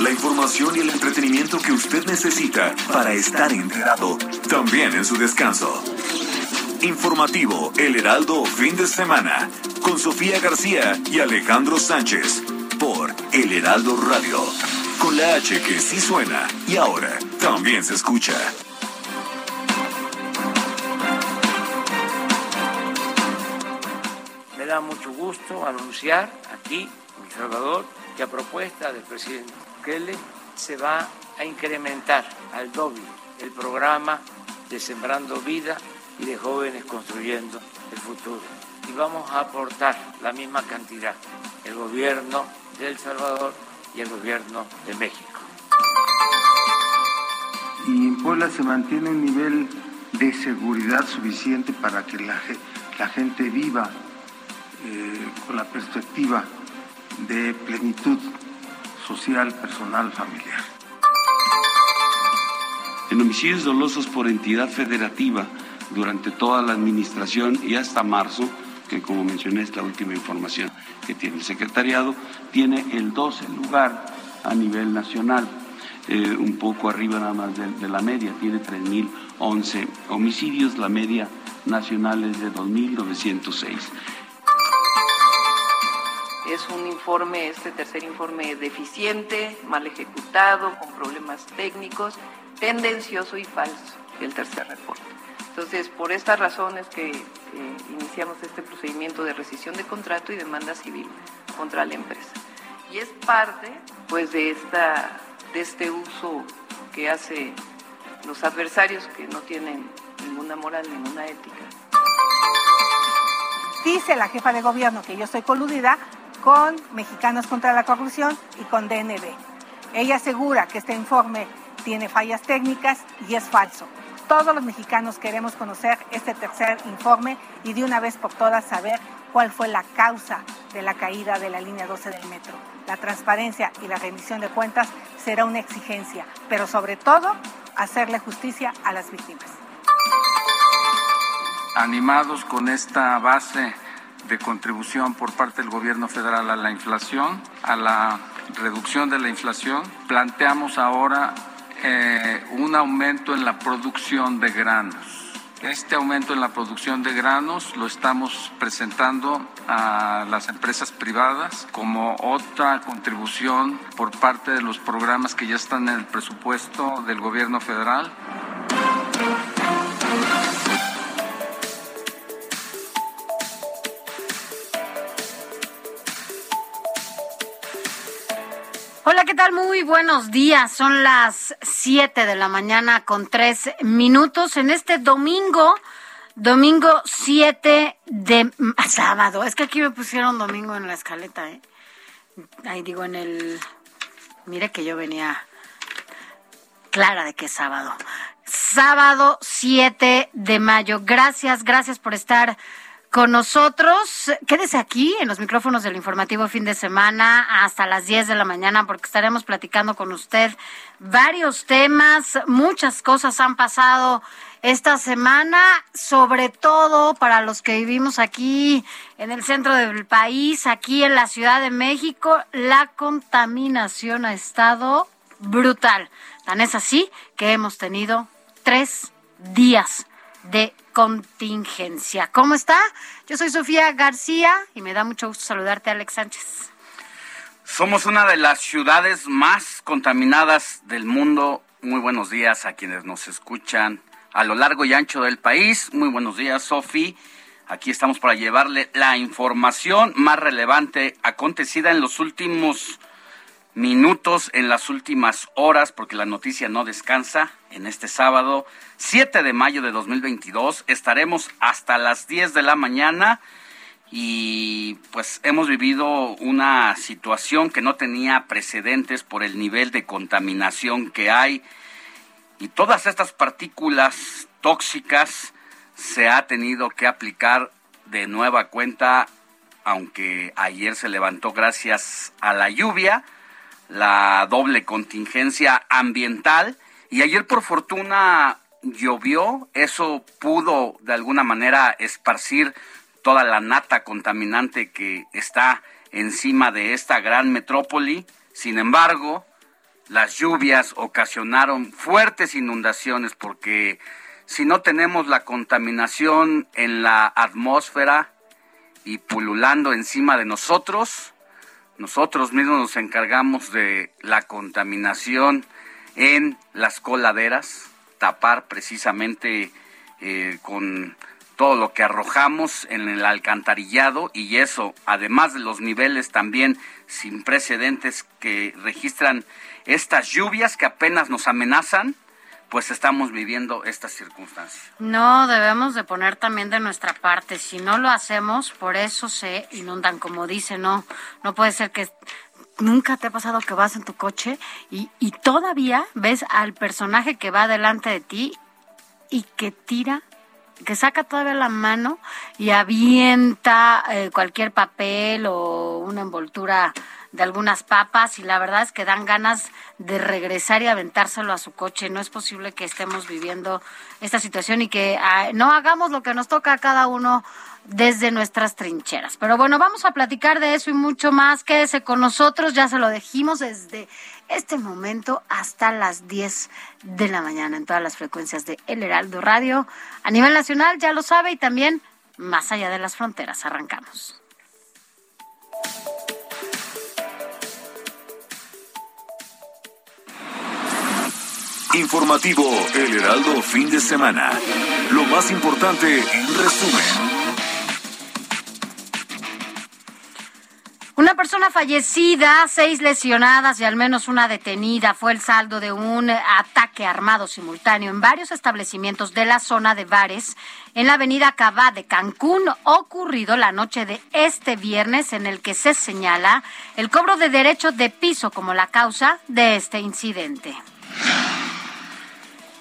la información y el entretenimiento que usted necesita para estar enterado, también en su descanso. Informativo El Heraldo Fin de Semana, con Sofía García y Alejandro Sánchez, por El Heraldo Radio, con la H que sí suena y ahora también se escucha. Me da mucho gusto anunciar aquí, El Salvador, que a propuesta del presidente Se va a incrementar al doble el programa de Sembrando Vida y de Jóvenes Construyendo el Futuro. Y vamos a aportar la misma cantidad, el gobierno de El Salvador y el gobierno de México. y en Puebla se mantiene un nivel de seguridad suficiente para que la gente viva eh, con la perspectiva de plenitud social, personal, familiar. En homicidios dolosos por entidad federativa durante toda la administración y hasta marzo, que como mencioné es la última información que tiene el secretariado, tiene el 12 lugar a nivel nacional, eh, un poco arriba nada más de, de la media, tiene 3.011 homicidios, la media nacional es de 2.906. Es un informe, este tercer informe, deficiente, mal ejecutado, con problemas técnicos, tendencioso y falso, el tercer reporte. Entonces, por estas razones que eh, iniciamos este procedimiento de rescisión de contrato y demanda civil contra la empresa. Y es parte, pues, de, esta, de este uso que hace los adversarios que no tienen ninguna moral, ninguna ética, Dice la jefa de gobierno que yo estoy coludida con Mexicanos contra la Corrupción y con DNB. Ella asegura que este informe tiene fallas técnicas y es falso. Todos los mexicanos queremos conocer este tercer informe y de una vez por todas saber cuál fue la causa de la caída de la línea 12 del metro. La transparencia y la rendición de cuentas será una exigencia, pero sobre todo hacerle justicia a las víctimas. animados con esta base de contribución por parte del gobierno federal a la inflación, a la reducción de la inflación, planteamos ahora eh, un aumento en la producción de granos. Este aumento en la producción de granos lo estamos presentando a las empresas privadas como otra contribución por parte de los programas que ya están en el presupuesto del gobierno federal. Hola, ¿qué tal? Muy buenos días. Son las 7 de la mañana con 3 minutos en este domingo, domingo 7 de sábado. Es que aquí me pusieron domingo en la escaleta, ¿eh? Ahí digo en el... Mire que yo venía clara de que es sábado. Sábado 7 de mayo. Gracias, gracias por estar con nosotros. Quédese aquí en los micrófonos del informativo fin de semana hasta las 10 de la mañana porque estaremos platicando con usted varios temas. Muchas cosas han pasado esta semana, sobre todo para los que vivimos aquí en el centro del país, aquí en la Ciudad de México, la contaminación ha estado brutal. Tan es así que hemos tenido tres días de contingencia. ¿Cómo está? Yo soy Sofía García y me da mucho gusto saludarte, Alex Sánchez. Somos una de las ciudades más contaminadas del mundo. Muy buenos días a quienes nos escuchan a lo largo y ancho del país. Muy buenos días, Sofi. Aquí estamos para llevarle la información más relevante acontecida en los últimos minutos, en las últimas horas, porque la noticia no descansa. En este sábado 7 de mayo de 2022. Estaremos hasta las 10 de la mañana y pues hemos vivido una situación que no tenía precedentes por el nivel de contaminación que hay y todas estas partículas tóxicas se ha tenido que aplicar de nueva cuenta, aunque ayer se levantó gracias a la lluvia, la doble contingencia ambiental y ayer por fortuna llovió, eso pudo de alguna manera esparcir toda la nata contaminante que está encima de esta gran metrópoli. Sin embargo, las lluvias ocasionaron fuertes inundaciones porque si no tenemos la contaminación en la atmósfera y pululando encima de nosotros, nosotros mismos nos encargamos de la contaminación en las coladeras, tapar precisamente eh, con todo lo que arrojamos en el alcantarillado y eso, además de los niveles también sin precedentes que registran estas lluvias que apenas nos amenazan, pues estamos viviendo estas circunstancias. No, debemos de poner también de nuestra parte. Si no lo hacemos, por eso se inundan, como dice, no, no puede ser que nunca te ha pasado que vas en tu coche y, y todavía ves al personaje que va delante de ti y que tira que saca todavía la mano y avienta eh, cualquier papel o una envoltura de algunas papas y la verdad es que dan ganas de regresar y aventárselo a su coche. No es posible que estemos viviendo esta situación y que ah, no hagamos lo que nos toca a cada uno desde nuestras trincheras. Pero bueno, vamos a platicar de eso y mucho más. Quédese con nosotros, ya se lo dijimos desde este momento hasta las 10 de la mañana en todas las frecuencias de El Heraldo Radio. A nivel nacional, ya lo sabe, y también más allá de las fronteras. Arrancamos. Informativo El Heraldo fin de semana. Lo más importante en resumen. Una persona fallecida, seis lesionadas y al menos una detenida fue el saldo de un ataque armado simultáneo en varios establecimientos de la zona de bares en la avenida Cabá de Cancún, ocurrido la noche de este viernes en el que se señala el cobro de derechos de piso como la causa de este incidente.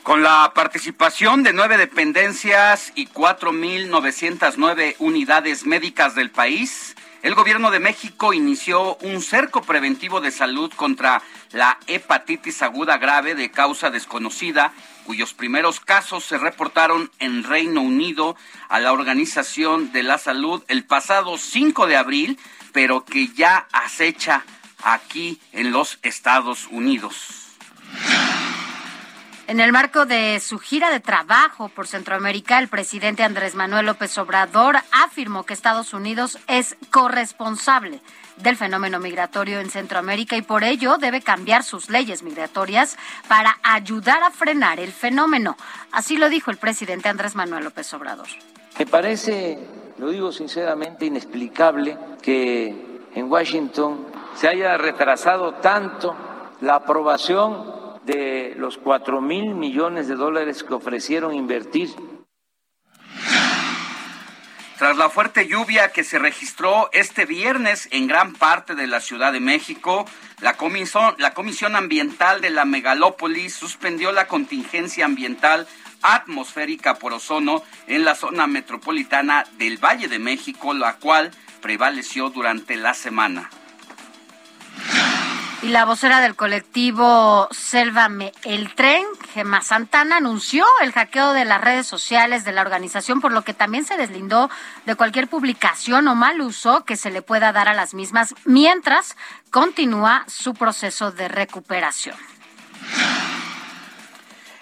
Con la participación de nueve dependencias y 4.909 unidades médicas del país, el gobierno de México inició un cerco preventivo de salud contra la hepatitis aguda grave de causa desconocida, cuyos primeros casos se reportaron en Reino Unido a la Organización de la Salud el pasado 5 de abril, pero que ya acecha aquí en los Estados Unidos. En el marco de su gira de trabajo por Centroamérica, el presidente Andrés Manuel López Obrador afirmó que Estados Unidos es corresponsable del fenómeno migratorio en Centroamérica y por ello debe cambiar sus leyes migratorias para ayudar a frenar el fenómeno. Así lo dijo el presidente Andrés Manuel López Obrador. Me parece, lo digo sinceramente, inexplicable que en Washington se haya retrasado tanto la aprobación de los cuatro mil millones de dólares que ofrecieron invertir. Tras la fuerte lluvia que se registró este viernes en gran parte de la Ciudad de México, la Comisión, la Comisión Ambiental de la Megalópolis suspendió la contingencia ambiental atmosférica por ozono en la zona metropolitana del Valle de México, la cual prevaleció durante la semana. Y la vocera del colectivo Sélvame el Tren, Gemma Santana, anunció el hackeo de las redes sociales de la organización, por lo que también se deslindó de cualquier publicación o mal uso que se le pueda dar a las mismas, mientras continúa su proceso de recuperación.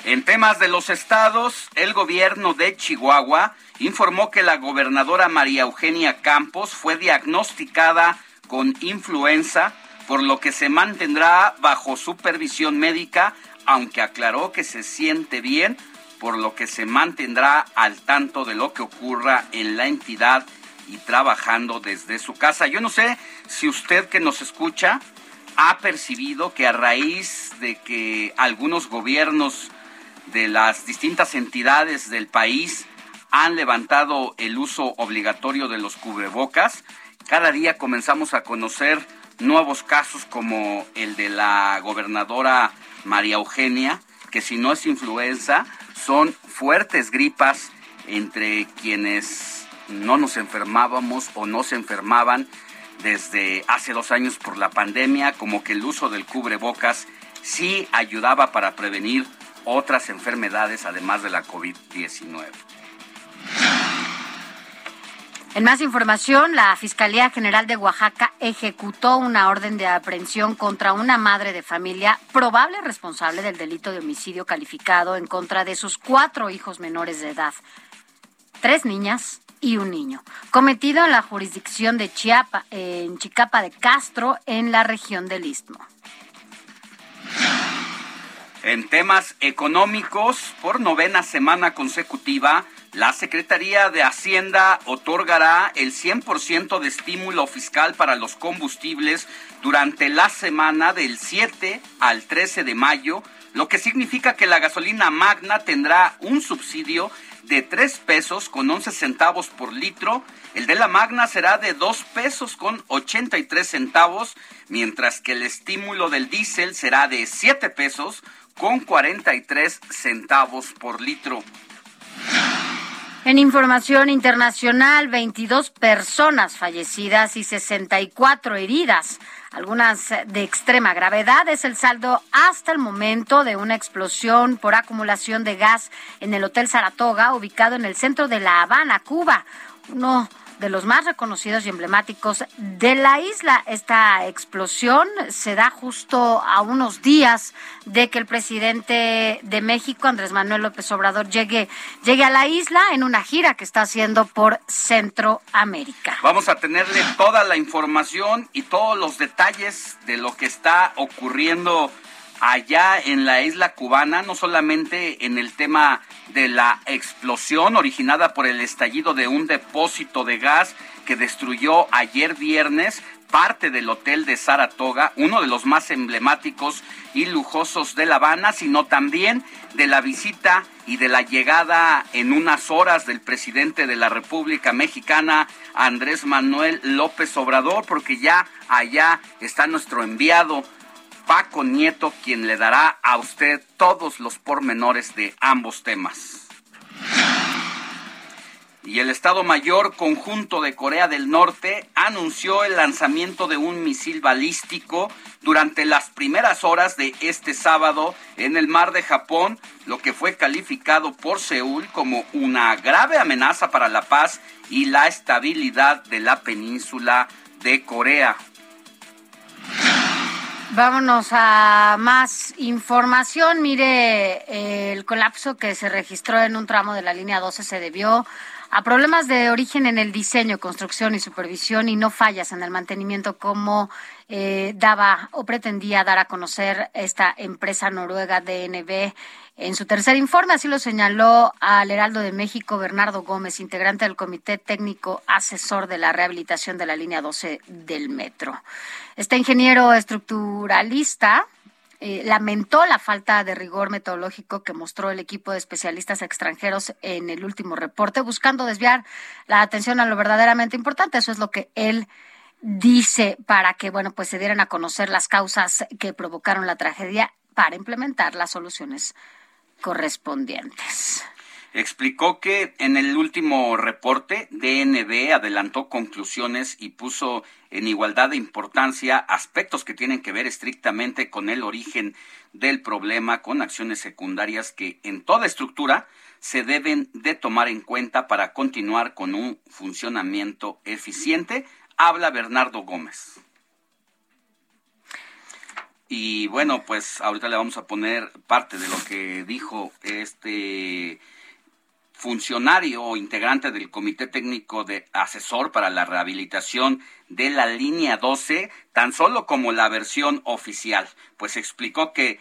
En temas de los estados, el gobierno de Chihuahua informó que la gobernadora María Eugenia Campos fue diagnosticada con influenza por lo que se mantendrá bajo supervisión médica, aunque aclaró que se siente bien, por lo que se mantendrá al tanto de lo que ocurra en la entidad y trabajando desde su casa. Yo no sé si usted que nos escucha ha percibido que a raíz de que algunos gobiernos de las distintas entidades del país han levantado el uso obligatorio de los cubrebocas. Cada día comenzamos a conocer nuevos casos como el de la gobernadora María Eugenia, que si no es influenza, son fuertes gripas entre quienes no nos enfermábamos o no se enfermaban desde hace dos años por la pandemia, como que el uso del cubrebocas sí ayudaba para prevenir otras enfermedades además de la COVID-19. En más información, la Fiscalía General de Oaxaca ejecutó una orden de aprehensión contra una madre de familia probable responsable del delito de homicidio calificado en contra de sus cuatro hijos menores de edad, tres niñas y un niño, cometido en la jurisdicción de Chiapa, en Chicapa de Castro, en la región del Istmo. En temas económicos, por novena semana consecutiva, la Secretaría de Hacienda otorgará el 100% de estímulo fiscal para los combustibles durante la semana del 7 al 13 de mayo, lo que significa que la gasolina magna tendrá un subsidio de 3 pesos con 11 centavos por litro, el de la magna será de 2 pesos con 83 centavos, mientras que el estímulo del diésel será de 7 pesos con 43 centavos por litro. En información internacional, 22 personas fallecidas y 64 heridas, algunas de extrema gravedad. Es el saldo hasta el momento de una explosión por acumulación de gas en el Hotel Saratoga, ubicado en el centro de La Habana, Cuba. Uno de los más reconocidos y emblemáticos de la isla. Esta explosión se da justo a unos días de que el presidente de México, Andrés Manuel López Obrador, llegue, llegue a la isla en una gira que está haciendo por Centroamérica. Vamos a tenerle toda la información y todos los detalles de lo que está ocurriendo allá en la isla cubana, no solamente en el tema de la explosión originada por el estallido de un depósito de gas que destruyó ayer viernes parte del hotel de Saratoga, uno de los más emblemáticos y lujosos de La Habana, sino también de la visita y de la llegada en unas horas del presidente de la República Mexicana, Andrés Manuel López Obrador, porque ya allá está nuestro enviado Paco Nieto, quien le dará a usted todos los pormenores de ambos temas. Y el Estado Mayor Conjunto de Corea del Norte anunció el lanzamiento de un misil balístico durante las primeras horas de este sábado en el mar de Japón, lo que fue calificado por Seúl como una grave amenaza para la paz y la estabilidad de la península de Corea. Vámonos a más información. Mire, el colapso que se registró en un tramo de la línea 12 se debió a problemas de origen en el diseño, construcción y supervisión y no fallas en el mantenimiento como eh, daba o pretendía dar a conocer esta empresa noruega DNB en su tercer informe. Así lo señaló al Heraldo de México Bernardo Gómez, integrante del Comité Técnico Asesor de la Rehabilitación de la Línea 12 del Metro. Este ingeniero estructuralista eh, lamentó la falta de rigor metodológico que mostró el equipo de especialistas extranjeros en el último reporte, buscando desviar la atención a lo verdaderamente importante. Eso es lo que él dice para que, bueno, pues se dieran a conocer las causas que provocaron la tragedia para implementar las soluciones correspondientes. Explicó que en el último reporte DNB adelantó conclusiones y puso en igualdad de importancia aspectos que tienen que ver estrictamente con el origen del problema, con acciones secundarias que en toda estructura se deben de tomar en cuenta para continuar con un funcionamiento eficiente. Habla Bernardo Gómez. Y bueno, pues ahorita le vamos a poner parte de lo que dijo este funcionario o integrante del Comité Técnico de Asesor para la Rehabilitación de la Línea 12, tan solo como la versión oficial, pues explicó que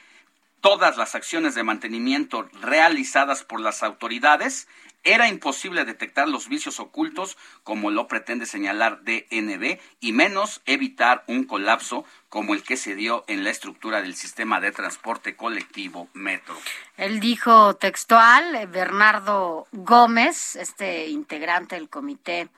todas las acciones de mantenimiento realizadas por las autoridades, era imposible detectar los vicios ocultos como lo pretende señalar DNB y menos evitar un colapso como el que se dio en la estructura del sistema de transporte colectivo Metro. Él dijo textual, Bernardo Gómez, este integrante del comité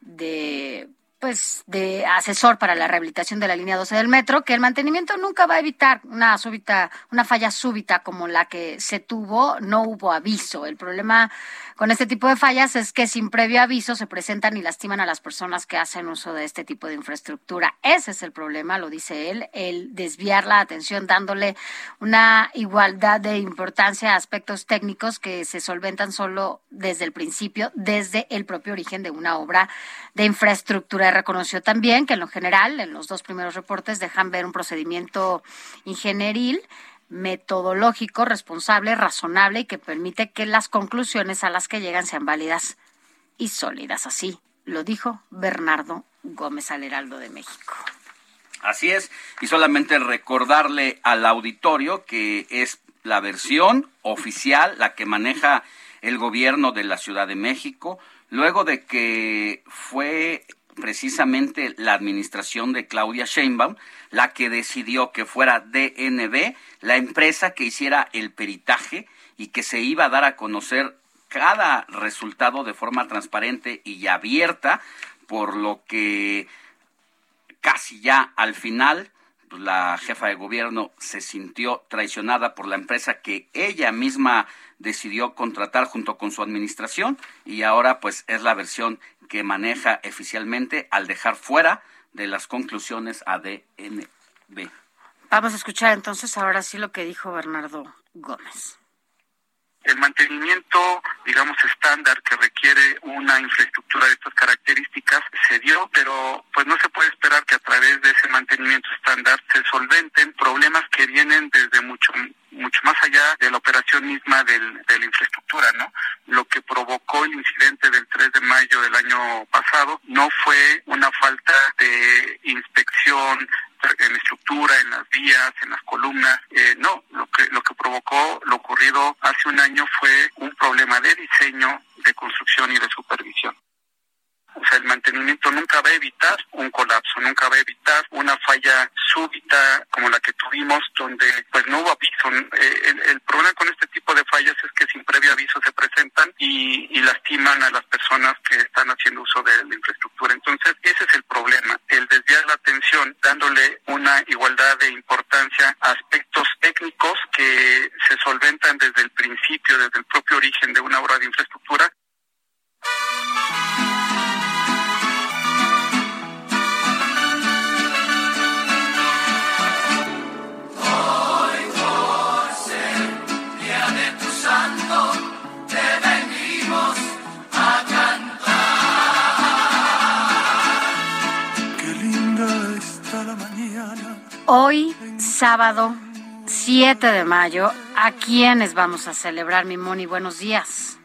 de pues de asesor para la rehabilitación de la línea 12 del metro, que el mantenimiento nunca va a evitar una súbita, una falla súbita como la que se tuvo, no hubo aviso. El problema con este tipo de fallas es que sin previo aviso se presentan y lastiman a las personas que hacen uso de este tipo de infraestructura. Ese es el problema, lo dice él, el desviar la atención dándole una igualdad de importancia a aspectos técnicos que se solventan solo desde el principio, desde el propio origen de una obra de infraestructura. Reconoció también que en lo general, en los dos primeros reportes, dejan ver un procedimiento ingenieril metodológico, responsable, razonable y que permite que las conclusiones a las que llegan sean válidas y sólidas. Así lo dijo Bernardo Gómez al Heraldo de México. Así es, y solamente recordarle al auditorio que es la versión oficial, la que maneja el gobierno de la Ciudad de México, luego de que fue precisamente la administración de Claudia Sheinbaum la que decidió que fuera DNB la empresa que hiciera el peritaje y que se iba a dar a conocer cada resultado de forma transparente y abierta, por lo que casi ya al final pues, la jefa de gobierno se sintió traicionada por la empresa que ella misma decidió contratar junto con su administración y ahora pues es la versión que maneja oficialmente al dejar fuera de las conclusiones a DNB. Vamos a escuchar entonces ahora sí lo que dijo Bernardo Gómez. El mantenimiento, digamos, estándar que requiere una infraestructura de estas características se dio, pero pues no se puede esperar que a través de ese mantenimiento estándar se solventen problemas que vienen desde mucho mucho más allá de la operación misma del, de la infraestructura, ¿no? Lo que provocó el incidente del 3 de mayo del año pasado no fue una falta de inspección en estructura, en las vías, en las columnas. Eh, no, lo que, lo que provocó lo ocurrido hace un año fue un problema de diseño, de construcción y de supervisión. O sea, el mantenimiento nunca va a evitar un colapso, nunca va a evitar una falla súbita como la que tuvimos, donde pues no hubo aviso. Eh, el, problema con este tipo de fallas es que sin previo aviso se presentan y, y lastiman a las personas que están haciendo uso de la infraestructura. Entonces, ese es el problema, el desviar la atención dándole una igualdad de importancia a aspectos técnicos que se solventan desde el principio, desde el propio origen de una obra de infraestructura Hoy, sábado 7 de mayo, ¿a quiénes vamos a celebrar, mi Moni? Buenos días.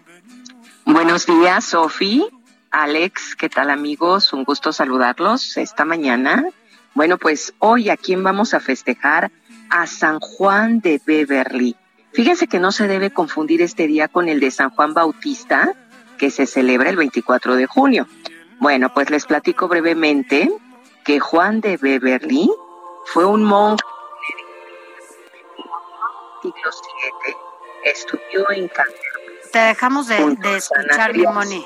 Buenos días, Sofi, Alex, ¿qué tal amigos? Un gusto saludarlos esta mañana. Bueno, pues hoy a quién vamos a festejar a San Juan de Beverly. Fíjense que no se debe confundir este día con el de San Juan Bautista, que se celebra el 24 de junio. Bueno, pues les platico brevemente que Juan de Beverly fue un monje siglo VII, estudió en Canterbury. Te dejamos de, escuchar, Limoni.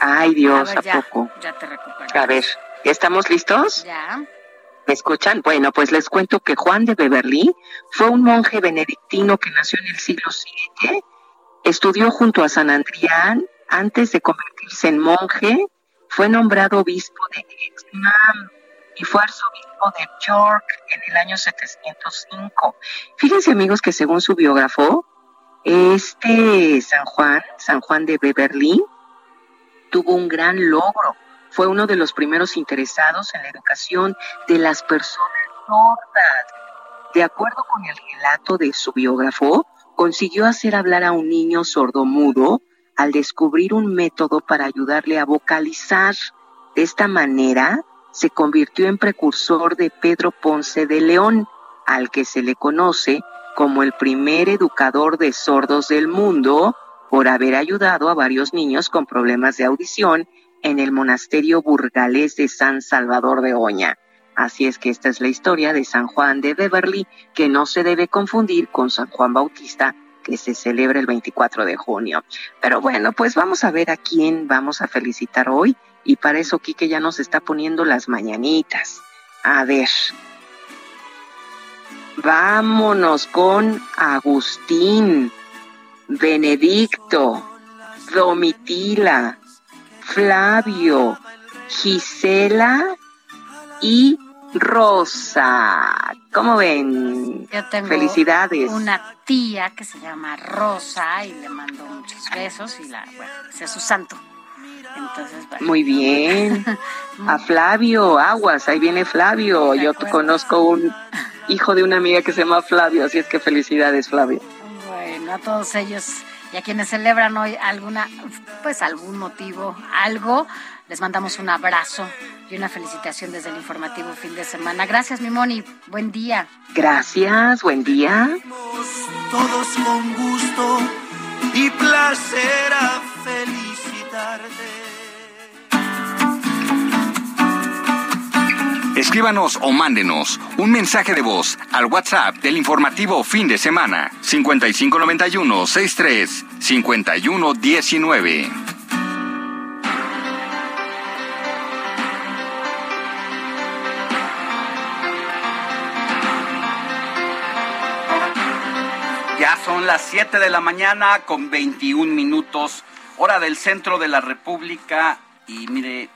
Ay, Dios, ¿a, poco? Ya te recuperas. A ver, ¿estamos listos? Ya. ¿Me escuchan? Bueno, pues les cuento que Juan de Beverly fue un monje benedictino que nació en el siglo VII, estudió junto a San Adrián, antes de convertirse en monje, fue nombrado obispo de Exmam y fue arzobispo de York en el año 705. Fíjense amigos que según su biógrafo, este San Juan, San Juan de Beverly, tuvo un gran logro. Fue uno de los primeros interesados en la educación de las personas sordas. De acuerdo con el relato de su biógrafo, consiguió hacer hablar a un niño sordomudo al descubrir un método para ayudarle a vocalizar. De esta manera, se convirtió en precursor de Pedro Ponce de León, al que se le conoce como el primer educador de sordos del mundo por haber ayudado a varios niños con problemas de audición en el monasterio burgalés de San Salvador de Oña. Así es que esta es la historia de San Juan de Beverly, que no se debe confundir con San Juan Bautista, que se celebra el 24 de junio. Pero bueno, pues vamos a ver a quién vamos a felicitar hoy y para eso Quique ya nos está poniendo las mañanitas. A ver. Vámonos con Agustín, Benedicto, Domitila, Flavio, Gisela y Rosa. ¿Cómo ven? Yo tengo Felicidades. una tía que se llama Rosa y le mando muchos besos y la, bueno, sea su santo. Entonces, bueno. Muy bien. A Flavio, aguas, ahí viene Flavio. Yo conozco un hijo de una amiga que se llama Flavio, así es que felicidades, Flavio. Bueno, a todos ellos y a quienes celebran hoy alguna, pues algún motivo, algo, les mandamos un abrazo y una felicitación desde el informativo fin de semana. Gracias, mi Moni. Buen día. Gracias, buen día. Todos con gusto y placer a felicitarte. Escríbanos o mándenos un mensaje de voz al WhatsApp del informativo fin de semana 5591 63 5119. Ya son las 7 de la mañana con 21 minutos, hora del centro de la República. Y mire,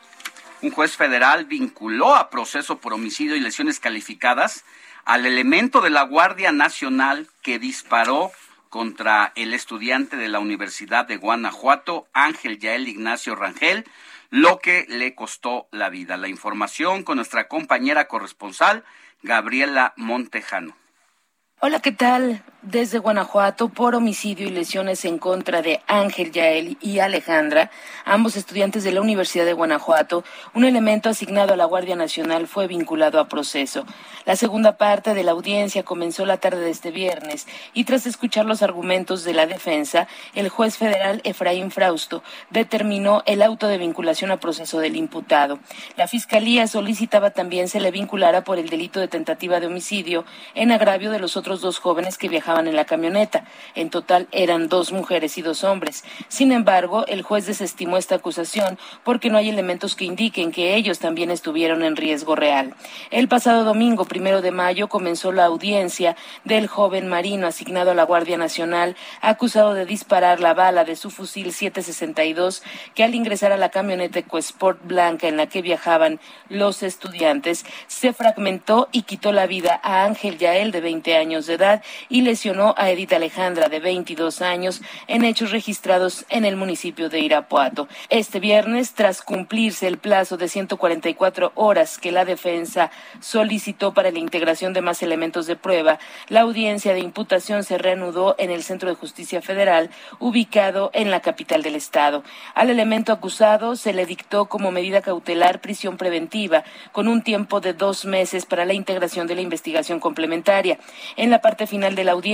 un juez federal vinculó a proceso por homicidio y lesiones calificadas al elemento de la Guardia Nacional que disparó contra el estudiante de la Universidad de Guanajuato, Ángel Yael Ignacio Rangel, lo que le costó la vida. La información con nuestra compañera corresponsal, Gabriela Montejano. Hola, ¿qué tal? Desde Guanajuato por homicidio y lesiones en contra de Ángel Yael y Alejandra, ambos estudiantes de la Universidad de Guanajuato, un elemento asignado a la Guardia Nacional fue vinculado a proceso. La segunda parte de la audiencia comenzó la tarde de este viernes y tras escuchar los argumentos de la defensa, el juez federal Efraín Frausto determinó el auto de vinculación a proceso del imputado. La Fiscalía solicitaba también se le vinculara por el delito de tentativa de homicidio en agravio de los otros dos jóvenes que viajaban en la camioneta. En total eran dos mujeres y dos hombres. Sin embargo, el juez desestimó esta acusación porque no hay elementos que indiquen que ellos también estuvieron en riesgo real. El pasado domingo, primero de mayo, comenzó la audiencia del joven marino asignado a la Guardia Nacional, acusado de disparar la bala de su fusil 762 que al ingresar a la camioneta EcoSport blanca en la que viajaban los estudiantes, se fragmentó y quitó la vida a Ángel Yael de 20 años de edad y lesionó a Edith Alejandra de 22 años en hechos registrados en el municipio de Irapuato. Este viernes, tras cumplirse el plazo de 144 horas que la defensa solicitó para la integración de más elementos de prueba, la audiencia de imputación se reanudó en el Centro de Justicia Federal, ubicado en la capital del estado. Al elemento acusado se le dictó como medida cautelar prisión preventiva, con un tiempo de dos meses para la integración de la investigación complementaria. En la parte final de la audiencia,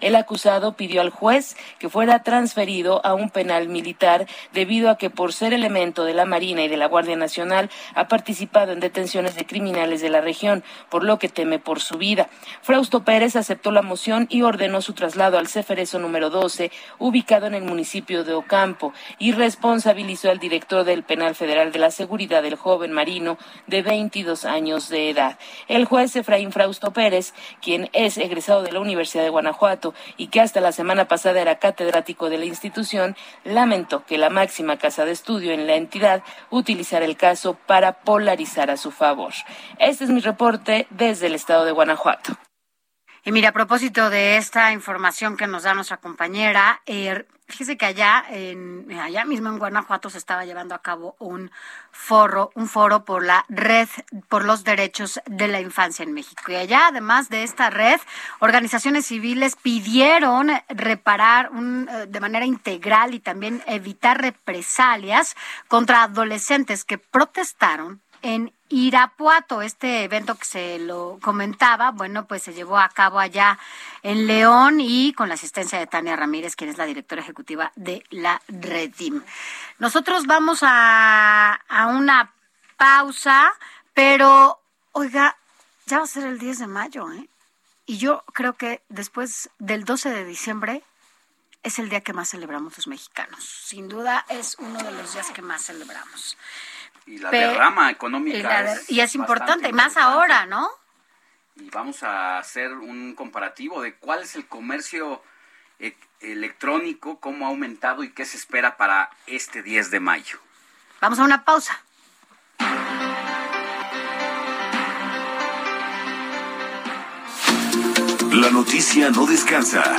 el acusado pidió al juez que fuera transferido a un penal militar debido a que por ser elemento de la Marina y de la Guardia Nacional ha participado en detenciones de criminales de la región, por lo que teme por su vida. Frausto Pérez aceptó la moción y ordenó su traslado al Ceferezo número 12, ubicado en el municipio de Ocampo, y responsabilizó al director del Penal Federal de la Seguridad del joven marino de 22 años de edad. El juez Efraín Frausto Pérez, quien es egresado de la Universidad de Guanajuato y que hasta la semana pasada era catedrático de la institución, lamentó que la máxima casa de estudio en la entidad utilizara el caso para polarizar a su favor. Este es mi reporte desde el estado de Guanajuato. Y mira, a propósito de esta información que nos da nuestra compañera, eh, fíjese que allá, en, allá mismo en Guanajuato se estaba llevando a cabo un foro, un foro por la red por los derechos de la infancia en México. Y allá, además de esta red, organizaciones civiles pidieron reparar un, eh, de manera integral y también evitar represalias contra adolescentes que protestaron en Irapuato. Este evento que se lo comentaba, bueno, pues se llevó a cabo allá en León y con la asistencia de Tania Ramírez, quien es la directora ejecutiva de la Redim. Nosotros vamos a, a una pausa, pero, oiga, ya va a ser el 10 de mayo, ¿eh? Y yo creo que después del 12 de diciembre es el día que más celebramos los mexicanos. Sin duda es uno de los días que más celebramos. Y la derrama económica. Y, es, importante, más ahora, ¿no? Y vamos a hacer un comparativo de cuál es el comercio e, electrónico, cómo ha aumentado y qué se espera para este 10 de mayo. Vamos a una pausa. La noticia no descansa.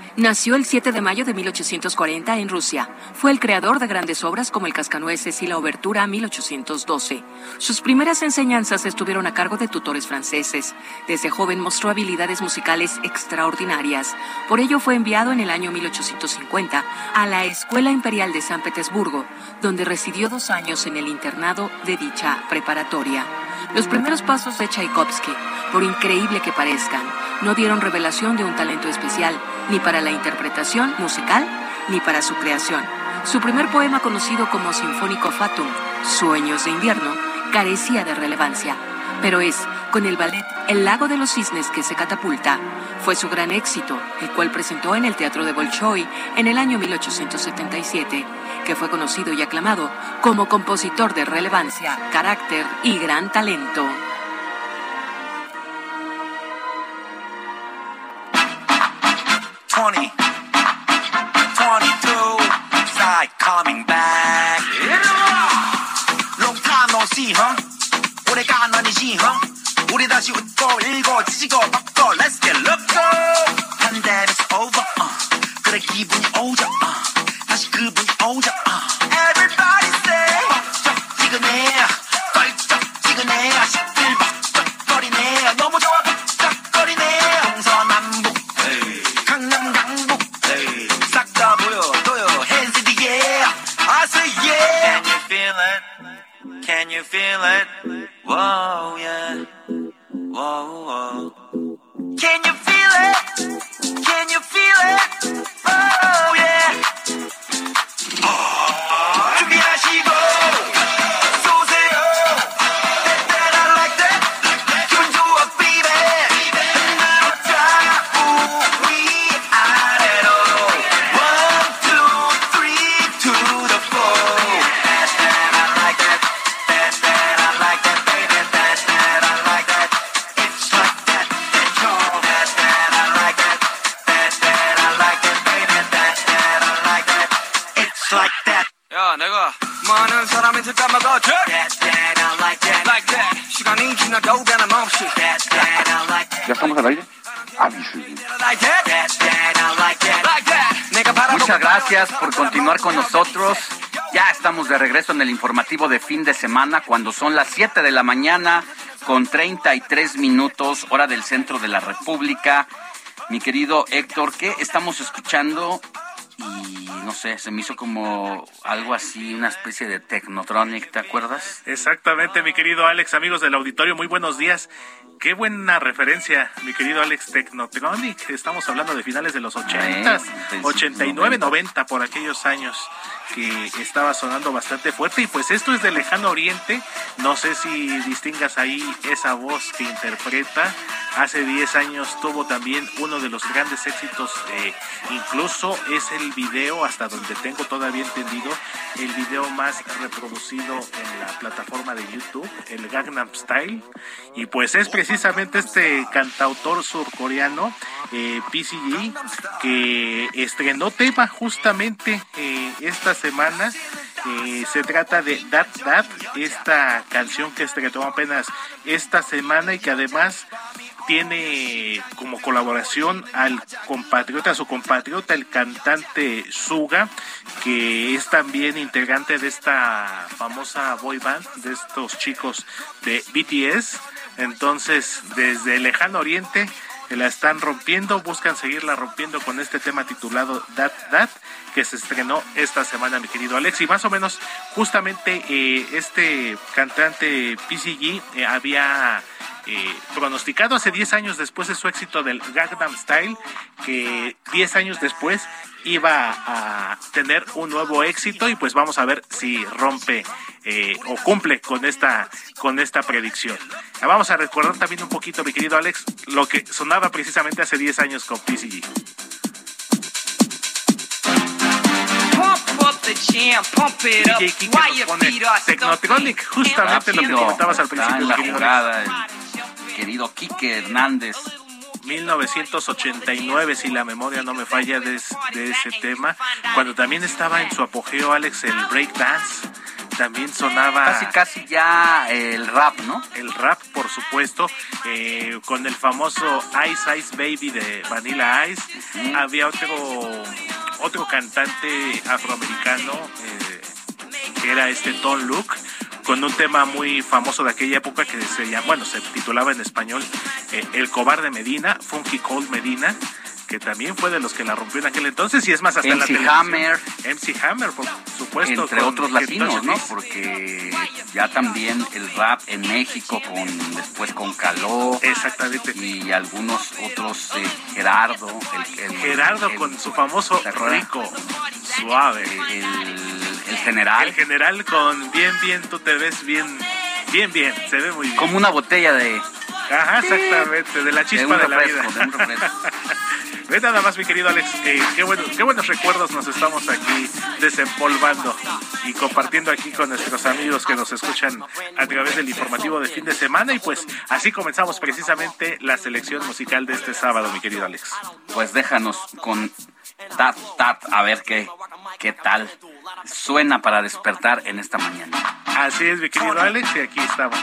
Nació el 7 de mayo de 1840 en Rusia. Fue el creador de grandes obras como El Cascanueces y la Obertura 1812. Sus primeras enseñanzas estuvieron a cargo de tutores franceses. Desde joven mostró habilidades musicales extraordinarias. Por ello fue enviado en el año 1850 a la Escuela Imperial de San Petersburgo, donde residió dos años en el internado de dicha preparatoria. Los primeros pasos de Tchaikovsky, por increíble que parezcan, no dieron revelación de un talento especial, ni para la interpretación musical, ni para su creación. Su primer poema conocido como Sinfónico Fatum, Sueños de invierno, carecía de relevancia, pero es con el ballet El lago de los cisnes que se catapulta. Fue su gran éxito, el cual presentó en el Teatro de Bolshoi en el año 1877 que fue conocido y aclamado como compositor de relevancia, carácter y gran talento. 올해가 아니지 huh? 우리 다시 웃고 읽고 찢고 뻗고 Let's get loco Pandemic's over uh. 그래 기분이 오죠 uh. 다시 그분이 오죠 uh. You feel it? Whoa yeah Whoa whoa Can you feel it? Can you feel it? Yeah Muchas gracias por continuar con nosotros. Ya estamos de regreso en el informativo de fin de semana cuando son las 7 de la mañana con 33 minutos hora del centro de la República. Mi querido Héctor, ¿qué estamos escuchando no sé, se me hizo como algo así, una especie de Technotronic, ¿te acuerdas? Exactamente, mi querido Alex, amigos del auditorio, muy buenos días. Qué buena referencia, mi querido Alex Technotronic. Estamos hablando de finales de los 80, Sí, 89, 90, por aquellos años que estaba sonando bastante fuerte. Y pues esto es de Lejano Oriente. No sé si distingas ahí esa voz que interpreta. Hace 10 años tuvo también uno de los grandes éxitos. eh, incluso es el video, hasta donde tengo todavía entendido, el video más reproducido en la plataforma de YouTube, el Gangnam Style. Y pues es precisamente este cantautor surcoreano, eh, PCG, que estrenó tema justamente eh, esta semana. Eh, se trata de That That, esta canción que estrenó apenas esta semana y que además tiene como colaboración al compatriota, a su compatriota, el cantante Suga, que es también integrante de esta famosa boy band, de estos chicos de BTS. Entonces, desde el lejano oriente, la están rompiendo, buscan seguirla rompiendo con este tema titulado That That, que se estrenó esta semana, mi querido Alex. Y más o menos, justamente eh, este cantante PCG eh, había eh, pronosticado hace 10 años después de su éxito del Gangnam Style, que 10 años después iba a tener un nuevo éxito y pues vamos a ver si rompe o cumple con esta con esta predicción. Vamos a recordar también un poquito, mi querido Alex, lo que sonaba precisamente hace 10 años con PCG. DJ Kike Why nos pone Technotronic, justamente lo que comentabas al principio, en la jugada, el querido Quique Hernández. 1989, si la memoria no me falla de, de ese tema, cuando también estaba en su apogeo Alex el breakdance, también sonaba Casi, casi ya el rap, ¿no? el rap, por supuesto, eh, con el famoso Ice Ice Baby de Vanilla Ice. Había otro otro cantante afroamericano eh, que era este Don Luke con un tema muy famoso de aquella época que se llama, bueno, se titulaba en español eh, El cobarde Medina, Funky Cold Medina, que también fue de los que la rompió en aquel entonces y es más hasta en la MC televisión. Hammer. MC Hammer, por supuesto. Entre otros latinos, ¿no? Porque ya también el rap en México, con después con Caló. Exactamente. Y algunos otros, eh, Gerardo. El, el- Gerardo el- con su famoso rico, suave. El, el general. El general con bien, bien, tú te ves bien, bien, bien, se ve muy bien. Como una botella de, Ajá, exactamente, de la chispa de, la vida. de un. Ve nada más, mi querido Alex, eh, qué, bueno- qué buenos recuerdos nos estamos aquí desempolvando y compartiendo aquí con nuestros amigos que nos escuchan a través del informativo de fin de semana. Y pues así comenzamos precisamente la selección musical de este sábado, mi querido Alex. Pues déjanos con Tat Tat, a ver qué, qué tal suena para despertar en esta mañana. Así es, mi querido Alex, y aquí estamos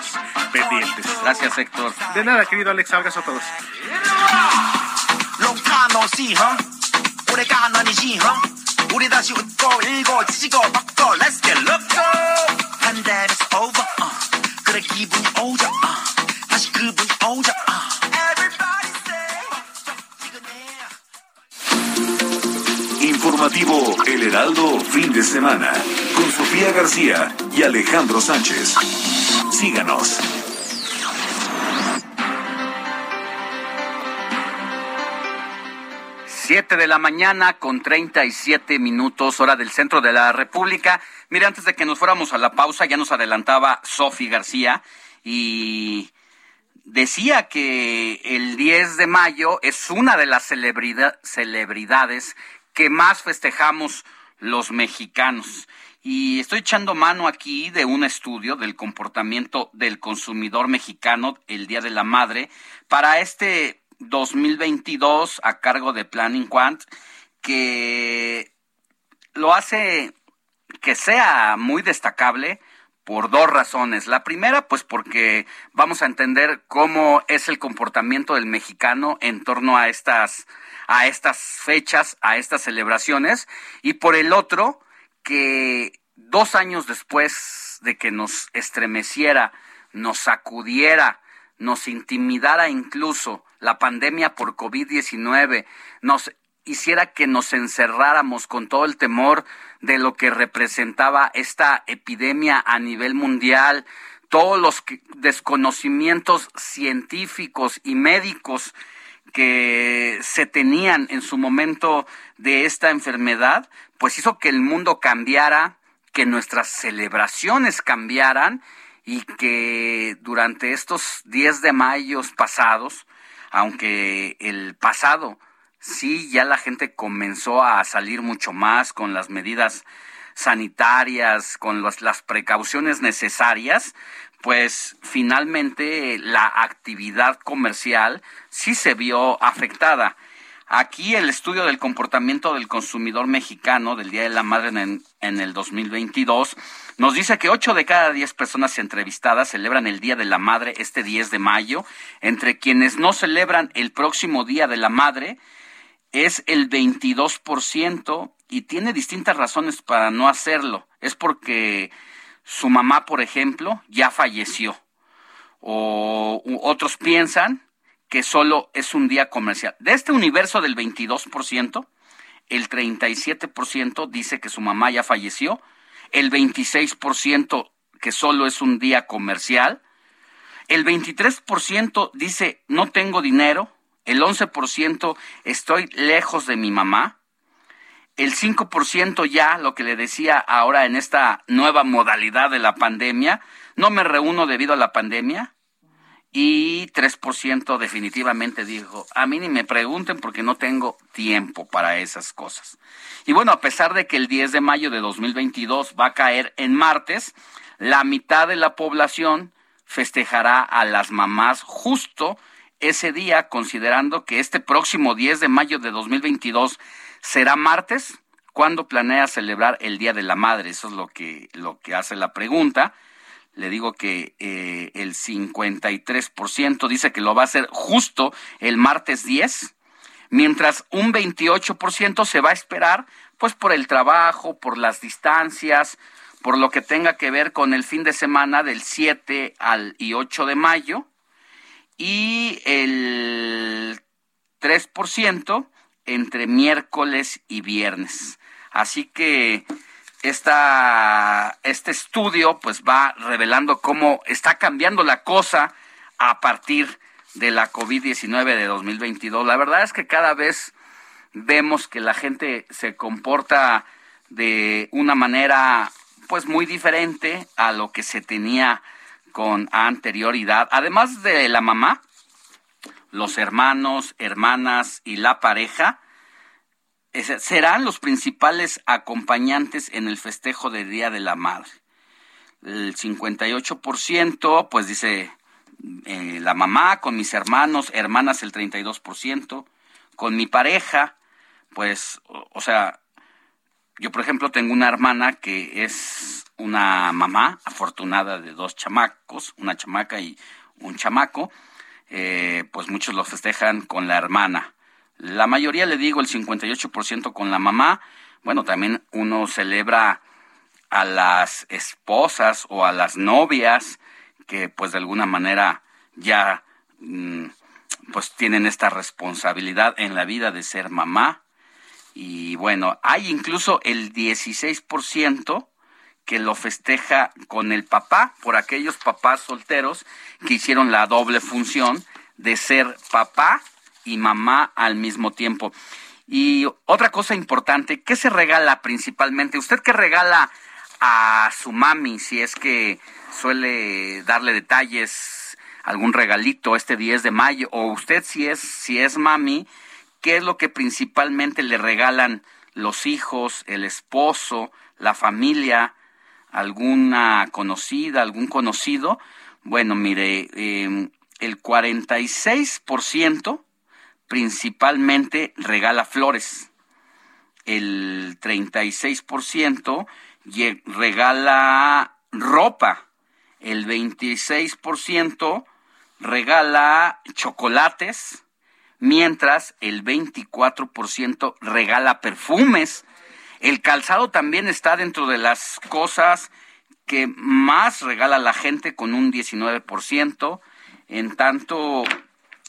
pendientes. Gracias, Héctor. De nada, querido Alex, abrazo a todos. Long time no see, huh? 오래간 아니지, huh? 우리 다시 웃고 일고 지지고 뻗고 Let's get loco Pandemic's over, uh. 그래 기분이 오죠, uh. 다시 그분이 오죠, uh. Informativo El Heraldo Fin de Semana con Sofía García y Alejandro Sánchez. Síganos. Siete de la mañana con 37 minutos, hora del centro de la República. Mire, antes de que nos fuéramos a la pausa, ya nos adelantaba Sofi García y decía que el 10 de mayo es una de las celebrida- celebridades que más festejamos los mexicanos. Y estoy echando mano aquí de un estudio del comportamiento del consumidor mexicano el Día de la Madre para este 2022 a cargo de Planning Quant que lo hace que sea muy destacable por dos razones. La primera, pues porque vamos a entender cómo es el comportamiento del mexicano en torno a estas, a estas fechas, a estas celebraciones. Y por el otro, que dos años después de que nos estremeciera, nos sacudiera, nos intimidara incluso la pandemia por COVID-19, nos hiciera que nos encerráramos con todo el temor de lo que representaba esta epidemia a nivel mundial, todos los desconocimientos científicos y médicos que se tenían en su momento de esta enfermedad, pues hizo que el mundo cambiara, que nuestras celebraciones cambiaran y que durante estos 10 de mayo pasados, aunque el pasado sí ya la gente comenzó a salir mucho más con las medidas sanitarias, con las, precauciones necesarias, pues finalmente la actividad comercial sí se vio afectada. Aquí el estudio del comportamiento del consumidor mexicano del Día de la Madre en, en el 2022 nos dice que 8 de cada 10 personas entrevistadas celebran el Día de la Madre este 10 de mayo. Entre quienes no celebran el próximo Día de la Madre es el 22% y tiene distintas razones para no hacerlo. Es porque su mamá, por ejemplo, ya falleció. O otros piensan que solo es un día comercial. De este universo del 22%, el 37% dice que su mamá ya falleció, el 26% que solo es un día comercial, el 23% dice no tengo dinero, el 11% estoy lejos de mi mamá, el 5% ya, lo que le decía ahora en esta nueva modalidad de la pandemia, no me reúno debido a la pandemia, y 3% definitivamente dijo, a mí ni me pregunten porque no tengo tiempo para esas cosas. Y bueno, a pesar de que el 10 de mayo de 2022 va a caer en martes, la mitad de la población festejará a las mamás justo ese día, considerando que este próximo 10 de mayo de 2022 será martes. ¿Cuándo planea celebrar el Día de la Madre? Eso es lo que, lo que hace la pregunta le digo que eh, el 53% dice que lo va a hacer justo el martes 10, mientras un 28% se va a esperar pues por el trabajo, por las distancias, por lo que tenga que ver con el fin de semana del 7 al y 8 de mayo y el 3% entre miércoles y viernes. Así que esta, este estudio pues va revelando cómo está cambiando la cosa a partir de la COVID-19 de 2022. La verdad es que cada vez vemos que la gente se comporta de una manera pues muy diferente a lo que se tenía con anterioridad. Además de la mamá, los hermanos, hermanas y la pareja serán los principales acompañantes en el festejo del Día de la Madre. El 58%, pues dice eh, la mamá, con mis hermanos, hermanas el 32%, con mi pareja, pues, o sea, yo por ejemplo tengo una hermana que es una mamá afortunada de dos chamacos, una chamaca y un chamaco, eh, pues muchos lo festejan con la hermana. La mayoría, le digo, el 58% con la mamá. Bueno, también uno celebra a las esposas o a las novias que pues de alguna manera ya mm, pues tienen esta responsabilidad en la vida de ser mamá. Y bueno, hay incluso el 16% que lo festeja con el papá, por aquellos papás solteros que hicieron la doble función de ser papá y mamá al mismo tiempo. Y otra cosa importante, ¿qué se regala principalmente? ¿Usted qué regala a su mami si es que suele darle detalles, algún regalito este 10 de mayo? O usted si es, si es mami, ¿qué es lo que principalmente le regalan los hijos, el esposo, la familia, alguna conocida, algún conocido? Bueno, mire, eh, el 46% principalmente regala flores. El 36% lle- regala ropa. El 26% regala chocolates, mientras el 24% regala perfumes. El calzado también está dentro de las cosas que más regala la gente con un 19%. En tanto,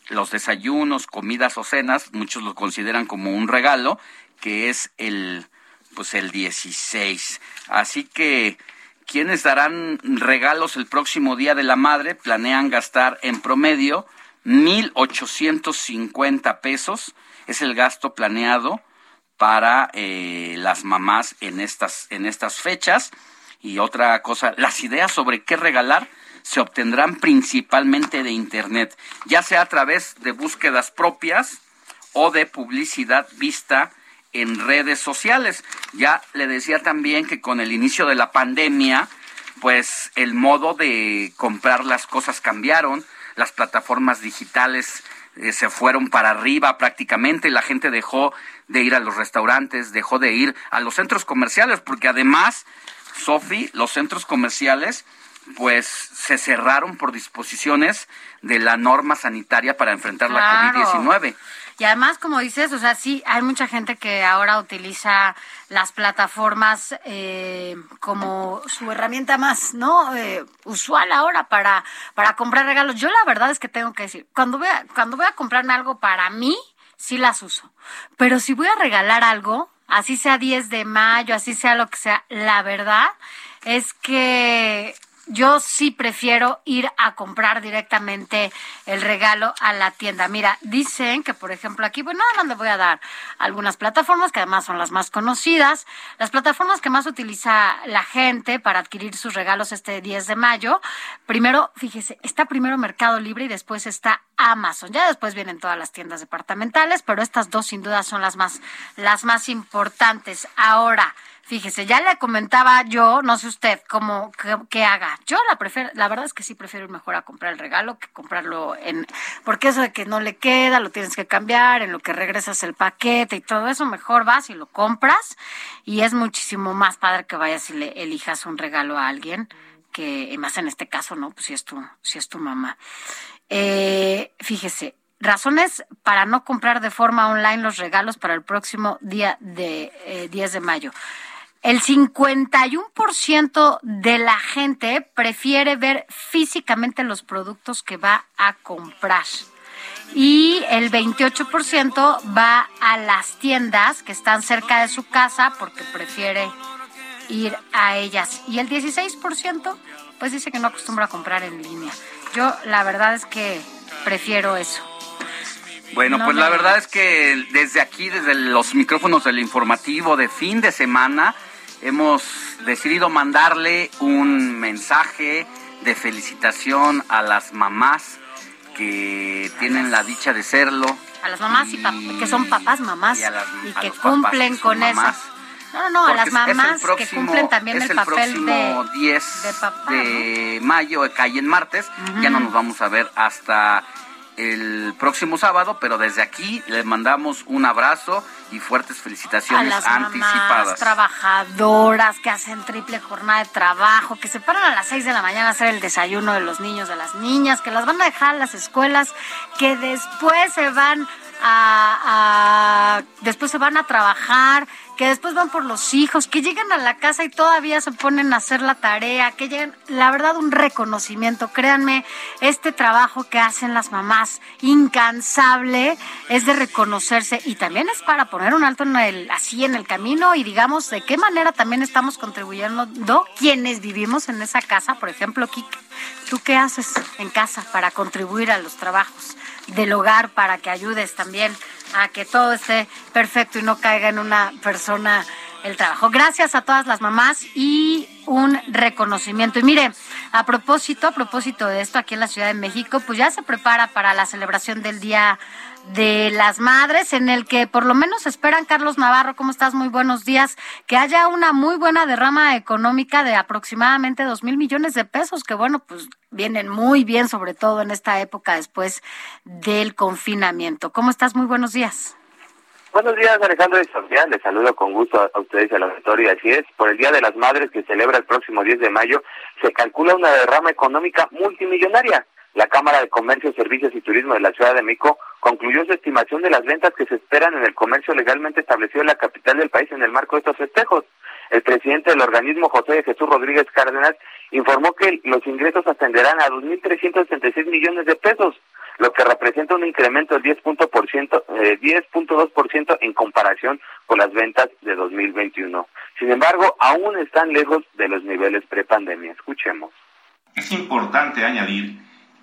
los desayunos, comidas o cenas, muchos lo consideran como un regalo, que es el, pues el 16. Así que quienes darán regalos el próximo Día de la Madre planean gastar en promedio 1.850 pesos. Es el gasto planeado para eh, las mamás en estas, en estas fechas. Y otra cosa, las ideas sobre qué regalar se obtendrán principalmente de Internet, ya sea a través de búsquedas propias o de publicidad vista en redes sociales. Ya le decía también que con el inicio de la pandemia, pues el modo de comprar las cosas cambiaron, las plataformas digitales eh, se fueron para arriba prácticamente, la gente dejó de ir a los restaurantes, dejó de ir a los centros comerciales, porque además, Sofi, los centros comerciales pues se cerraron por disposiciones de la norma sanitaria para enfrentar la Claro. COVID-19. Y además, como dices, o sea, sí, hay mucha gente que ahora utiliza las plataformas eh, como su herramienta más, ¿no? Eh, usual ahora para, para comprar regalos. Yo la verdad es que tengo que decir, cuando voy a, cuando voy a comprarme algo para mí, sí las uso. Pero si voy a regalar algo, así sea 10 de mayo, así sea lo que sea, la verdad es que yo sí prefiero ir a comprar directamente el regalo a la tienda. Mira, dicen que, por ejemplo, aquí, pues nada más le voy a dar algunas plataformas que además son las más conocidas. Las plataformas que más utiliza la gente para adquirir sus regalos este 10 de mayo. Primero, fíjese, está primero Mercado Libre y después está Amazon. Ya después vienen todas las tiendas departamentales, pero estas dos sin duda son las más, las más importantes. Ahora, Fíjese, ya le comentaba yo, no sé usted cómo qué, haga. Yo la prefiero, la verdad es que sí prefiero ir mejor a comprar el regalo que comprarlo en, porque eso de que no le queda, lo tienes que cambiar, en lo que regresas el paquete y todo eso, mejor vas y lo compras y es muchísimo más padre que vayas y le elijas un regalo a alguien que, más en este caso, no, pues si es tu, si es tu mamá. Eh, fíjese, razones para no comprar de forma online los regalos para el próximo día de eh, 10 de mayo. El 51% de la gente prefiere ver físicamente los productos que va a comprar. Y el 28% va a las tiendas que están cerca de su casa porque prefiere ir a ellas. Y el 16% pues dice que no acostumbra a comprar en línea. Yo la verdad es que prefiero eso. Bueno, No pues la verdad es que desde aquí, desde los micrófonos del informativo de fin de semana, hemos decidido mandarle un mensaje de felicitación a las mamás que tienen la dicha de serlo. A las mamás y pap- que son papás, mamás Y a las- y que cumplen que con eso. No, no, no, a las mamás que próximo- cumplen también es el, el papel próximo de 10 de papá, de mayo, que cae en martes. Ya no nos vamos a ver hasta el próximo sábado, pero desde aquí les mandamos un abrazo y fuertes a felicitaciones las mamás anticipadas. trabajadoras que hacen triple jornada de trabajo, que se paran a las 6 de la mañana a hacer el desayuno de los niños, de las niñas, que las van a dejar a las escuelas, que después se van a, a- después se van a trabajar, que después van por los hijos, que llegan a la casa y todavía se ponen a hacer la tarea, que llegan, la verdad, un reconocimiento. Créanme, este trabajo que hacen las mamás, incansable, es de reconocerse y también es para poner un alto en el, así en el camino y digamos de qué manera también estamos contribuyendo quienes vivimos en esa casa. Por ejemplo, Kike, ¿tú qué haces en casa para contribuir a los trabajos del hogar, para que ayudes también a que todo esté perfecto y no caiga en una persona el trabajo. Gracias a todas las mamás y un reconocimiento. Y mire, a propósito, a propósito de esto, aquí en la Ciudad de México, pues ya se prepara para la celebración del Día de las Madres, en el que por lo menos esperan, Carlos Navarro, ¿cómo estás? Muy buenos días, que haya una muy buena derrama económica de aproximadamente dos mil millones de pesos, que bueno, pues vienen muy bien, sobre todo en esta época después del confinamiento. ¿Cómo estás? Muy buenos días. Buenos días, Alejandro y Sofía. Les saludo con gusto a- a ustedes y al auditorio. Así es, por el Día de las Madres que celebra el próximo 10 de mayo, se calcula una derrama económica multimillonaria. La Cámara de Comercio, Servicios y Turismo de la Ciudad de México concluyó su estimación de las ventas que se esperan en el comercio legalmente establecido en la capital del país en el marco de estos festejos. El presidente del organismo, José Jesús Rodríguez Cárdenas, informó que los ingresos ascenderán a 2.376 millones de pesos, lo que representa un incremento del 10 punto por ciento, eh, 10.2% en comparación con las ventas de 2021. Sin embargo, aún están lejos de los niveles prepandemia. Escuchemos. Es importante añadir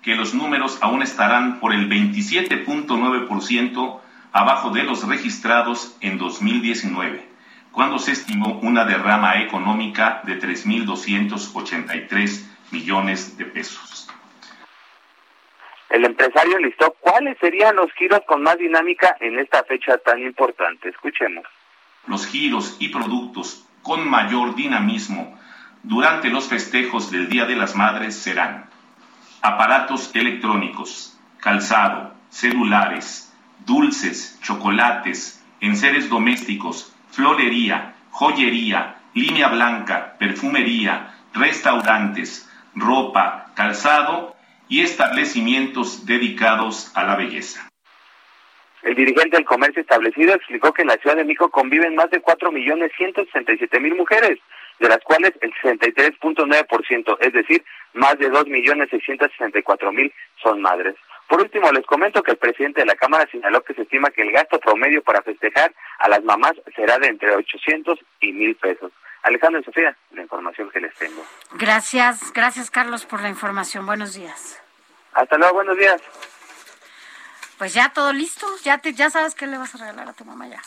que los números aún estarán por el 27.9% abajo de los registrados en 2019, cuando se estimó una derrama económica de 3.283 millones de pesos. El empresario listó cuáles serían los giros con más dinámica en esta fecha tan importante. Escuchemos. Los giros y productos con mayor dinamismo durante los festejos del Día de las Madres serán aparatos electrónicos, calzado, celulares, dulces, chocolates, enseres domésticos, florería, joyería, línea blanca, perfumería, restaurantes, ropa, calzado y establecimientos dedicados a la belleza. El dirigente del comercio establecido explicó que en la Ciudad de México conviven más de 4.167.000 mujeres, de las cuales el 63.9%, es decir, más de 2.664.000 son madres. Por último, les comento que el presidente de la Cámara señaló que se estima que el gasto promedio para festejar a las mamás será de entre 800 y 1.000 pesos. Alejandro y Sofía, la información que les tengo. Gracias, gracias Carlos por la información. Buenos días. Hasta luego, buenos días. Pues ya todo listo, ya te, ya sabes qué le vas a regalar a tu mamá ya.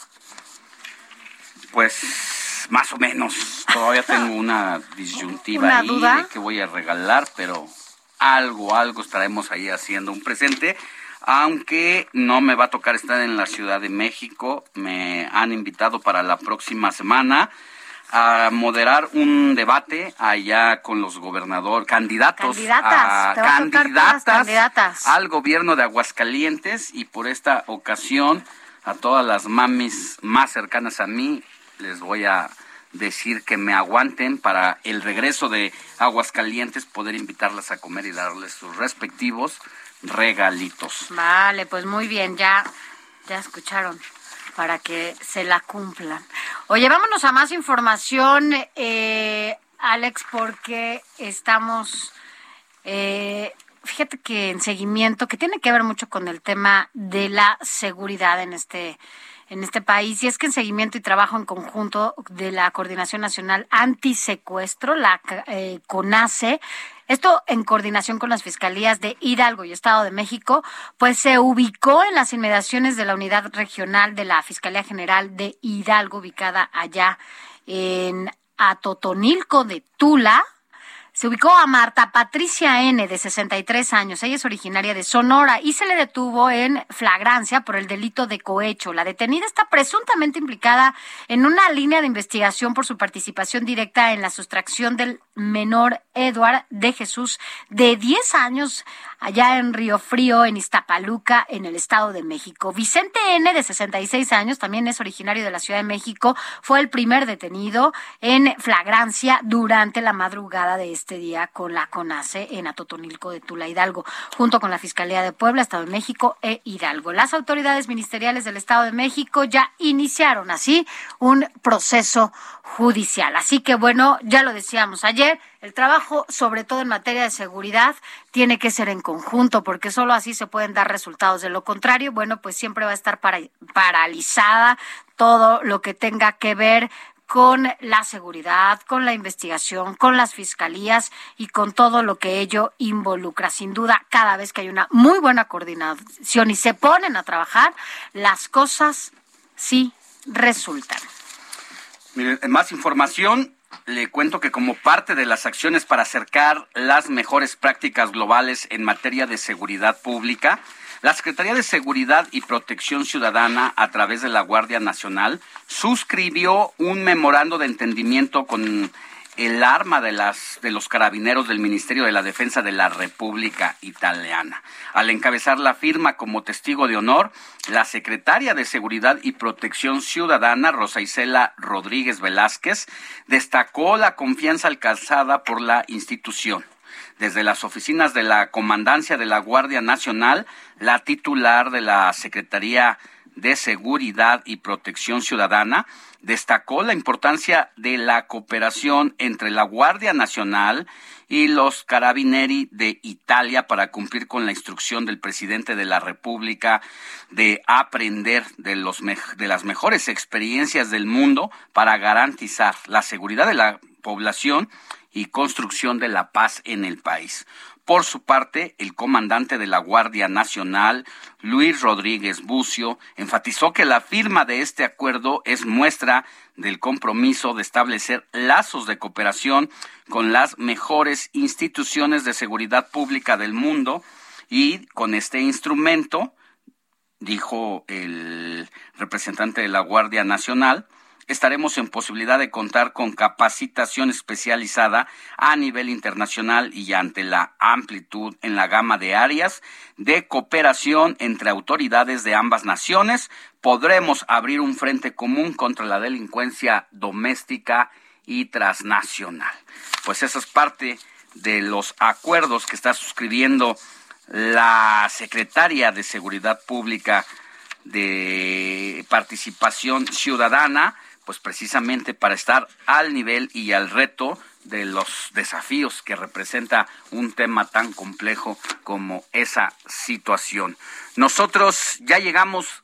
Pues más o menos. Todavía tengo una disyuntiva ¿Una ahí duda? de qué voy a regalar, pero algo, algo estaremos ahí haciendo un presente. Aunque no me va a tocar estar en la Ciudad de México, me han invitado para la próxima semana a moderar un debate allá con los gobernadores, candidatos, Candidatas, a, candidatas candidatas. al gobierno de Aguascalientes y por esta ocasión a todas las mamis más cercanas a mí les voy a decir que me aguanten para el regreso de Aguascalientes poder invitarlas a comer y darles sus respectivos regalitos. Vale, pues muy bien, ya, ya escucharon para que se la cumplan. Oye, vámonos a más información, eh, Alex, porque estamos, eh, fíjate que en seguimiento, que tiene que ver mucho con el tema de la seguridad en este en este país y es que en seguimiento y trabajo en conjunto de la Coordinación Nacional Antisecuestro, la eh, CONACE, esto en coordinación con las fiscalías de Hidalgo y Estado de México, pues se ubicó en las inmediaciones de la unidad regional de la Fiscalía General de Hidalgo, ubicada allá en Atotonilco de Tula. Se ubicó a Marta Patricia N., de 63 años. Ella es originaria de Sonora y se le detuvo en flagrancia por el delito de cohecho. La detenida está presuntamente implicada en una línea de investigación por su participación directa en la sustracción del menor Edward de Jesús, de 10 años, allá en Río Frío, en Iztapaluca, en el Estado de México. Vicente N., de 66 años, también es originario de la Ciudad de México, fue el primer detenido en flagrancia durante la madrugada de este día con la CONACE en Atotonilco de Tula Hidalgo, junto con la Fiscalía de Puebla, Estado de México e Hidalgo. Las autoridades ministeriales del Estado de México ya iniciaron así un proceso judicial. Así que bueno, ya lo decíamos ayer, el trabajo, sobre todo en materia de seguridad, tiene que ser en conjunto, porque solo así se pueden dar resultados. De lo contrario, bueno, pues siempre va a estar para- paralizada todo lo que tenga que ver con la seguridad, con la investigación, con las fiscalías y con todo lo que ello involucra. Sin duda, cada vez que hay una muy buena coordinación y se ponen a trabajar, las cosas sí resultan. Miren, en más información, le cuento que como parte de las acciones para acercar las mejores prácticas globales en materia de seguridad pública, la Secretaría de Seguridad y Protección Ciudadana, a través de la Guardia Nacional, suscribió un memorando de entendimiento con el arma de, las, de los carabineros del Ministerio de la Defensa de la República Italiana. Al encabezar la firma como testigo de honor, la secretaria de Seguridad y Protección Ciudadana, Rosa Isela Rodríguez Velázquez, destacó la confianza alcanzada por la institución. Desde las oficinas de la Comandancia de la Guardia Nacional, la titular de la Secretaría de Seguridad y Protección Ciudadana destacó la importancia de la cooperación entre la Guardia Nacional y los Carabinieri de Italia para cumplir con la instrucción del presidente de la República de aprender de, los de las mejores experiencias del mundo para garantizar la seguridad de la población y construcción de la paz en el país. Por su parte, el comandante de la Guardia Nacional, Luis Rodríguez Bucio, enfatizó que la firma de este acuerdo es muestra del compromiso de establecer lazos de cooperación con las mejores instituciones de seguridad pública del mundo y con este instrumento, dijo el representante de la Guardia Nacional, estaremos en posibilidad de contar con capacitación especializada a nivel internacional y ante la amplitud en la gama de áreas de cooperación entre autoridades de ambas naciones, podremos abrir un frente común contra la delincuencia doméstica y transnacional. Pues esa es parte de los acuerdos que está suscribiendo la secretaria de Seguridad Pública de Participación Ciudadana, pues precisamente para estar al nivel y al reto de los desafíos que representa un tema tan complejo como esa situación. Nosotros ya llegamos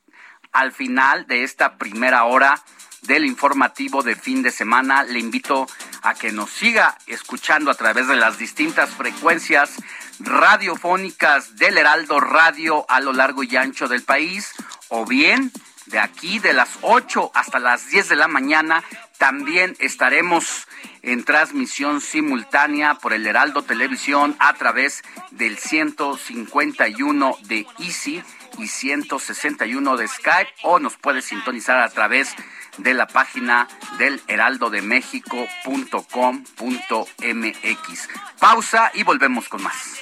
al final de esta primera hora del informativo de fin de semana. Le invito a que nos siga escuchando a través de las distintas frecuencias radiofónicas del Heraldo Radio a lo largo y ancho del país o bien de aquí de las 8 hasta las 10 de la mañana también estaremos en transmisión simultánea por el Heraldo Televisión a través del 151 de Easy y 161 de Skype o nos puede sintonizar a través de la página del heraldodemexico.com.mx. Pausa y volvemos con más.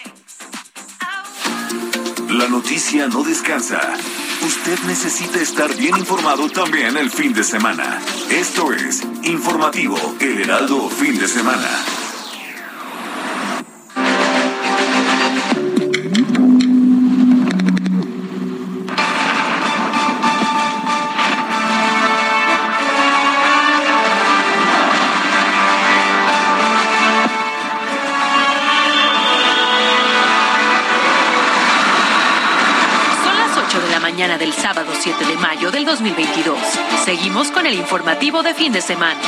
La noticia no descansa. Usted necesita estar bien informado también el fin de semana. Esto es Informativo El Heraldo Fin de Semana. Del sábado 7 de mayo del 2022. Seguimos con el informativo de fin de semana.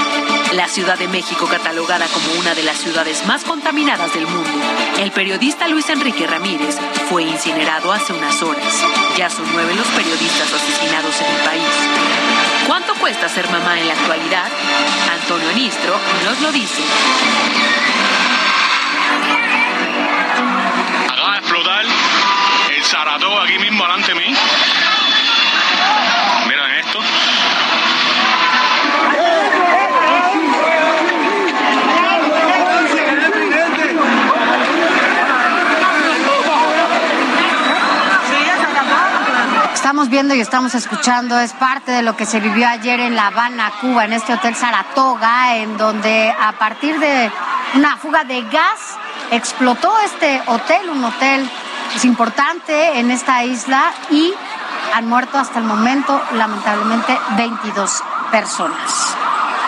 La Ciudad de México catalogada como una de las ciudades más contaminadas del mundo. El periodista Luis Enrique Ramírez fue incinerado hace unas horas. Ya son nueve los periodistas asesinados en el país. ¿Cuánto cuesta ser mamá en la actualidad? Antonio Enistro nos lo dice. El Saratoga aquí mismo delante de mí. Miren esto. Estamos viendo y estamos escuchando, es parte de lo que se vivió ayer en La Habana, Cuba, en este Hotel Saratoga, en donde a partir de una fuga de gas explotó este hotel, un hotel pues, importante en esta isla y han muerto hasta el momento, lamentablemente, 22 personas.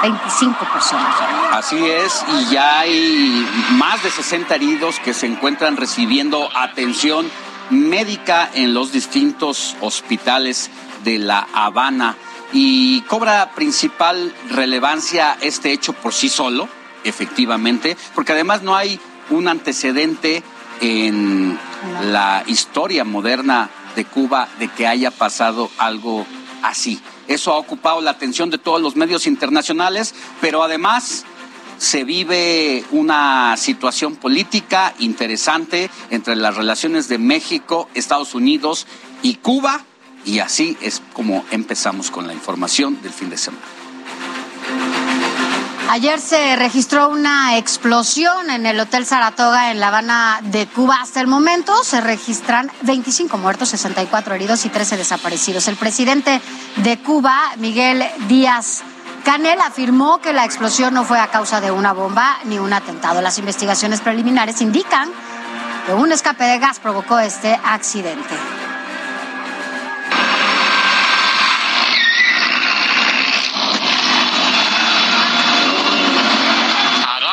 25 personas. Así es, y ya hay más de 60 heridos que se encuentran recibiendo atención médica en los distintos hospitales de La Habana. Y cobra principal relevancia este hecho por sí solo, efectivamente, porque además no hay un antecedente en la historia moderna de Cuba de que haya pasado algo así. Eso ha ocupado la atención de todos los medios internacionales, pero además se vive una situación política interesante entre las relaciones de México, Estados Unidos y Cuba, y así es como empezamos con la información del fin de semana. Ayer se registró una explosión en el Hotel Saratoga en La Habana de Cuba. Hasta el momento se registran 25 muertos, 64 heridos y 13 desaparecidos. El presidente de Cuba, Miguel Díaz Canel, afirmó que la explosión no fue a causa de una bomba ni un atentado. Las investigaciones preliminares indican que un escape de gas provocó este accidente.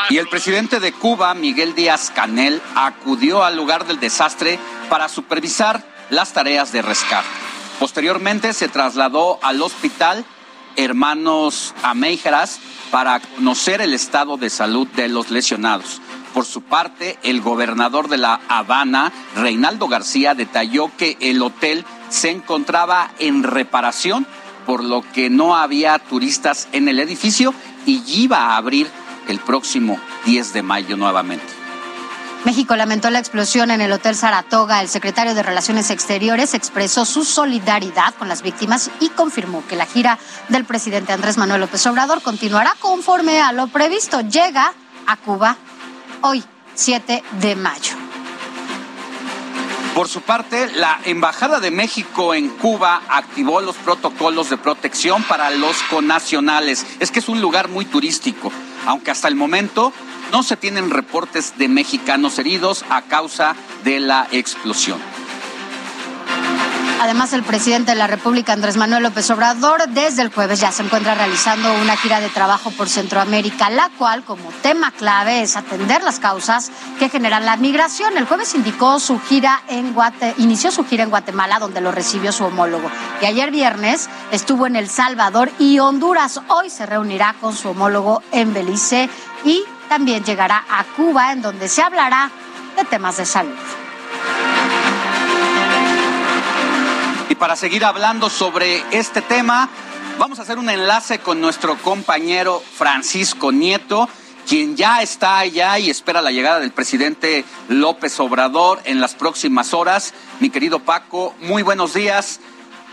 Y el presidente de Cuba, Miguel Díaz Canel, acudió al lugar del desastre para supervisar las tareas de rescate. Posteriormente se trasladó al hospital Hermanos Ameijeras para conocer el estado de salud de los lesionados. Por su parte, el gobernador de La Habana, Reinaldo García, detalló que el hotel se encontraba en reparación, por lo que no había turistas en el edificio y iba a abrir el próximo 10 de mayo nuevamente. México lamentó la explosión en el Hotel Saratoga. El secretario de Relaciones Exteriores expresó su solidaridad con las víctimas y confirmó que la gira del presidente Andrés Manuel López Obrador continuará conforme a lo previsto. Llega a Cuba hoy, 7 de mayo. Por su parte, la Embajada de México en Cuba activó los protocolos de protección para los conacionales. Es que es un lugar muy turístico, aunque hasta el momento no se tienen reportes de mexicanos heridos a causa de la explosión. Además, el presidente de la República, Andrés Manuel López Obrador, desde el jueves ya se encuentra realizando una gira de trabajo por Centroamérica, la cual como tema clave es atender las causas que generan la migración. El jueves indicó su gira en Guate, inició su gira en Guatemala, donde lo recibió su homólogo. Y ayer viernes estuvo en El Salvador y Honduras. Hoy se reunirá con su homólogo en Belice y también llegará a Cuba, en donde se hablará de temas de salud. Y para seguir hablando sobre este tema, vamos a hacer un enlace con nuestro compañero Francisco Nieto, quien ya está allá y espera la llegada del presidente López Obrador en las próximas horas. Mi querido Paco, muy buenos días.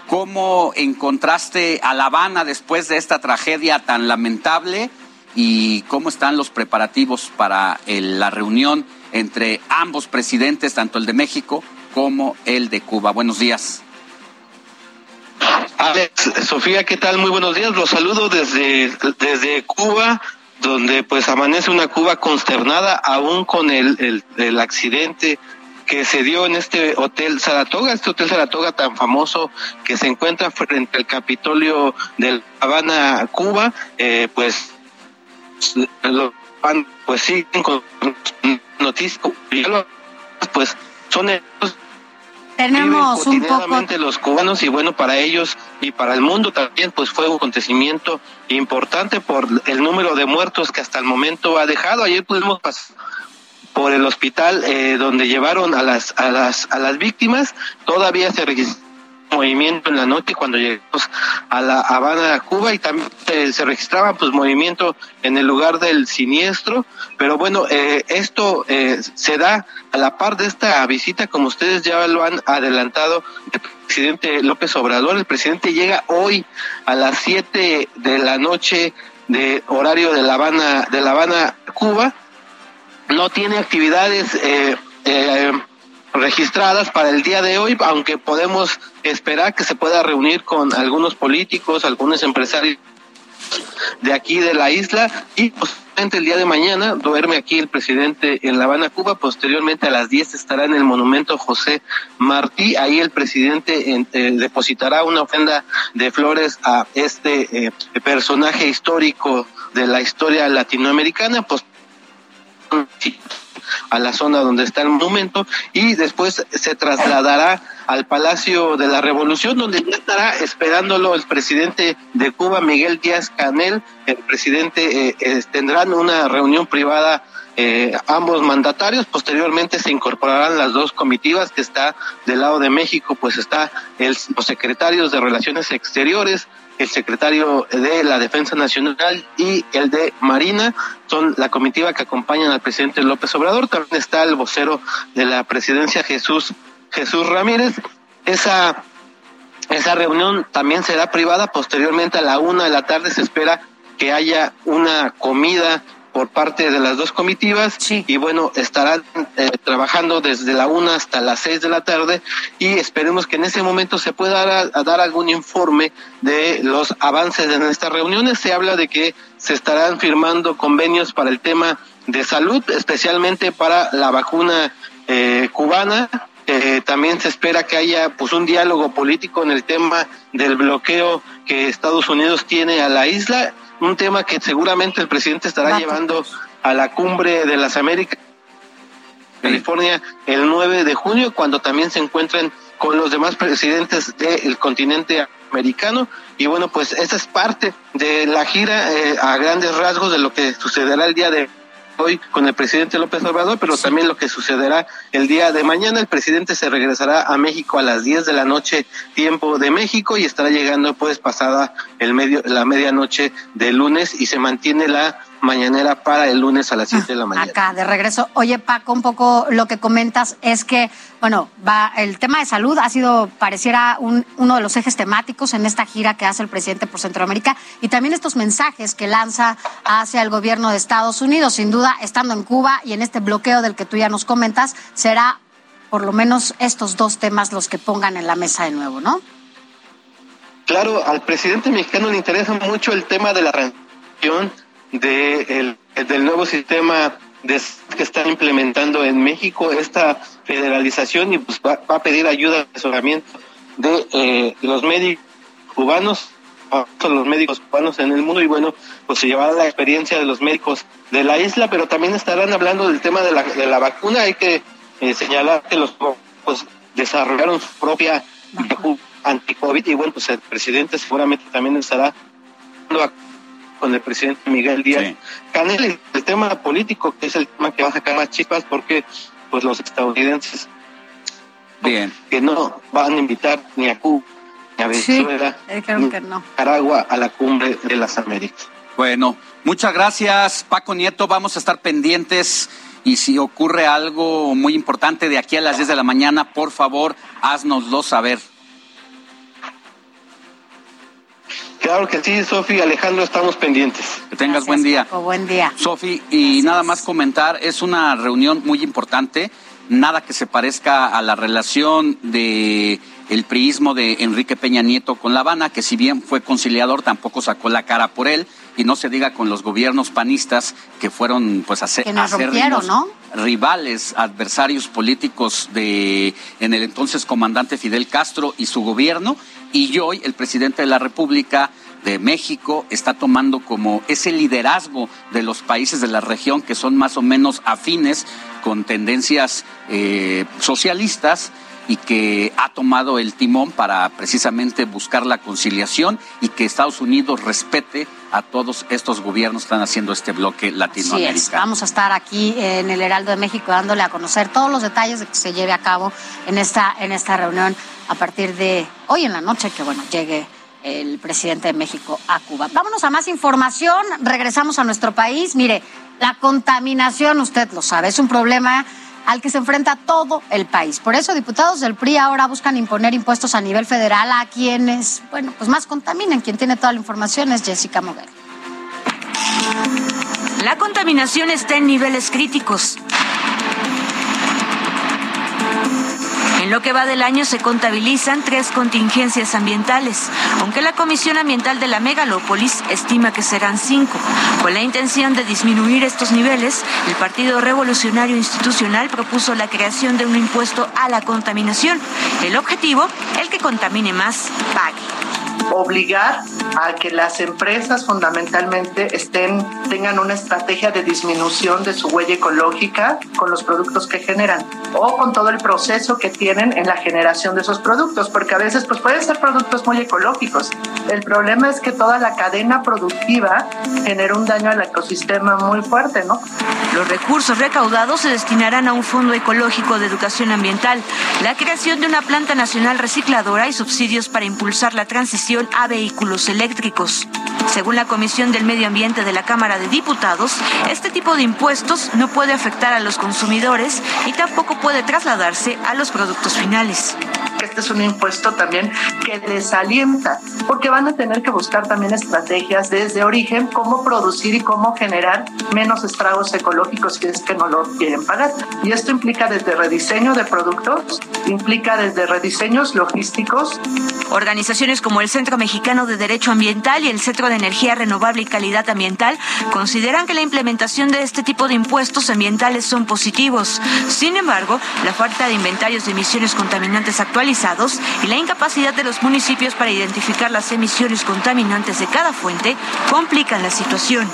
¿Cómo encontraste a La Habana después de esta tragedia tan lamentable? ¿Y cómo están los preparativos para el- la reunión entre ambos presidentes, tanto el de México como el de Cuba? Buenos días. Alex, Sofía, ¿qué tal? Muy buenos días. Los saludo desde, desde Cuba, donde pues amanece una Cuba consternada, aún con el, el, accidente que se dio en este hotel Saratoga, este hotel Saratoga tan famoso que se encuentra frente al Capitolio de La Habana, Cuba, eh, pues lo pues siguen con noticias, pues son Tenemos un poco los cubanos y bueno para ellos y para el mundo también pues fue un acontecimiento importante por el número de muertos que hasta el momento ha dejado. Ayer pudimos pasar por el hospital eh, donde llevaron a las a las a las víctimas. Todavía se registró movimiento en la noche cuando llegamos a la Habana, Cuba, y también se registraba pues movimiento en el lugar del siniestro, pero bueno, eh, esto eh, se da a la par de esta visita, como ustedes ya lo han adelantado, el presidente López Obrador, el presidente llega hoy a las 7 de la noche de horario de La Habana, de La Habana, Cuba, no tiene actividades eh, eh, registradas para el día de hoy, aunque podemos esperar que se pueda reunir con algunos políticos, algunos empresarios de aquí de la isla y posteriormente el día de mañana duerme aquí el presidente en La Habana, Cuba. Posteriormente a las 10 estará en el monumento José Martí. Ahí el presidente eh, depositará una ofrenda de flores a este eh, personaje histórico de la historia latinoamericana. Pues, a la zona donde está el monumento y después se trasladará al Palacio de la Revolución donde ya estará esperándolo el presidente de Cuba, Miguel Díaz Canel, el presidente eh, tendrán una reunión privada eh, ambos mandatarios, posteriormente se incorporarán las dos comitivas que está del lado de México, pues está el, los secretarios de Relaciones Exteriores, el secretario de la Defensa Nacional y el de Marina son la comitiva que acompañan al presidente López Obrador. También está el vocero de la presidencia Jesús Jesús Ramírez. Esa esa reunión también será privada. Posteriormente a la una de la tarde se espera que haya una comida por parte de las dos comitivas y bueno, estarán eh, trabajando desde la una hasta las seis de la tarde y esperemos que en ese momento se pueda dar, a dar algún informe de los avances en estas reuniones. Se habla de que se estarán firmando convenios para el tema de salud, especialmente para la vacuna eh, cubana. Eh, también se espera que haya pues un diálogo político en el tema del bloqueo que Estados Unidos tiene a la isla un tema que seguramente el presidente estará llevando a la cumbre de las Américas, California, el 9 de junio, cuando también se encuentren con los demás presidentes del continente americano. Y bueno, pues esa es parte de la gira eh, a grandes rasgos de lo que sucederá el día de hoy con el presidente López Obrador, pero también lo que sucederá el día de mañana. El presidente se regresará a México a las 10 de la noche, tiempo de México, y estará llegando pues pasada el medio, la medianoche del lunes y se mantiene la mañanera para el lunes a las 7 de la mañana. Acá, de regreso. Oye, Paco, un poco lo que comentas es que, bueno, va, el tema de salud ha sido, pareciera, un, uno de los ejes temáticos en esta gira que hace el presidente por Centroamérica y también estos mensajes que lanza hacia el gobierno de Estados Unidos. Sin duda, estando en Cuba y en este bloqueo del que tú ya nos comentas, será por lo menos estos dos temas los que pongan en la mesa de nuevo, ¿no? Claro, al presidente mexicano le interesa mucho el tema de la rendición de el- del nuevo sistema de, que están implementando en México, esta federalización, y pues va, a pedir ayuda, asesoramiento de eh, los médicos cubanos, los médicos cubanos en el mundo, y bueno, pues se llevará la experiencia de los médicos de la isla, pero también estarán hablando del tema de la, de la vacuna. Hay que eh, señalar que los pues, desarrollaron su propia anti-COVID, y bueno, pues el presidente seguramente también estará con el presidente Miguel Díaz Canel y el tema político, que es el tema que va a sacar más chispas, porque pues los estadounidenses Bien. que no van a invitar ni a Cuba ni a Venezuela Dijeron que no. Nicaragua a la cumbre de las Américas. Bueno, muchas gracias, Paco Nieto. Vamos a estar pendientes y si ocurre algo muy importante de aquí a las 10 de la mañana, por favor, haznoslo saber. Claro que sí, Sofía, Alejandro, estamos pendientes. Que tengas buen día. Paco, buen día. Sofi, y nada más comentar, es una reunión muy importante, nada que se parezca a la relación de el priismo de Enrique Peña Nieto con La Habana, que si bien fue conciliador, tampoco sacó la cara por él, y no se diga con los gobiernos panistas que fueron pues hacer Que nos rompieron, ¿no? rivales, adversarios políticos de en el entonces comandante Fidel Castro y su gobierno, y hoy el presidente de la República de México está tomando como ese liderazgo de los países de la región que son más o menos afines con tendencias eh, socialistas y que ha tomado el timón para precisamente buscar la conciliación y que Estados Unidos respete a todos estos gobiernos que están haciendo este bloque latinoamericano. es. Vamos a estar aquí en el Heraldo de México dándole a conocer todos los detalles de que se lleve a cabo en esta, en esta reunión a partir de hoy en la noche, que bueno, llegue el presidente de México a Cuba. Vámonos a más información, regresamos a nuestro país. Mire, la contaminación, usted lo sabe, es un problema al que se enfrenta todo el país. Por eso diputados del PRI ahora buscan imponer impuestos a nivel federal a quienes, bueno, pues más contaminen. Quien tiene toda la información es Jessica Moguel. La contaminación está en niveles críticos. En lo que va del año se contabilizan tres contingencias ambientales, aunque la Comisión Ambiental de la Megalópolis estima que serán cinco. Con la intención de disminuir estos niveles, el Partido Revolucionario Institucional propuso la creación de un impuesto a la contaminación. El objetivo, el que contamine más, pague obligar a que las empresas fundamentalmente estén tengan una estrategia de disminución de su huella ecológica con los productos que generan o con todo el proceso que tienen en la generación de esos productos, porque a veces pues pueden ser productos muy ecológicos. El problema es que toda la cadena productiva genera un daño al ecosistema muy fuerte, ¿no? Los recursos recaudados se destinarán a un fondo ecológico de educación ambiental, la creación de una planta nacional recicladora y subsidios para impulsar la transición a vehículos eléctricos. Según la Comisión del Medio Ambiente de la Cámara de Diputados, este tipo de impuestos no puede afectar a los consumidores y tampoco puede trasladarse a los productos finales. Este es un impuesto también que desalienta, porque van a tener que buscar también estrategias desde origen, cómo producir y cómo generar menos estragos ecológicos si es que no lo quieren pagar. Y esto implica desde rediseño de productos, implica desde rediseños logísticos. Organizaciones como el Centro Mexicano de Derecho Ambiental y el Centro de Energía Renovable y Calidad Ambiental consideran que la implementación de este tipo de impuestos ambientales son positivos. Sin embargo, la falta de inventarios de emisiones contaminantes actualizados y la incapacidad de los municipios para identificar las emisiones contaminantes de cada fuente complican la situación.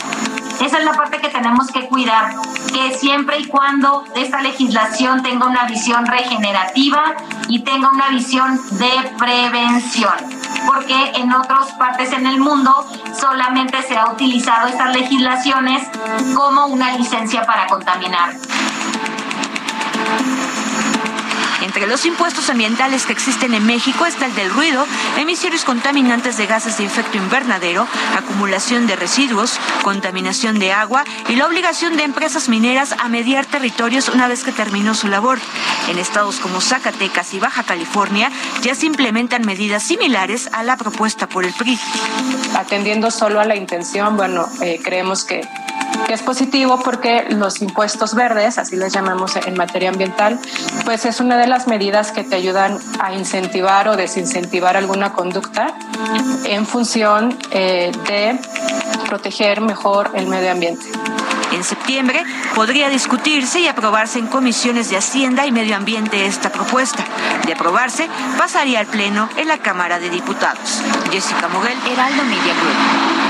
Esa es la parte que tenemos que cuidar, que siempre y cuando esta legislación tenga una visión regenerativa y tenga una visión de prevención, porque en otras partes en el mundo solamente se ha utilizado estas legislaciones como una licencia para contaminar. Entre los impuestos ambientales que existen en México está el del ruido, emisiones contaminantes de gases de efecto invernadero, acumulación de residuos, contaminación de agua y la obligación de empresas mineras a mediar territorios una vez que terminó su labor. En estados como Zacatecas y Baja California ya se implementan medidas similares a la propuesta por el PRI. Atendiendo solo a la intención, bueno, eh, creemos que que es positivo porque los impuestos verdes, así les llamamos en materia ambiental, pues es una de las medidas que te ayudan a incentivar o desincentivar alguna conducta en función eh, de proteger mejor el medio ambiente. En septiembre podría discutirse y aprobarse en comisiones de Hacienda y Medio Ambiente esta propuesta. De aprobarse, pasaría al Pleno en la Cámara de Diputados. Jessica Moguel, Heraldo Media Group.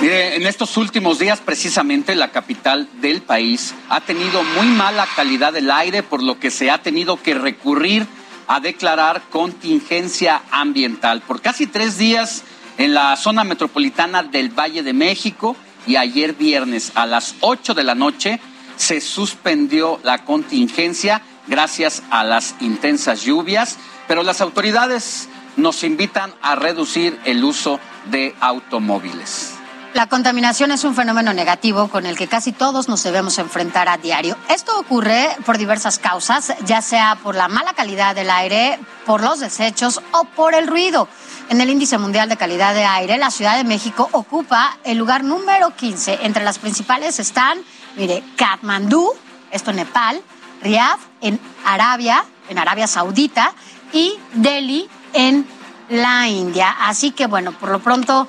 Mire, en estos últimos días precisamente la capital del país ha tenido muy mala calidad del aire, por lo que se ha tenido que recurrir a declarar contingencia ambiental. Por casi tres días en la zona metropolitana del Valle de México y ayer viernes a las 8 de la noche se suspendió la contingencia gracias a las intensas lluvias, pero las autoridades nos invitan a reducir el uso de automóviles. La contaminación es un fenómeno negativo con el que casi todos nos debemos enfrentar a diario. Esto ocurre por diversas causas, ya sea por la mala calidad del aire, por los desechos o por el ruido. En el Índice Mundial de Calidad de Aire, la Ciudad de México ocupa el lugar número 15. Entre las principales están, mire, Kathmandú, esto en Nepal, Riyadh en Arabia, en Arabia Saudita, y Delhi en la India. Así que bueno, por lo pronto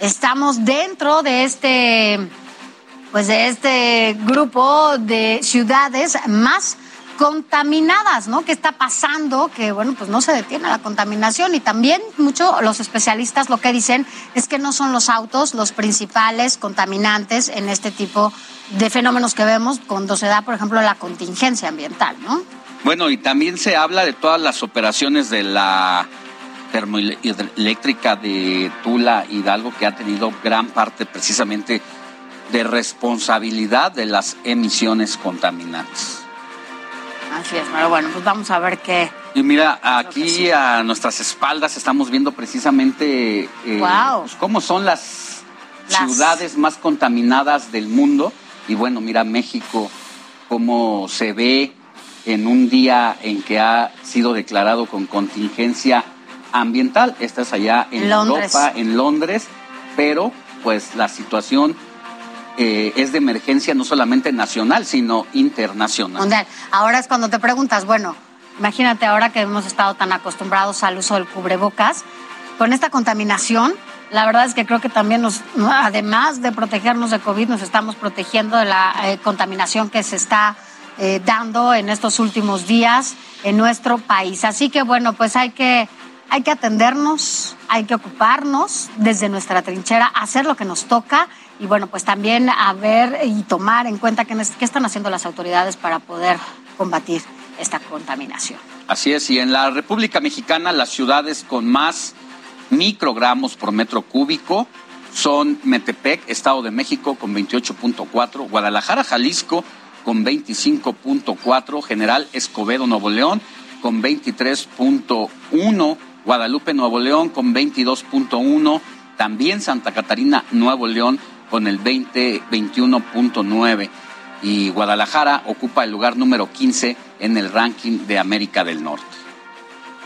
estamos dentro de este, pues de este grupo de ciudades más contaminadas, ¿no? ¿Qué está pasando? Que bueno, pues no se detiene la contaminación y también mucho los especialistas lo que dicen es que no son los autos los principales contaminantes en este tipo de fenómenos que vemos cuando se da, por ejemplo, la contingencia ambiental, ¿no? Bueno, y también se habla de todas las operaciones de la termoeléctrica de Tula Hidalgo que ha tenido gran parte precisamente de responsabilidad de las emisiones contaminantes. Así es, pero bueno, pues vamos a ver qué. Y mira, aquí a nuestras espaldas estamos viendo precisamente eh, Wow. pues, cómo son las, Las- ciudades más contaminadas del mundo. Y bueno, mira México, cómo se ve en un día en que ha sido declarado con contingencia ambiental. Esta es allá en Londres. Europa, en Londres, pero pues la situación eh, es de emergencia no solamente nacional, sino internacional. mundial. Ahora es cuando te preguntas, bueno, imagínate ahora que hemos estado tan acostumbrados al uso del cubrebocas, con esta contaminación, la verdad es que creo que también nos, además de protegernos de COVID, nos estamos protegiendo de la eh, contaminación que se está eh, dando en estos últimos días en nuestro país. Así que bueno, pues hay que, hay que atendernos, hay que ocuparnos desde nuestra trinchera, hacer lo que nos toca y bueno, pues también a ver y tomar en cuenta qué, qué están haciendo las autoridades para poder combatir esta contaminación. Así es, y en la República Mexicana las ciudades con más microgramos por metro cúbico son Metepec, Estado de México con 28.4, Guadalajara, Jalisco con 25.4, General Escobedo, Nuevo León con 23.1, Guadalupe, Nuevo León con 22.1, también Santa Catarina, Nuevo León con el 20, 21.9 y Guadalajara ocupa el lugar número 15 en el ranking de América del Norte.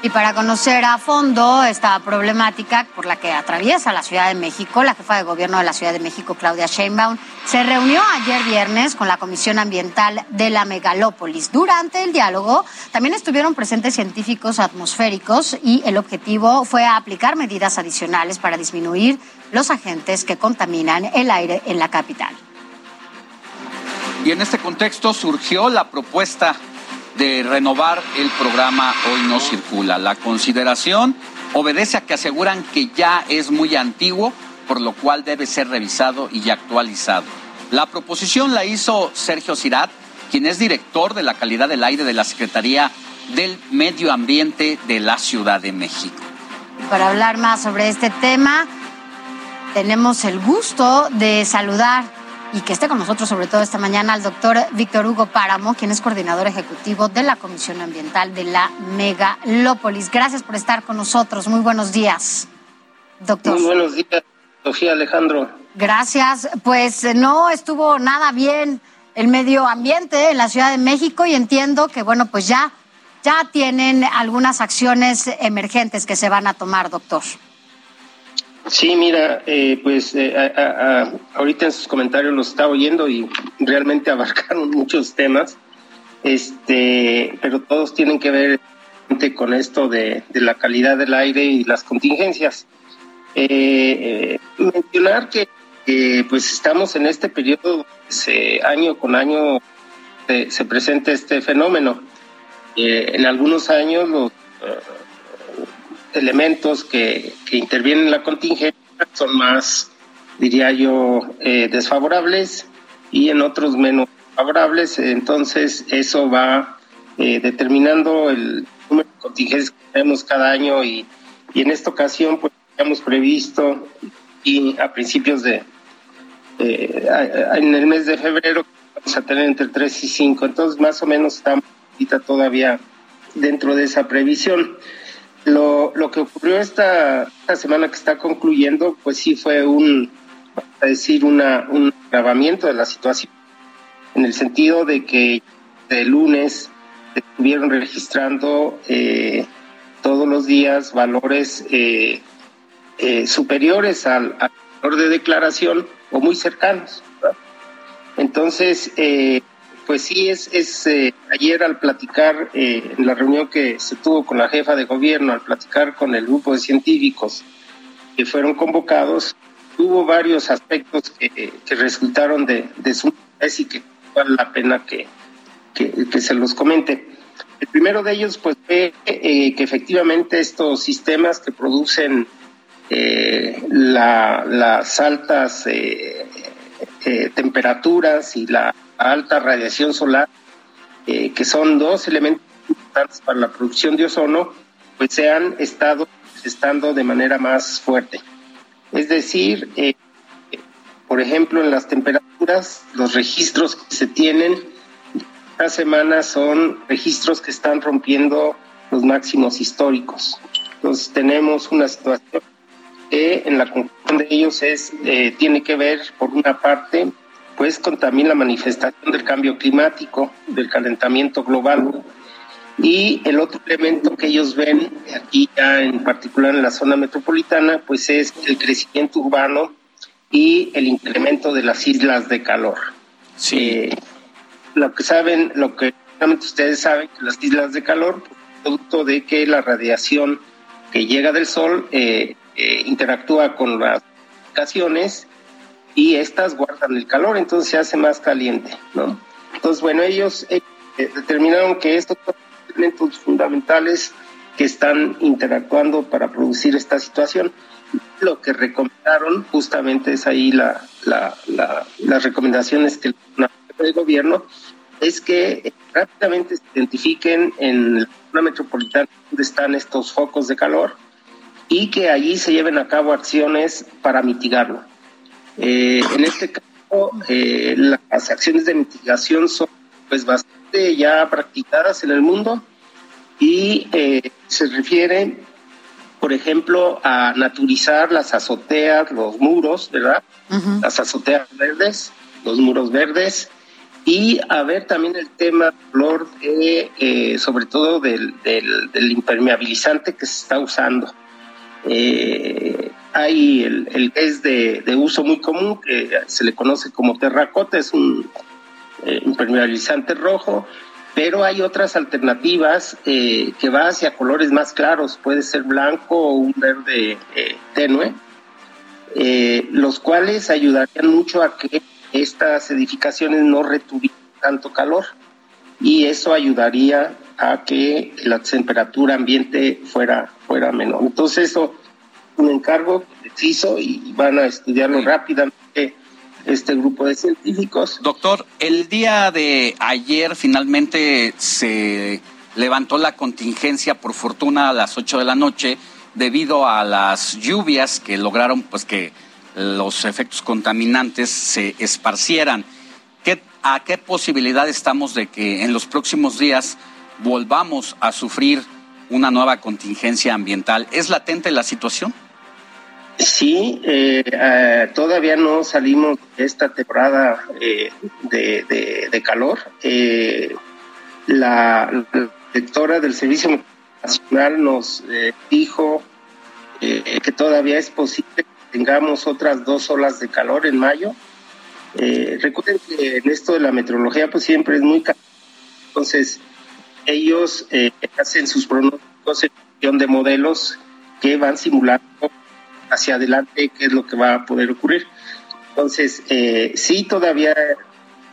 Y para conocer a fondo esta problemática por la que atraviesa la Ciudad de México, la jefa de gobierno de la Ciudad de México, Claudia Sheinbaum, se reunió ayer viernes con la Comisión Ambiental de la Megalópolis. Durante el diálogo también estuvieron presentes científicos atmosféricos y el objetivo fue aplicar medidas adicionales para disminuir los agentes que contaminan el aire en la capital. Y en este contexto surgió la propuesta de renovar el programa Hoy no circula. La consideración obedece a que aseguran que ya es muy antiguo, por lo cual debe ser revisado y actualizado. La proposición la hizo Sergio Cirat, quien es director de la calidad del aire de la Secretaría del Medio Ambiente de la Ciudad de México. Para hablar más sobre este tema, tenemos el gusto de saludar y que esté con nosotros sobre todo esta mañana al doctor Víctor Hugo Páramo, quien es coordinador ejecutivo de la Comisión Ambiental de la Megalópolis. Gracias por estar con nosotros. Muy buenos días, doctor. Muy buenos días, Sofía Alejandro. Gracias. Pues eh, no estuvo nada bien el medio ambiente en la Ciudad de México y entiendo que, bueno, pues ya, ya tienen algunas acciones emergentes que se van a tomar, doctor. Sí, mira, eh, pues eh, ahorita en sus comentarios los estaba oyendo y realmente abarcaron muchos temas, este, pero todos tienen que ver con esto de, la calidad del aire y las contingencias. Eh, eh, mencionar que pues estamos en este periodo año con año se, se presenta este fenómeno. En algunos años los elementos que, que intervienen en la contingencia son más, diría yo, eh, desfavorables y en otros menos favorables. Entonces eso va eh, determinando el número de contingencias que tenemos cada año y, y en esta ocasión pues hemos previsto y a principios de eh, en el mes de febrero vamos a tener entre 3 y 5 entonces más o menos estamos todavía dentro de esa previsión lo, lo que ocurrió esta, esta semana que está concluyendo pues sí fue un a decir una, un agravamiento de la situación en el sentido de que de lunes estuvieron registrando eh, todos los días valores eh, eh, superiores al, al valor de declaración o muy cercanos. Entonces, eh, pues sí, es, es eh, ayer al platicar eh, en la reunión que se tuvo con la jefa de gobierno, al platicar con el grupo de científicos que fueron convocados, hubo varios aspectos que, que resultaron de, de su interés y que vale la pena que, que, se los comente. El primero de ellos, pues, fue eh, que efectivamente estos sistemas que producen eh, la- las altas eh, eh, temperaturas y la alta radiación solar, eh, que son dos elementos importantes para la producción de ozono, pues se han estado manifestando de manera más fuerte. Es decir, eh, por ejemplo, en las temperaturas, los registros que se tienen esta semana son registros que están rompiendo los máximos históricos. Entonces tenemos una situación que en la conclusión de ellos es eh, tiene que ver por una parte pues con también la manifestación del cambio climático, del calentamiento global y el otro elemento que ellos ven aquí ya en particular en la zona metropolitana pues es el crecimiento urbano y el incremento de las islas de calor. Eh, lo que saben, lo que realmente ustedes saben que las islas de calor, pues, producto de que la radiación que llega del sol eh, eh, interactúa con las ocasiones y estas guardan el calor, entonces se hace más caliente, ¿no? Entonces, bueno, ellos eh, eh, determinaron que estos elementos fundamentales que están interactuando para producir esta situación. Lo que recomendaron justamente es ahí la- las recomendaciones que el gobierno es que eh, rápidamente se identifiquen en la zona metropolitana donde están estos focos de calor y que allí se lleven a cabo acciones para mitigarlo. Eh, en este caso, eh, las acciones de mitigación son pues bastante ya practicadas en el mundo y eh, se refiere, por ejemplo, a naturizar las azoteas, los muros, ¿verdad? Las azoteas verdes, los muros verdes y a ver también el tema, Flor, de, eh, sobre todo del, del, del impermeabilizante que se está usando. Eh, hay el, el que es de, de uso muy común, que se le conoce como terracota, es un eh, impermeabilizante rojo, pero hay otras alternativas eh, que va hacia colores más claros, puede ser blanco o un verde eh, tenue, eh, los cuales ayudarían mucho a que estas edificaciones no retuvieran tanto calor y eso ayudaría a que la temperatura ambiente fuera, fuera menor. Entonces eso es un encargo preciso y van a estudiarlo rápidamente este grupo de científicos. Doctor, el día de ayer finalmente se levantó la contingencia, por fortuna, a las 8 de la noche, debido a las lluvias que lograron pues que los efectos contaminantes se esparcieran. ¿Qué, ¿A qué posibilidad estamos de que en los próximos días volvamos a sufrir una nueva contingencia ambiental? ¿Es latente la situación? Sí, eh, eh, todavía no salimos de esta temporada eh, de, de- de calor. Eh, la, directora del Servicio Nacional nos eh, dijo eh, que todavía es posible que tengamos otras dos olas de calor en mayo. Recuerden que en esto de la meteorología pues siempre es muy ca- entonces ellos hacen sus pronósticos en función de modelos que van simulando hacia adelante qué es lo que va a poder ocurrir. Entonces, eh, sí, todavía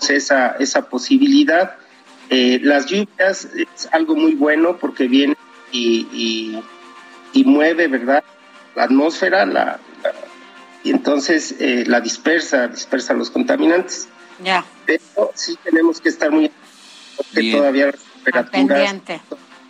es esa, esa posibilidad. Eh, las lluvias es algo muy bueno porque viene y, y, y mueve, ¿verdad? La atmósfera, la, la- y entonces eh, la dispersa, dispersa los contaminantes. Ya. Pero sí tenemos que estar muy porque Bien. todavía las temperaturas son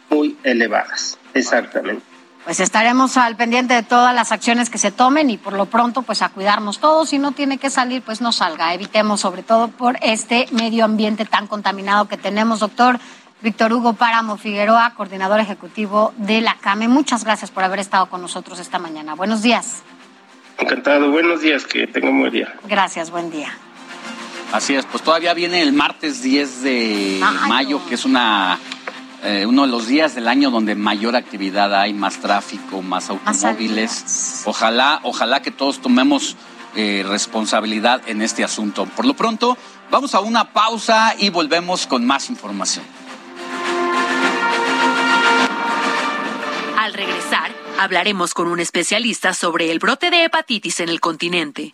muy elevadas. Exactamente. Pues estaremos al pendiente de todas las acciones que se tomen y por lo pronto pues a cuidarnos todos. Si no tiene que salir, pues no salga. Evitemos sobre todo por este medio ambiente tan contaminado que tenemos, doctor. Víctor Hugo Páramo Figueroa, coordinador ejecutivo de la CAME. Muchas gracias por haber estado con nosotros esta mañana. Buenos días. Encantado. Buenos días. Que tengan buen día. Gracias, buen día. Así es, pues todavía viene el martes 10 de mayo, que es una eh, uno de los días del año donde mayor actividad hay, más tráfico, más automóviles. Ojalá, ojalá que todos tomemos eh, responsabilidad en este asunto. Por lo pronto, vamos a una pausa y volvemos con más información. Al regresar, hablaremos con un especialista sobre el brote de hepatitis en el continente.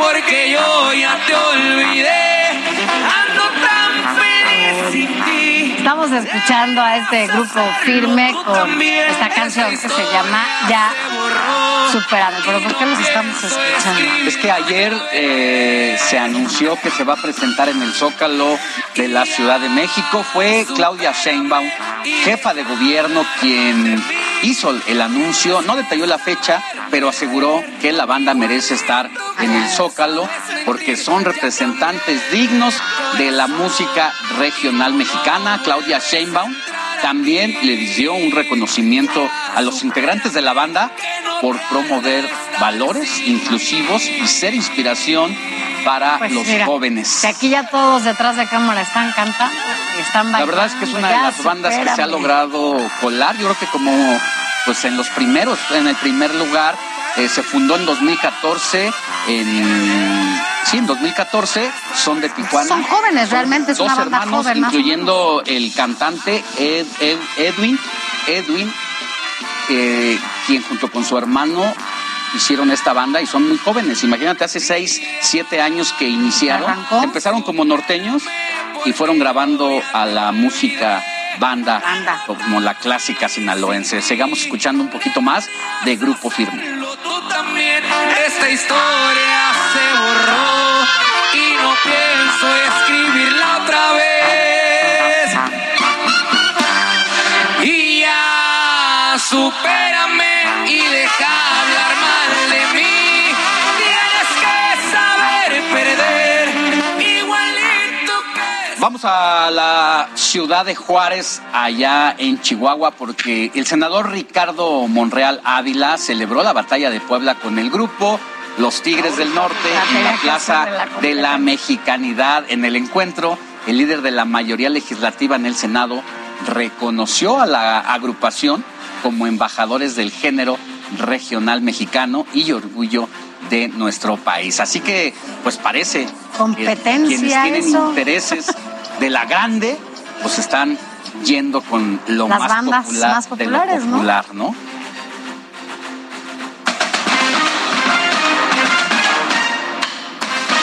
porque yo ya te olvidé. Ando tan feliz sin ti. Estamos escuchando a este grupo firme con esta canción que se llama Ya Superame. Pero ¿por qué los estamos escuchando? Es que ayer eh, se anunció que se va a presentar en el Zócalo de la Ciudad de México. Fue Claudia Sheinbaum, jefa de gobierno, quien hizo el anuncio. No detalló la fecha, pero aseguró que la banda merece estar en el Zócalo porque son representantes dignos de la música regional mexicana. Claudia Sheinbaum también le dio un reconocimiento a los integrantes de la banda por promover valores inclusivos y ser inspiración para Pues los mira, jóvenes. Que aquí ya todos detrás de cámara están cantando están La bailando. verdad es que es una de las bandas que se ha logrado colar. Yo creo que como pues en los primeros, en el primer lugar, eh, se fundó en 2014 en sí, en 2014 son de Tijuana. Son jóvenes, realmente es dos una banda hermanos, joven. incluyendo el cantante Ed- Ed- Edwin, Edwin, eh, quien junto con su hermano hicieron esta banda y son muy jóvenes. Imagínate, hace 6, 7 años que iniciaron. Arrancó. Empezaron como norteños y fueron grabando a la música banda, banda, como la clásica sinaloense. Sigamos escuchando un poquito más de Grupo Firme. Tú también, esta historia se borró y no pienso escribirla otra vez. Y ya supera. Vamos a la ciudad de Juárez, allá en Chihuahua, porque el senador Ricardo Monreal Ávila celebró la batalla de Puebla con el grupo Los Tigres del Norte en la Plaza de la Mexicanidad. En el encuentro, el líder de la mayoría legislativa en el Senado reconoció a la agrupación como embajadores del género regional mexicano y orgullo de nuestro país. Así que, pues parece Competencia, que quienes tienen eso. intereses de la grande, pues están yendo con lo Las más bandas popular más de lo populares, ¿no? popular, ¿no?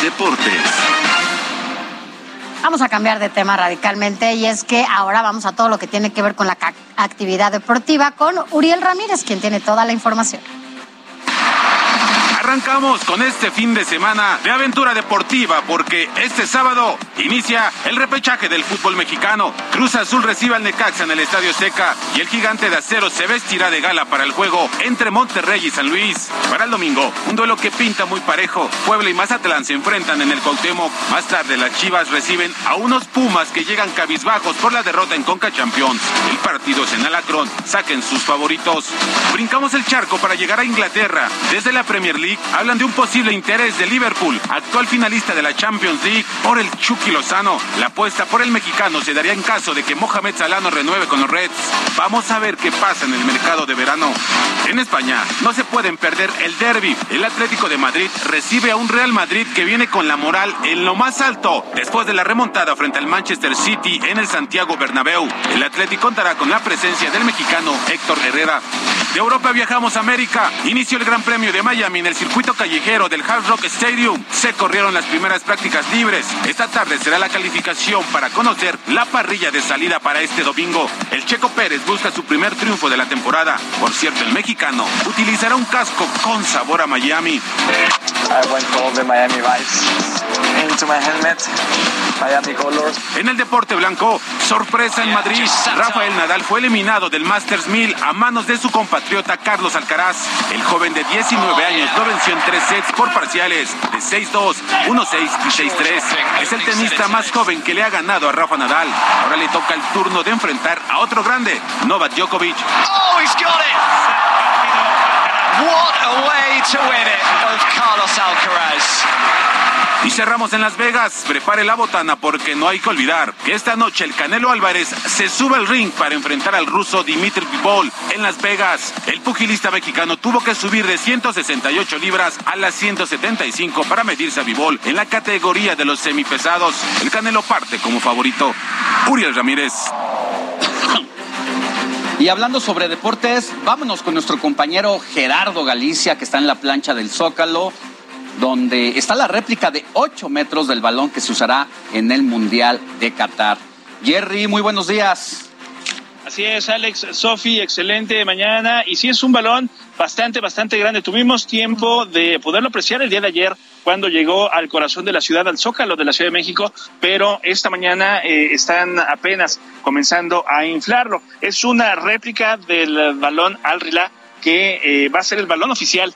Deportes. Vamos a cambiar de tema radicalmente y es que ahora vamos a todo lo que tiene que ver con la actividad deportiva con Uriel Ramírez, quien tiene toda la información. Arrancamos con este fin de semana de aventura deportiva porque este sábado inicia el repechaje del fútbol mexicano. Cruz Azul recibe al Necaxa en el Estadio Seca y el gigante de acero se vestirá de gala para el juego entre Monterrey y San Luis. Para el domingo, un duelo que pinta muy parejo. Puebla y Mazatlán se enfrentan en el Cuauhtémoc. Más tarde las Chivas reciben a unos Pumas que llegan cabizbajos por la derrota en Conca Champions. El partido es en Alacrón. Saquen sus favoritos. Brincamos el charco para llegar a Inglaterra. Desde la Premier League hablan de un posible interés de Liverpool, actual finalista de la Champions League, por el Chucky Lozano. La apuesta por el mexicano se daría en caso de que Mohamed Salah no renueve con los Reds. Vamos a ver qué pasa en el mercado de verano. En España no se pueden perder el derby. El Atlético de Madrid recibe a un Real Madrid que viene con la moral en lo más alto después de la remontada frente al Manchester City en el Santiago Bernabéu. El Atlético contará con la presencia del mexicano Héctor Herrera. De Europa viajamos a América. Inició el Gran Premio de Miami en el circuito callejero del Hard Rock Stadium. Se corrieron las primeras prácticas libres. Esta tarde será la calificación para conocer la parrilla de salida para este domingo. El Checo Pérez busca su primer triunfo de la temporada. Por cierto, el mexicano utilizará un casco con sabor a Miami. En el deporte blanco, sorpresa en Madrid. Rafael Nadal fue eliminado del Masters 1000 a manos de su compatriota Carlos Alcaraz. El joven de 19 años venció en tres sets por parciales de 6-2, 1-6 y 6-3. Es el tenista más joven que le ha ganado a Rafa Nadal. Ahora le toca el turno de enfrentar a otro grande, Novak Djokovic. Oh, he's got it! What a way to win it of Carlos Alcaraz. Y cerramos en Las Vegas. Prepare la botana porque no hay que olvidar que esta noche el Canelo Álvarez se sube al ring para enfrentar al ruso Dimitri Bivol en Las Vegas. El pugilista mexicano tuvo que subir de 168 libras a las 175 para medirse a Bivol en la categoría de los semipesados. El Canelo parte como favorito. Uriel Ramírez. Y hablando sobre deportes, vámonos con nuestro compañero Gerardo Galicia, que está en la plancha del Zócalo, donde está la réplica de 8 metros del balón que se usará en el Mundial de Qatar. Jerry, muy buenos días. Así es, Alex, Sofi, excelente mañana. Y sí es un balón bastante, bastante grande. Tuvimos tiempo de poderlo apreciar el día de ayer cuando llegó al corazón de la ciudad, al Zócalo de la Ciudad de México, pero esta mañana eh, están apenas comenzando a inflarlo. Es una réplica del balón Al Rila que eh, va a ser el balón oficial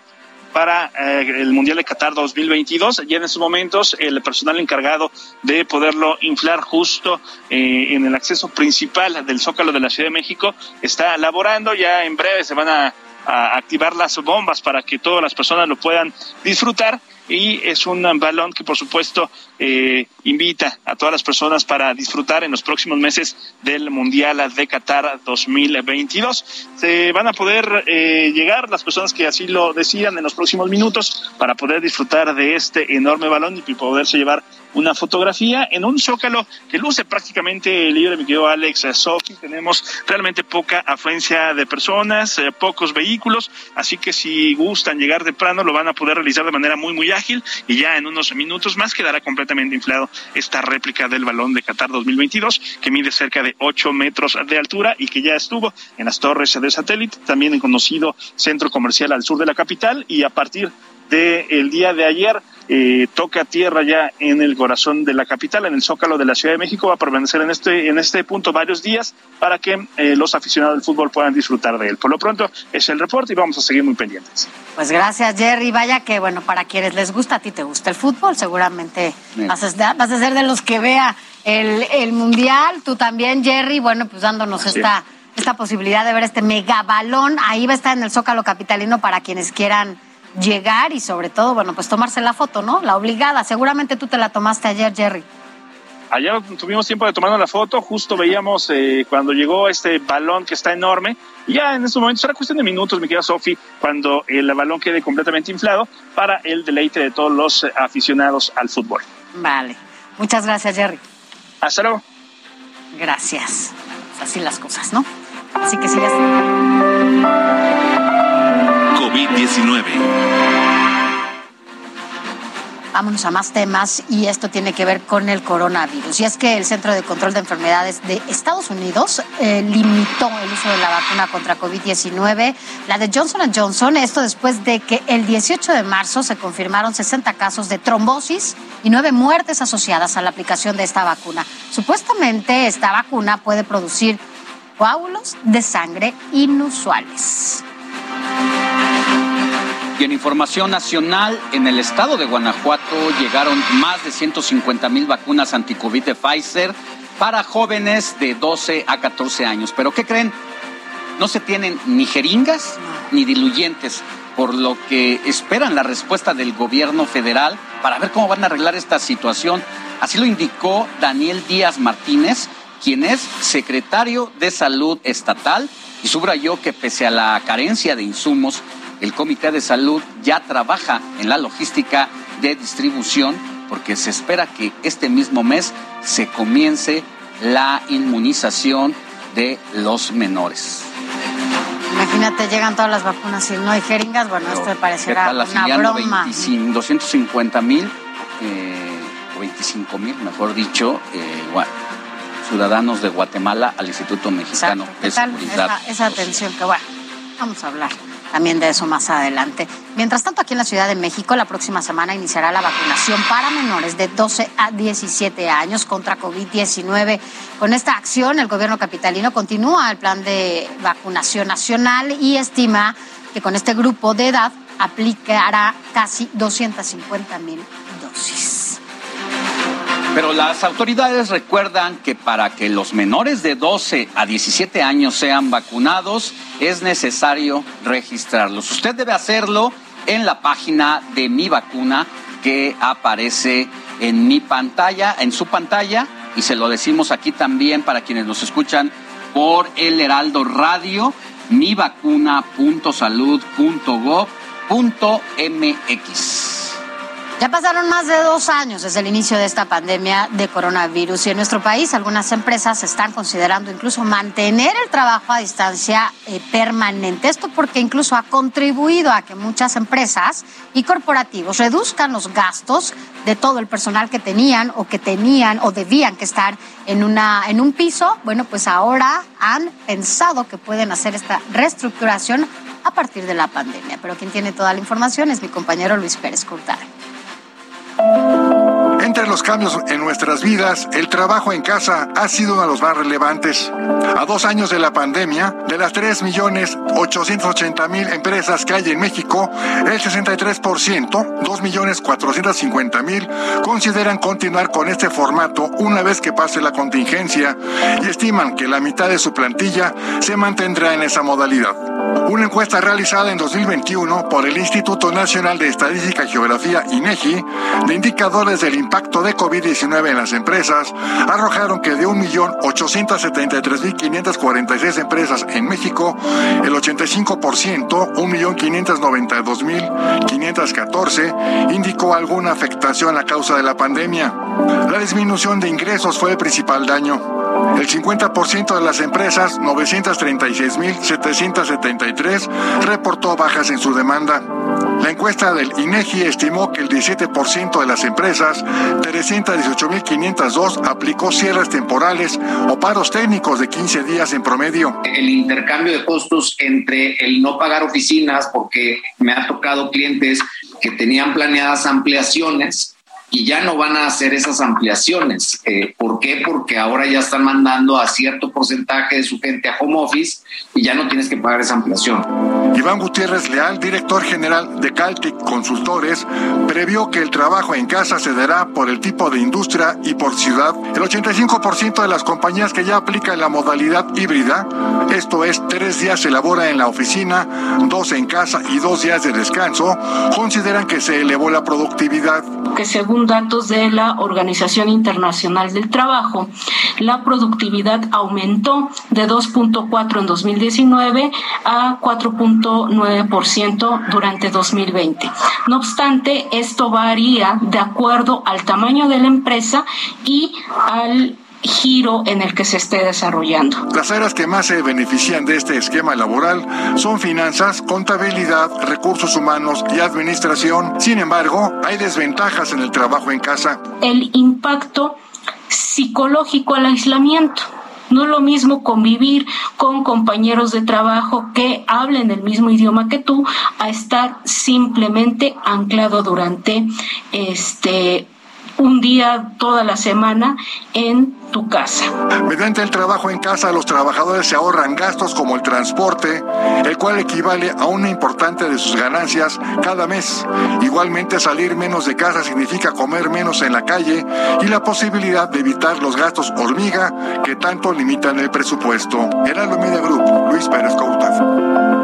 para eh, el Mundial de Qatar 2022. Ya en estos momentos el personal encargado de poderlo inflar justo eh, en el acceso principal del Zócalo de la Ciudad de México está laborando. Ya en breve se van a, a activar las bombas para que todas las personas lo puedan disfrutar. Y es un balón que, por supuesto, eh, invita a todas las personas para disfrutar en los próximos meses del Mundial de Qatar 2022. Se van a poder eh, llegar las personas que así lo decidan en los próximos minutos para poder disfrutar de este enorme balón y poderse llevar una fotografía en un zócalo que luce prácticamente libre, mi querido Alex eh, Sofi. Tenemos realmente poca afluencia de personas, eh, pocos vehículos, así que si gustan llegar temprano lo van a poder realizar de manera muy, muy ágil y ya en unos minutos más quedará completamente inflado esta réplica del balón de Qatar 2022 que mide cerca de 8 metros de altura y que ya estuvo en las torres de satélite, también en conocido centro comercial al sur de la capital y a partir del día de ayer eh, toca tierra ya en el corazón de la capital, en el Zócalo de la Ciudad de México. Va a permanecer en este, en este punto varios días para que eh, los aficionados del fútbol puedan disfrutar de él. Por lo pronto es el reporte y vamos a seguir muy pendientes. Pues gracias, Jerry. Vaya que, bueno, para quienes les gusta, a ti te gusta el fútbol, seguramente vas, a, vas a ser de los que vea el, el Mundial. Tú también, Jerry, bueno, pues dándonos Así esta, esta posibilidad de ver este mega balón. Ahí va a estar en el Zócalo Capitalino para quienes quieran llegar y sobre todo, bueno, pues tomarse la foto, ¿no? La obligada. Seguramente tú te la tomaste ayer, Jerry. Ayer tuvimos tiempo de tomarnos la foto, justo veíamos eh, cuando llegó este balón que está enorme. Y ya en estos momentos será cuestión de minutos, mi querida Sofi, cuando el balón quede completamente inflado para el deleite de todos los eh, aficionados al fútbol. Vale. Muchas gracias, Jerry. Hasta luego. Gracias. Así las cosas, ¿no? Así que sigas. COVID-19. Vámonos a más temas y esto tiene que ver con el coronavirus. Y es que el Centro de Control de Enfermedades de Estados Unidos eh, limitó el uso de la vacuna contra COVID-19, la de Johnson Johnson, esto después de que el 18 de marzo se confirmaron 60 casos de trombosis y nueve muertes asociadas a la aplicación de esta vacuna. Supuestamente esta vacuna puede producir coágulos de sangre inusuales. Y en información nacional, en el estado de Guanajuato llegaron más de 150 mil vacunas anticovid de Pfizer para jóvenes de 12 a 14 años. ¿Pero qué creen? No se tienen ni jeringas ni diluyentes, por lo que esperan la respuesta del gobierno federal para ver cómo van a arreglar esta situación. Así lo indicó Daniel Díaz Martínez, quien es secretario de Salud Estatal y subrayó que pese a la carencia de insumos, el Comité de Salud ya trabaja en la logística de distribución porque se espera que este mismo mes se comience la inmunización de los menores. Imagínate, llegan todas las vacunas y no hay jeringas. Bueno, esto me ¿Qué parecerá una broma. 25 250 mil, eh, o 25 mil, mejor dicho, eh, ciudadanos de Guatemala al Instituto Mexicano ¿Qué de Seguridad. esa, esa atención? Que bueno, vamos a hablar también de eso más adelante. Mientras tanto, aquí en la Ciudad de México, la próxima semana iniciará la vacunación para menores de 12 a 17 años contra COVID-19. Con esta acción, el gobierno capitalino continúa el plan de vacunación nacional y estima que con este grupo de edad aplicará casi 250 mil dosis. Pero las autoridades recuerdan que para que los menores de 12 a 17 años sean vacunados es necesario registrarlos. Usted debe hacerlo en la página de mi vacuna que aparece en mi pantalla, en su pantalla, y se lo decimos aquí también para quienes nos escuchan por el Heraldo Radio, mivacuna.salud.gov.mx. Ya pasaron más de dos años desde el inicio de esta pandemia de coronavirus y en nuestro país algunas empresas están considerando incluso mantener el trabajo a distancia eh, permanente. Esto porque incluso ha contribuido a que muchas empresas y corporativos reduzcan los gastos de todo el personal que tenían o que tenían o debían que estar en, una, en un piso. Bueno, pues ahora han pensado que pueden hacer esta reestructuración a partir de la pandemia. Pero quien tiene toda la información es mi compañero Luis Pérez Cortara. Entre los cambios en nuestras vidas, el trabajo en casa ha sido uno de los más relevantes. A dos años de la pandemia, de las 3.880.000 empresas que hay en México, el 63%, 2.450.000, consideran continuar con este formato una vez que pase la contingencia y estiman que la mitad de su plantilla se mantendrá en esa modalidad. Una encuesta realizada en 2021 por el Instituto Nacional de Estadística y Geografía, INEGI, de indicadores del impacto de COVID-19 en las empresas, arrojaron que de 1.873.546 empresas en México, el 85%, 1.592.514, indicó alguna afectación a causa de la pandemia. La disminución de ingresos fue el principal daño. El 50% de las empresas, 936.773, reportó bajas en su demanda. La encuesta del INEGI estimó que el 17% de las empresas, 318.502, aplicó cierres temporales o paros técnicos de 15 días en promedio. el intercambio de costos entre el no pagar oficinas, porque me ha tocado clientes que tenían planeadas ampliaciones y ya no van a hacer esas ampliaciones. Eh, ¿Por qué? Porque ahora ya están mandando a cierto porcentaje de su gente a home office y ya no tienes que pagar esa ampliación. Iván Gutiérrez Leal, director general de Caltic Consultores, previó que el trabajo en casa se dará por el tipo de industria y por ciudad. El 85% de las compañías que ya aplican la modalidad híbrida, esto es, tres días se labora en la oficina, dos en casa y dos días de descanso, consideran que se elevó la productividad. que datos de la Organización Internacional del Trabajo, la productividad aumentó de 2.4 en 2019 a 4.9% durante 2020. No obstante, esto varía de acuerdo al tamaño de la empresa y al giro en el que se esté desarrollando. Las áreas que más se benefician de este esquema laboral son finanzas, contabilidad, recursos humanos y administración. Sin embargo, hay desventajas en el trabajo en casa. El impacto psicológico al aislamiento. No es lo mismo convivir con compañeros de trabajo que hablen el mismo idioma que tú a estar simplemente anclado durante este un día toda la semana en tu casa. Mediante el trabajo en casa, los trabajadores se ahorran gastos como el transporte, el cual equivale a una importante de sus ganancias cada mes. Igualmente, salir menos de casa significa comer menos en la calle y la posibilidad de evitar los gastos hormiga que tanto limitan el presupuesto. Heraldo Media Group, Luis Pérez Couta.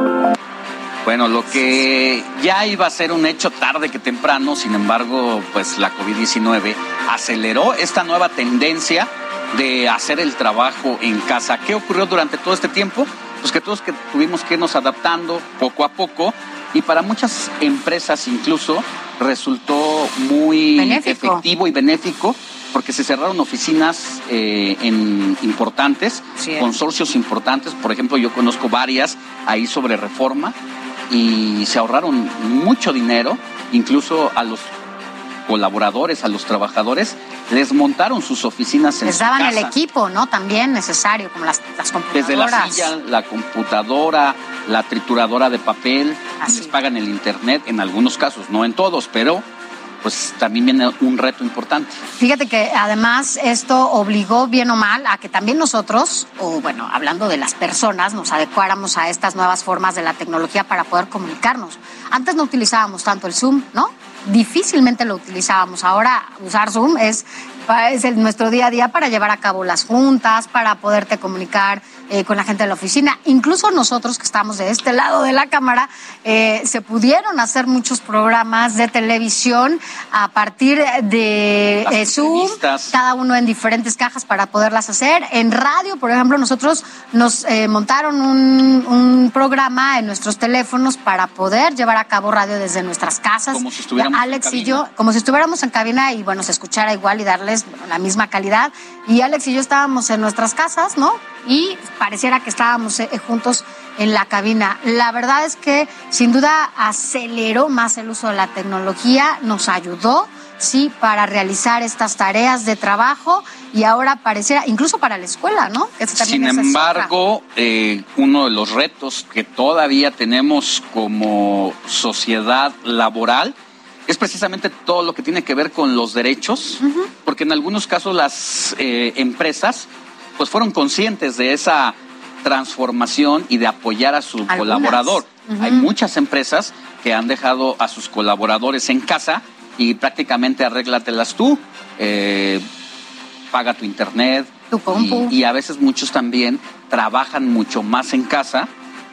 Bueno, lo que ya iba a ser un hecho tarde que temprano, sin embargo, pues la COVID-19 aceleró esta nueva tendencia de hacer el trabajo en casa. ¿Qué ocurrió durante todo este tiempo? Pues que todos que tuvimos que irnos adaptando poco a poco y para muchas empresas incluso resultó muy Benéfico. efectivo y benéfico porque se cerraron oficinas eh, en importantes, Sí. consorcios importantes, por ejemplo yo conozco varias ahí sobre reforma y se ahorraron mucho dinero, incluso a los colaboradores, a los trabajadores, les montaron sus oficinas en Les su daban el equipo, ¿no? También necesario, como las, las Desde la computadoras. silla, la computadora, la trituradora de papel, les pagan el internet en algunos casos, no en todos, pero pues también viene un reto importante. Fíjate que además esto obligó bien o mal a que también nosotros, o bueno, hablando de las personas, nos adecuáramos a estas nuevas formas de la tecnología para poder comunicarnos. Antes no utilizábamos tanto el Zoom, ¿no? Difícilmente lo utilizábamos. Ahora usar Zoom es, es nuestro día a día para llevar a cabo las juntas, para poderte comunicar eh, con la gente de la oficina. Incluso nosotros que estamos de este lado de la cámara, eh, se pudieron hacer muchos programas de televisión a partir de eh, Zoom, cada uno en diferentes cajas para poderlas hacer. En radio, por ejemplo, nosotros nos eh, montaron un, un programa en nuestros teléfonos para poder llevar a cabo radio desde nuestras casas. Como si estuviéramos en Alex y cabina. yo, como si estuviéramos en cabina y bueno, se escuchara igual y darles bueno, la misma calidad. Y Alex y yo estábamos en nuestras casas, ¿no? Y pareciera que estábamos eh, juntos en la cabina. La verdad es que sin duda aceleró más el uso de la tecnología, nos ayudó, sí, para realizar estas tareas de trabajo y ahora pareciera, incluso para la escuela, ¿no? Sin es embargo, eh, uno de los retos que todavía tenemos como sociedad laboral es precisamente todo lo que tiene que ver con los derechos, porque en algunos casos las eh, empresas pues fueron conscientes de esa transformación y de apoyar a su Algunas. colaborador. Hay muchas empresas que han dejado a sus colaboradores en casa y prácticamente arréglatelas tú. Eh, paga tu internet. Tu compu. Y, y a veces muchos también trabajan mucho más en casa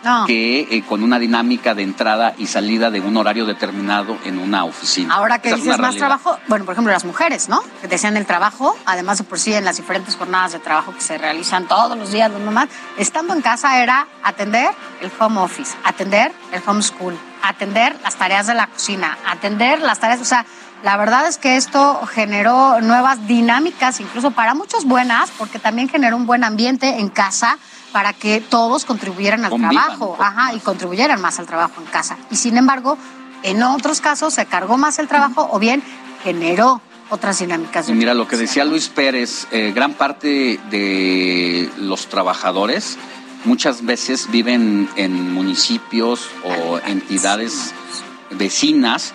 No. que eh, con una dinámica de entrada y salida de un horario determinado en una oficina. Ahora que Esa es dices más realidad. trabajo, bueno, por ejemplo, las mujeres, ¿no? Que decían el trabajo, además de por sí en las diferentes jornadas de trabajo que se realizan todos los días, los mamás, estando en casa era atender el home office, atender el homeschool, atender las tareas de la cocina, atender las tareas, o sea, la verdad es que esto generó nuevas dinámicas, incluso para muchos buenas, porque también generó un buen ambiente en casa para que todos contribuyeran al Convivan, trabajo, ajá, y contribuyeran más al trabajo en casa. Y sin embargo, en otros casos se cargó más el trabajo o bien generó otras dinámicas. De mira, lo que decía Luis Pérez, eh, gran parte de los trabajadores muchas veces viven en municipios o entidades vecinas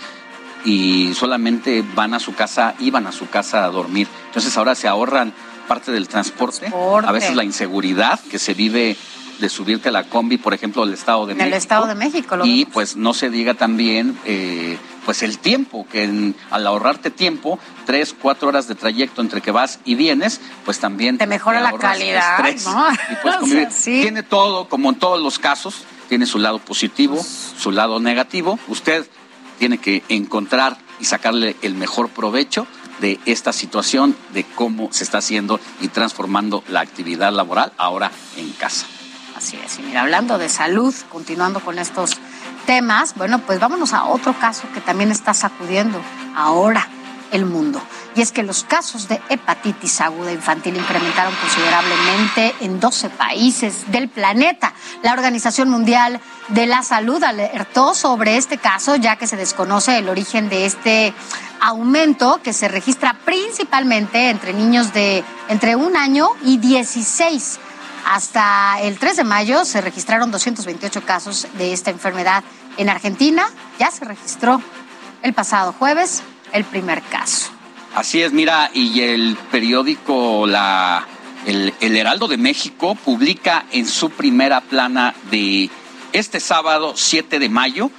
y solamente van a su casa, iban a su casa a dormir. Entonces ahora se ahorran parte del transporte, Transporte. a veces la inseguridad que se vive de subirte a la combi, por ejemplo, del Estado de En México. el Estado de México. Lo y vemos. pues no se diga también eh, pues el tiempo que en- al ahorrarte tiempo tres cuatro horas de trayecto entre que vas y vienes pues también Te mejora la calidad, estrés ¿no? y puedes O convivir. sea, sí. tiene todo como en todos los casos tiene su lado positivo su lado negativo usted tiene que encontrar y sacarle el mejor provecho de esta situación de cómo se está haciendo y transformando la actividad laboral ahora en casa Así es. Y mira, hablando de salud, continuando con estos temas, bueno, pues vámonos a otro caso que también está sacudiendo ahora el mundo. Y es que los casos de hepatitis aguda infantil incrementaron considerablemente en 12 países del planeta. La Organización Mundial de la Salud alertó sobre este caso, ya que se desconoce el origen de este aumento que se registra principalmente entre niños de entre un año y 16. Hasta el 3 de mayo se registraron 228 casos de esta enfermedad. En Argentina ya se registró el pasado jueves el primer caso. Así es, mira, y el periódico la, el, el Heraldo de México publica en su primera plana de este sábado 7 de mayo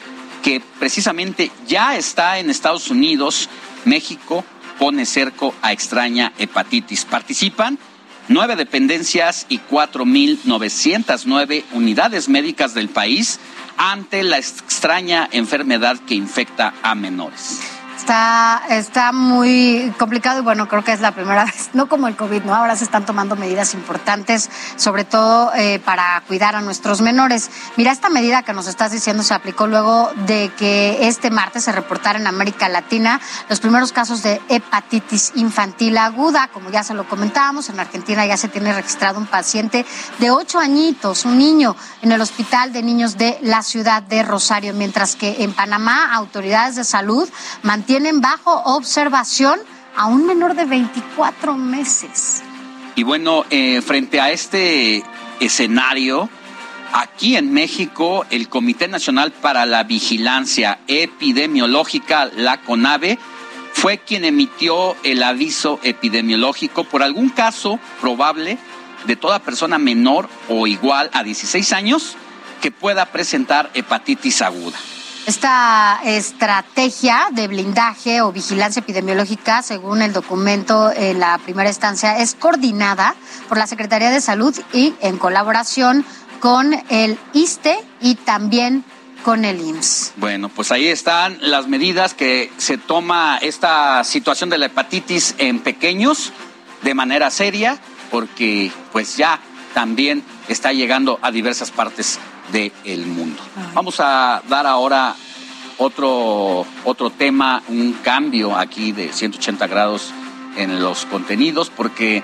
que precisamente ya está en Estados Unidos, México pone cerco a extraña hepatitis. Participan nueve dependencias y 4.909 unidades médicas del país ante la extraña enfermedad que infecta a menores. Está, está muy complicado y bueno, creo que es la primera vez, no como el COVID, ¿no? Ahora se están tomando medidas importantes, sobre todo eh, para cuidar a nuestros menores. Mira, esta medida que nos estás diciendo se aplicó luego de que este martes se reportara en América Latina los primeros casos de hepatitis infantil aguda. Como ya se lo comentábamos, en Argentina ya se tiene registrado un paciente de ocho añitos, un niño, en el Hospital de Niños de la ciudad de Rosario, mientras que en Panamá autoridades de salud mantienen bajo observación a un menor de 24 meses. Y bueno, eh, frente a este escenario, aquí en México, el Comité Nacional para la Vigilancia Epidemiológica, la CONAVE, fue quien emitió el aviso epidemiológico por algún caso probable de toda persona menor o igual a 16 años que pueda presentar hepatitis aguda. Esta estrategia de blindaje o vigilancia epidemiológica, según el documento en la primera instancia, es coordinada por la Secretaría de Salud y en colaboración con el ISTE y también con el IMSS. Bueno, pues ahí están las medidas que se toma esta situación de la hepatitis en pequeños de manera seria, porque pues ya también está llegando a diversas partes del mundo. Vamos a dar ahora otro, otro tema, un cambio aquí de 180 grados en los contenidos, porque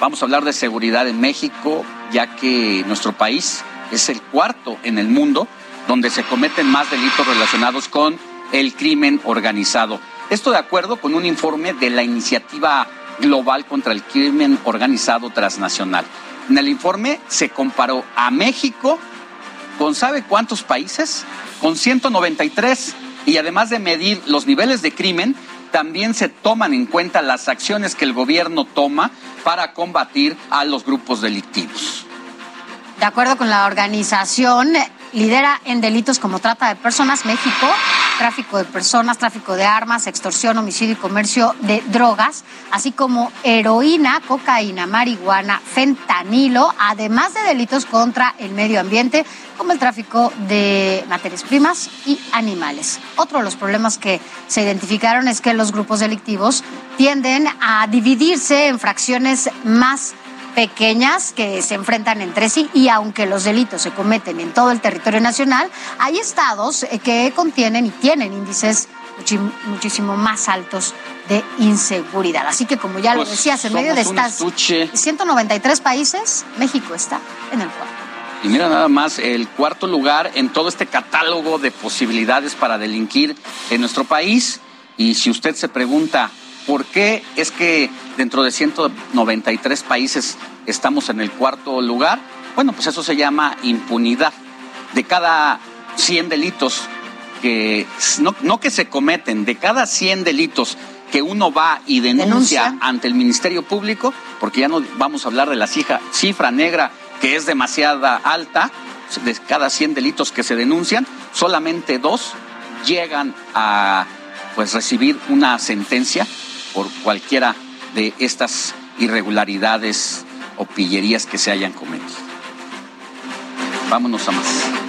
vamos a hablar de seguridad en México, ya que nuestro país es el cuarto en el mundo donde se cometen más delitos relacionados con el crimen organizado. Esto de acuerdo con un informe de la Iniciativa Global contra el Crimen Organizado Transnacional. En el informe se comparó a México con ¿sabe cuántos países? Con 193. Y además de medir los niveles de crimen, también se toman en cuenta las acciones que el gobierno toma para combatir a los grupos delictivos. De acuerdo con la organización, lidera en delitos como trata de personas México, tráfico de personas, tráfico de armas, extorsión, homicidio y comercio de drogas, así como heroína, cocaína, marihuana, fentanilo, además de delitos contra el medio ambiente, como el tráfico de materias primas y animales. Otro de los problemas que se identificaron es que los grupos delictivos tienden a dividirse en fracciones más pequeñas que se enfrentan entre sí y aunque los delitos se cometen en todo el territorio nacional, hay estados eh, que contienen y tienen índices muchísimo más altos de inseguridad. Así que como ya lo Pues decías, en medio de estas estuche. 193 países, México está en el cuarto. Y mira nada más, el cuarto lugar en todo este catálogo de posibilidades para delinquir en nuestro país. Y si usted se pregunta, ¿por qué es que dentro de 193 países estamos en el cuarto lugar? Bueno, pues eso se llama impunidad. De cada 100 delitos que, no, no que se cometen, de cada 100 delitos que uno va y denuncia, Denuncia. ante el Ministerio Público, porque ya no vamos a hablar de la cifra, cifra negra que es demasiada alta, de cada 100 delitos que se denuncian, solamente dos llegan a pues recibir una sentencia por cualquiera de estas irregularidades o pillerías que se hayan cometido. Vámonos a más.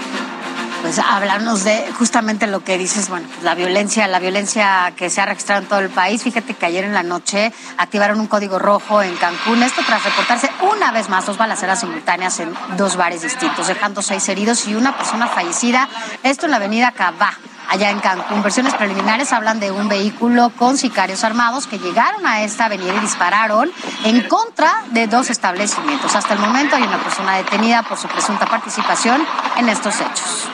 Pues hablarnos de justamente lo que dices, bueno, pues la violencia, la violencia que se ha registrado en todo el país. Fíjate que ayer en la noche activaron un código rojo en Cancún. Esto tras reportarse una vez más dos balaceras simultáneas en dos bares distintos, dejando seis heridos y una persona fallecida. Esto en la avenida Cabá. Allá en Cancún, versiones preliminares hablan de un vehículo con sicarios armados que llegaron a esta avenida y dispararon en contra de dos establecimientos. Hasta el momento hay una persona detenida por su presunta participación en estos hechos.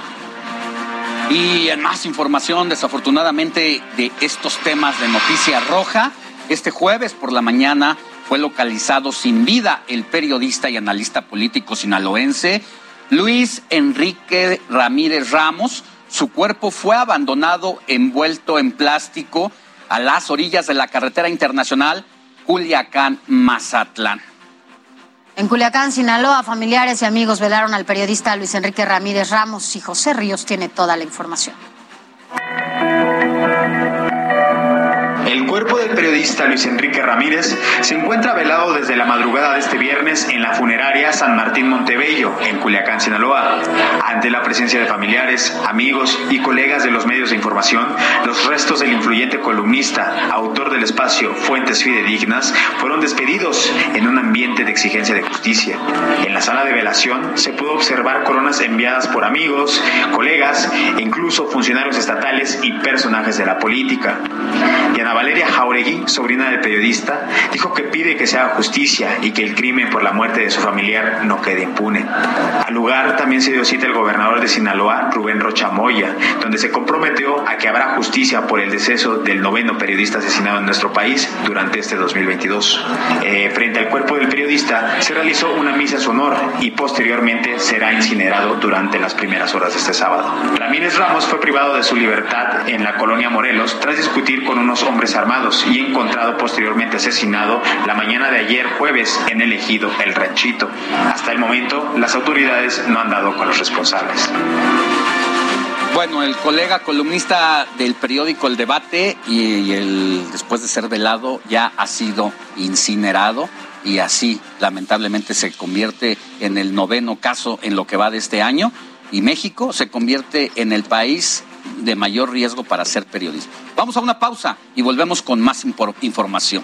Y en más información, desafortunadamente, de estos temas de noticia roja, este jueves por la mañana fue localizado sin vida el periodista y analista político sinaloense Luis Enrique Ramírez Ramos. Su cuerpo fue abandonado envuelto en plástico a las orillas de la carretera internacional Culiacán-Mazatlán. En Culiacán, Sinaloa, familiares y amigos velaron al periodista Luis Enrique Ramírez Ramos y José Ríos tiene toda la información. El cuerpo del periodista Luis Enrique Ramírez se encuentra velado desde la madrugada de este viernes en la funeraria San Martín Montebello, en Culiacán, Sinaloa. Ante la presencia de familiares, amigos y colegas de los medios de información, los restos del influyente columnista, autor del espacio Fuentes Fidedignas, fueron despedidos en un ambiente de exigencia de justicia. En la sala de velación se pudo observar coronas enviadas por amigos, colegas e incluso funcionarios estatales y personajes de la política. Valeria Jauregui, sobrina del periodista, dijo que pide que se haga justicia y que el crimen por la muerte de su familiar no quede impune. Al lugar también se dio cita el gobernador de Sinaloa, Rubén Rocha Moya, donde se comprometió a que habrá justicia por el deceso del noveno periodista asesinado en nuestro país durante este 2022. Eh, frente al cuerpo del periodista se realizó una misa honor y posteriormente será incinerado durante las primeras horas de este sábado. Ramírez Ramos fue privado de su libertad en la colonia Morelos tras discutir con unos hombres armados y encontrado posteriormente asesinado la mañana de ayer jueves en el ejido El Ranchito. Hasta el momento, las autoridades no han dado con los responsables. Bueno, el colega columnista del periódico El Debate y, el después de ser velado ya ha sido incinerado y así lamentablemente se convierte en el noveno caso en lo que va de este año y México se convierte en el país de mayor riesgo para hacer periodismo. Vamos a una pausa y volvemos con más información.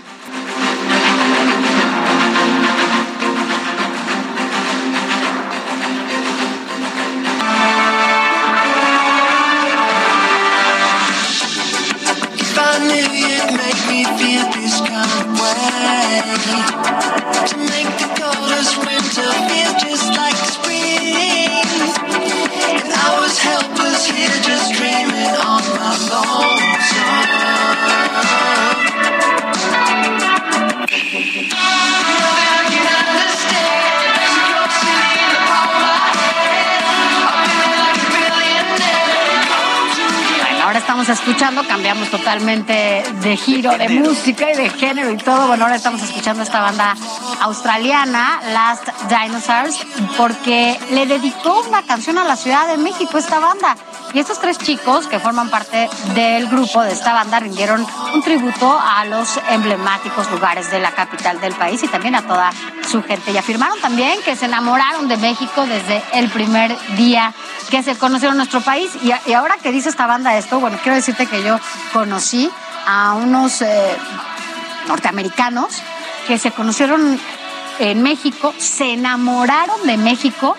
Escuchando, cambiamos totalmente de giro, de, música y de género y todo. Bueno, ahora estamos escuchando esta banda australiana, Last Dinosaurs, porque le dedicó una canción a la Ciudad de México esta banda. Y estos tres chicos que forman parte del grupo de esta banda rindieron un tributo a los emblemáticos lugares de la capital del país y también a toda su gente. Y afirmaron también que se enamoraron de México desde el primer día que se conocieron nuestro país. Y ahora que dice esta banda esto, bueno, quiero decirte que yo conocí a unos eh, norteamericanos que se conocieron en México, se enamoraron de México,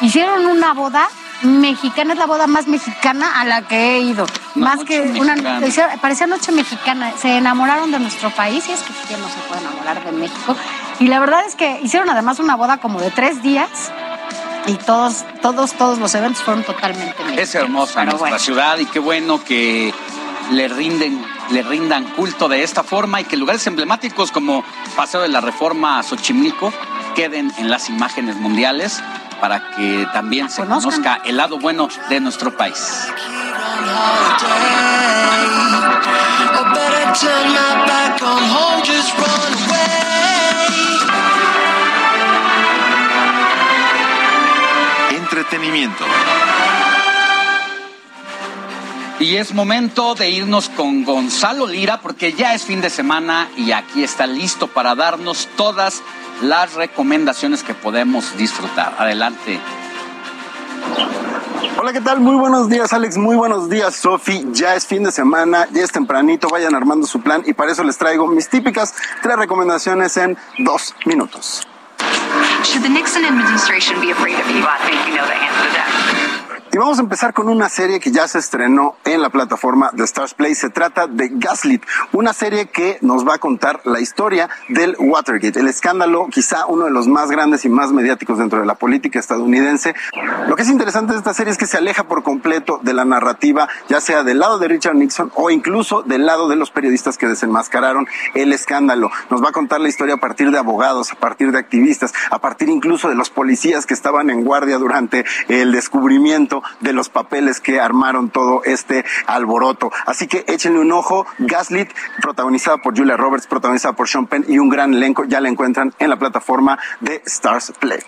hicieron una boda mexicana, es la boda más mexicana a la que he ido. más que una, mexicana. hicieron- parecía noche mexicana, se enamoraron de nuestro país y es que quién no se puede enamorar de México. Y la verdad es que hicieron además una boda como de tres días y todos, todos, todos los eventos fueron totalmente mexicanos. Es hermosa Pero nuestra bueno. ciudad y qué bueno que le rinden, le rindan culto de esta forma y que lugares emblemáticos como Paseo de la Reforma a Xochimilco queden en las imágenes mundiales para que también se conozca el lado bueno de nuestro país. holiday. Y es momento de irnos con Gonzalo Lira porque ya es fin de semana y aquí está listo para darnos todas las recomendaciones que podemos disfrutar. Adelante. Hola, ¿qué tal? Muy buenos días, Alex. Muy buenos días, Sofi. Ya es fin de semana, ya es tempranito. Vayan armando su plan y para eso les traigo mis típicas tres recomendaciones en dos minutos. Should the Nixon administration be afraid of you? I think you know the answer to that. Y vamos a empezar con una serie que ya se estrenó en la plataforma de Stars Play. Se trata de Gaslit, una serie que nos va a contar la historia del Watergate, el escándalo quizá uno de los más grandes y más mediáticos dentro de la política estadounidense. Lo que es interesante de esta serie es que se aleja por completo de la narrativa, ya sea del lado de Richard Nixon o incluso del lado de los periodistas que desenmascararon el escándalo. Nos va a contar la historia a partir de abogados, a partir de activistas, a partir incluso de los policías que estaban en guardia durante el descubrimiento de los papeles que armaron todo este alboroto. Así que échenle un ojo. Gaslit, protagonizada por Julia Roberts, protagonizada por Sean Penn y un gran elenco, ya la encuentran en la plataforma de Stars Play.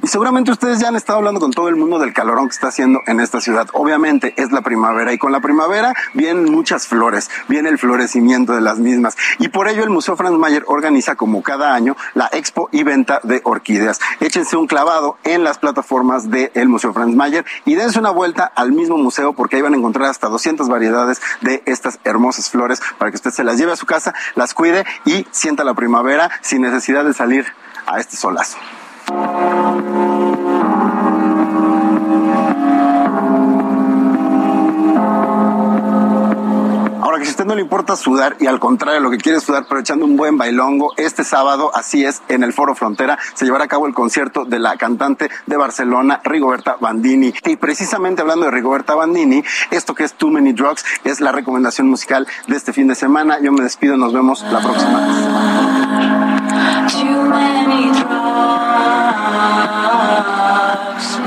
Y seguramente ustedes ya han estado hablando con todo el mundo del calorón que está haciendo en esta ciudad. Obviamente es la primavera y con la primavera vienen muchas flores, viene el florecimiento de las mismas. Y por ello el Museo Franz Mayer organiza como cada año la expo y venta de orquídeas. Échense un clavado en las plataformas del Museo Franz Mayer y dense una vuelta al mismo museo porque ahí van a encontrar hasta 200 variedades de estas hermosas flores para que usted se las lleve a su casa, las cuide y sienta la primavera sin necesidad de salir a este solazo. Ahora que si usted no le importa sudar y al contrario lo que quiere es sudar pero echando un buen bailongo, este sábado, así es, en el Foro Frontera se llevará a cabo el concierto de la cantante de Barcelona, Rigoberta Bandini. Y precisamente hablando de Rigoberta Bandini, esto que es Too Many Drugs es la recomendación musical de este fin de semana. Yo me despido, nos vemos la próxima. Too many drugs,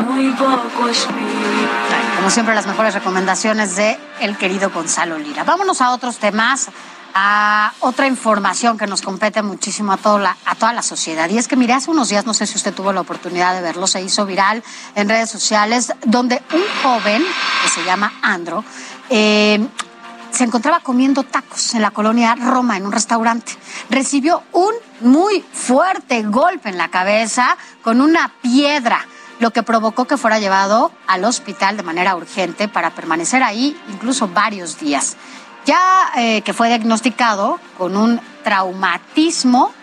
muy poco. Como siempre, las mejores recomendaciones de el querido Gonzalo Lira. Vámonos a otros temas, a otra información que nos compete muchísimo a, toda la, a toda la sociedad. Y es que, mire, hace unos días, no sé si usted tuvo la oportunidad de verlo, se hizo viral en redes sociales, donde un joven que se llama Andro, eh, se encontraba comiendo tacos en la colonia Roma, en un restaurante. Recibió un muy fuerte golpe en la cabeza con una piedra, lo que provocó que fuera llevado al hospital de manera urgente para permanecer ahí incluso varios días. Ya eh, que fue diagnosticado con un traumatismo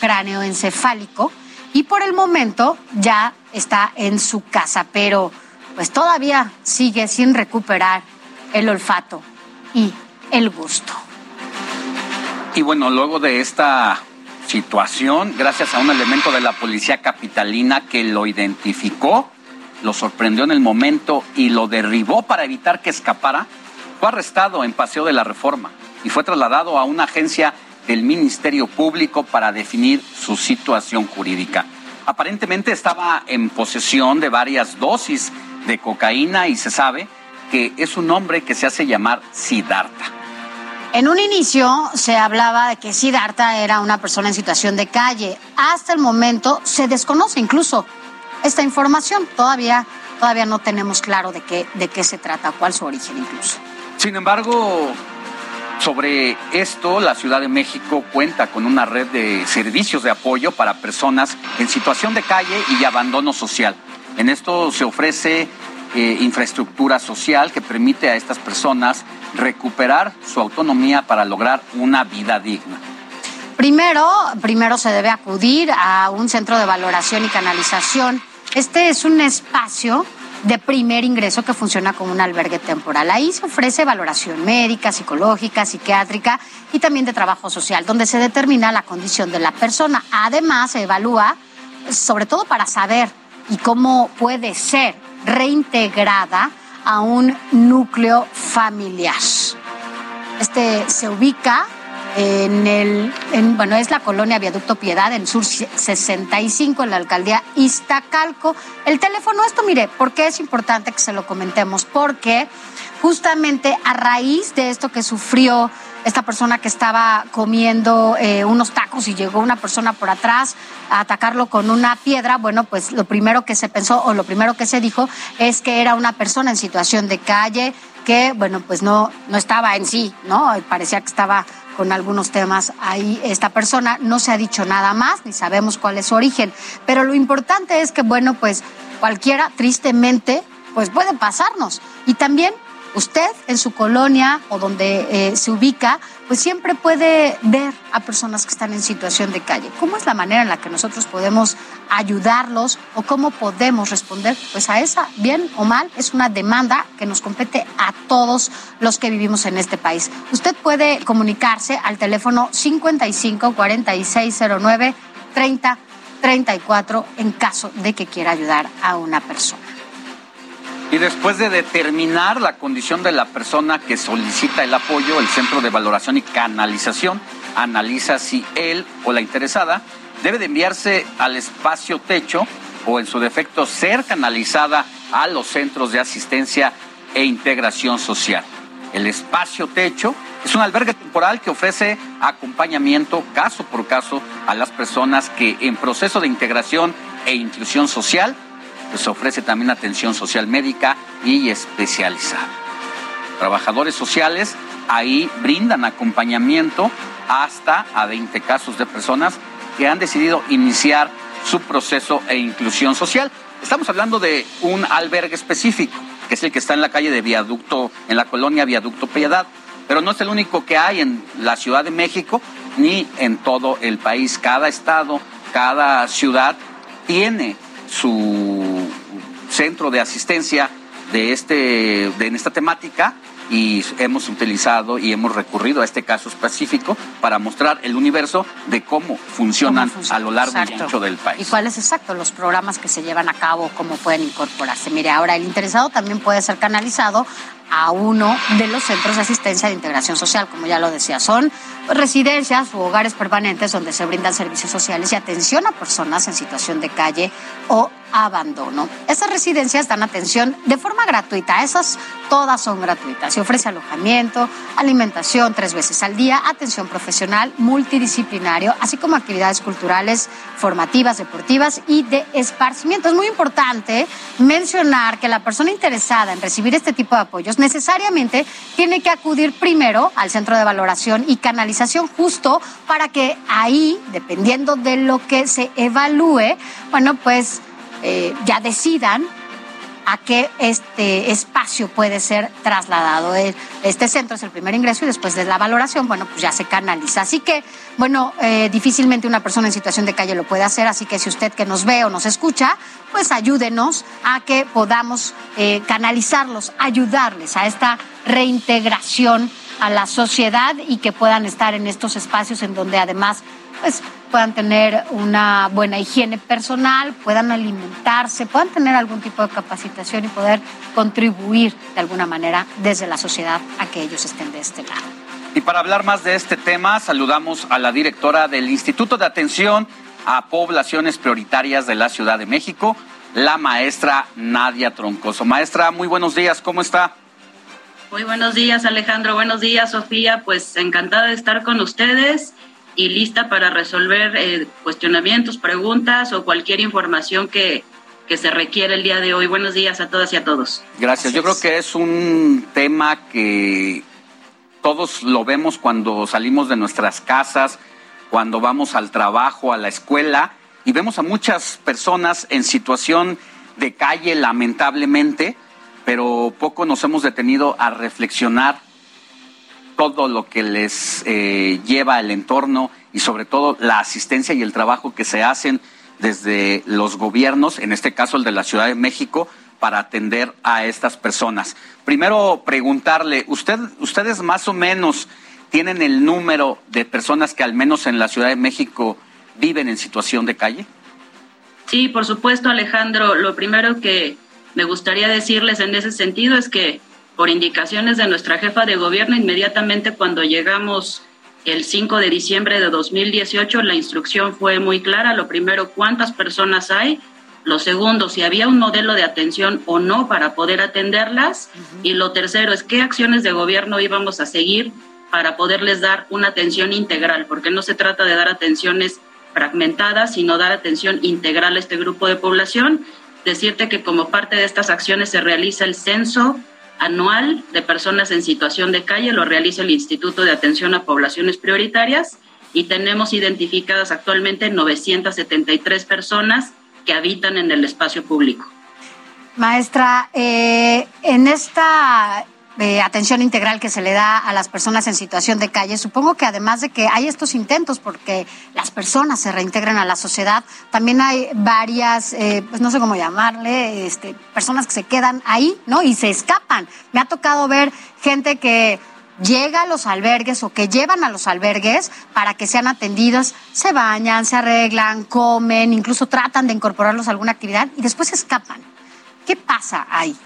cráneoencefálico y por el momento ya está en su casa, pero pues todavía sigue sin recuperar el olfato y el gusto. Y bueno, luego de esta situación, gracias a un elemento de la policía capitalina que lo identificó, lo sorprendió en el momento y lo derribó para evitar que escapara, fue arrestado en Paseo de la Reforma y fue trasladado a una agencia del Ministerio Público para definir su situación jurídica. Aparentemente estaba en posesión de varias dosis de cocaína y se sabe que es un hombre que se hace llamar Siddhartha. En un inicio se hablaba de que Siddhartha era una persona en situación de calle. Hasta el momento se desconoce incluso esta información. Todavía, todavía no tenemos claro de qué, de qué se trata, cuál su origen incluso. Sin embargo, sobre esto, la Ciudad de México cuenta con una red de servicios de apoyo para personas en situación de calle y abandono social. En esto se ofrece eh, infraestructura social que permite a estas personas recuperar su autonomía para lograr una vida digna. Primero, primero se debe acudir a un centro de valoración y canalización. Este es un espacio de primer ingreso que funciona como un albergue temporal. Ahí se ofrece valoración médica, psicológica, psiquiátrica y también de trabajo social, donde se determina la condición de la persona. Además, se evalúa, sobre todo para saber y cómo puede ser reintegrada a un núcleo familiar. Este se ubica en el, en, bueno, es la colonia Viaducto Piedad, en Sur 65, en la alcaldía Iztacalco. El teléfono, esto mire, ¿por qué es importante que se lo comentemos? Porque justamente a raíz de esto que sufrió esta persona que estaba comiendo eh, unos tacos y llegó una persona por atrás a atacarlo con una piedra, bueno, pues lo primero que se pensó o lo primero que se dijo es que era una persona en situación de calle que, bueno, pues no, no estaba en sí, ¿no? Parecía que estaba con algunos temas ahí esta persona. No se ha dicho nada más, ni sabemos cuál es su origen. Pero lo importante es que, bueno, pues cualquiera, tristemente, pues puede pasarnos. Y también usted en su colonia o donde eh, se ubica, pues siempre puede ver a personas que están en situación de calle. ¿Cómo es la manera en la que nosotros podemos ayudarlos o cómo podemos responder? Pues a esa, bien o mal, es una demanda que nos compete a todos los que vivimos en este país. Usted puede comunicarse al teléfono 55 4609 30 34 en caso de que quiera ayudar a una persona. Y después de determinar la condición de la persona que solicita el apoyo, el Centro de Valoración y Canalización analiza si él o la interesada debe de enviarse al espacio techo o en su defecto ser canalizada a los centros de asistencia e integración social. El espacio techo es un albergue temporal que ofrece acompañamiento caso por caso a las personas que en proceso de integración e inclusión social pues ofrece también atención social médica y especializada. Trabajadores sociales ahí brindan acompañamiento hasta a 20 casos de personas que han decidido iniciar su proceso e inclusión social. Estamos hablando de un albergue específico, que es el que está en la calle de Viaducto, en la colonia Viaducto Piedad, pero no es el único que hay en la Ciudad de México ni en todo el país. Cada estado, cada ciudad tiene su centro de asistencia de este de en esta temática y hemos utilizado y hemos recurrido a este caso específico para mostrar el universo de cómo funcionan ¿Cómo funciona? a lo largo y ancho del ¿Y país. cuáles exacto los programas que se llevan a cabo, cómo pueden incorporarse? Mire, ahora el interesado también puede ser canalizado a uno de los centros de asistencia de integración social, como ya lo decía, son residencias u hogares permanentes donde se brindan servicios sociales y atención a personas en situación de calle o abandono. Esas residencias dan atención de forma gratuita, esas todas son gratuitas. Se ofrece alojamiento, alimentación tres veces al día, atención profesional, multidisciplinario, así como actividades culturales, formativas, deportivas y de esparcimiento. Es muy importante mencionar que la persona interesada en recibir este tipo de apoyos necesariamente tiene que acudir primero al centro de valoración y canalización justo para que ahí, dependiendo de lo que se evalúe, bueno, pues eh, ya decidan a qué este espacio puede ser trasladado. El- Este centro es el primer ingreso y después de la valoración, bueno, pues ya se canaliza. Así que, bueno, eh, difícilmente una persona en situación de calle lo puede hacer, así que si usted que nos ve o nos escucha, pues ayúdenos a que podamos eh, canalizarlos, ayudarles a esta reintegración a la sociedad y que puedan estar en estos espacios en donde además pues puedan tener una buena higiene personal, puedan alimentarse, puedan tener algún tipo de capacitación y poder contribuir de alguna manera desde la sociedad a que ellos estén de este lado. Y para hablar más de este tema, saludamos a la directora del Instituto de Atención a Poblaciones Prioritarias de la Ciudad de México, la maestra Nadia Troncoso. Maestra, muy buenos días, ¿cómo está? Muy buenos días, Alejandro. Buenos días, Sofía. Pues encantada de estar con ustedes y lista para resolver eh, cuestionamientos, preguntas o cualquier información que, que se requiera el día de hoy. Buenos días a todas y a todos. Gracias. Yo creo que es un tema que todos lo vemos cuando salimos de nuestras casas, cuando vamos al trabajo, a la escuela, y vemos a muchas personas en situación de calle, lamentablemente, pero poco nos hemos detenido a reflexionar todo lo que les eh, lleva el entorno y sobre todo la asistencia y el trabajo que se hacen desde los gobiernos, en este caso el de la Ciudad de México, para atender a estas personas. Primero preguntarle, ¿usted, ustedes más o menos tienen el número de personas que al menos en la Ciudad de México viven en situación de calle? Sí, por supuesto, Alejandro. Lo primero que me gustaría decirles en ese sentido es que por indicaciones de nuestra jefa de gobierno, inmediatamente cuando llegamos el 5 de diciembre de 2018, la instrucción fue muy clara. Lo primero, cuántas personas hay Lo segundo, si había un modelo de atención o no para poder atenderlas. Y lo tercero es qué acciones de gobierno íbamos a seguir para poderles dar una atención integral, porque no se trata de dar atenciones fragmentadas, sino dar atención integral a este grupo de población. Decirte que como parte de estas acciones se realiza el censo anual de personas en situación de calle, lo realiza el Instituto de Atención a Poblaciones Prioritarias y tenemos identificadas actualmente 973 personas que habitan en el espacio público. Maestra, eh, en esta atención integral que se le da a las personas en situación de calle, supongo que además de que hay estos intentos porque las personas se reintegran a la sociedad, también hay varias, eh, pues no sé cómo llamarle, este, personas que se quedan ahí, ¿no? Y se escapan. Me ha tocado ver gente que llega a los albergues o que llevan a los albergues para que sean atendidas, se bañan, se arreglan, comen, incluso tratan de incorporarlos a alguna actividad y después escapan. ¿Qué pasa ahí?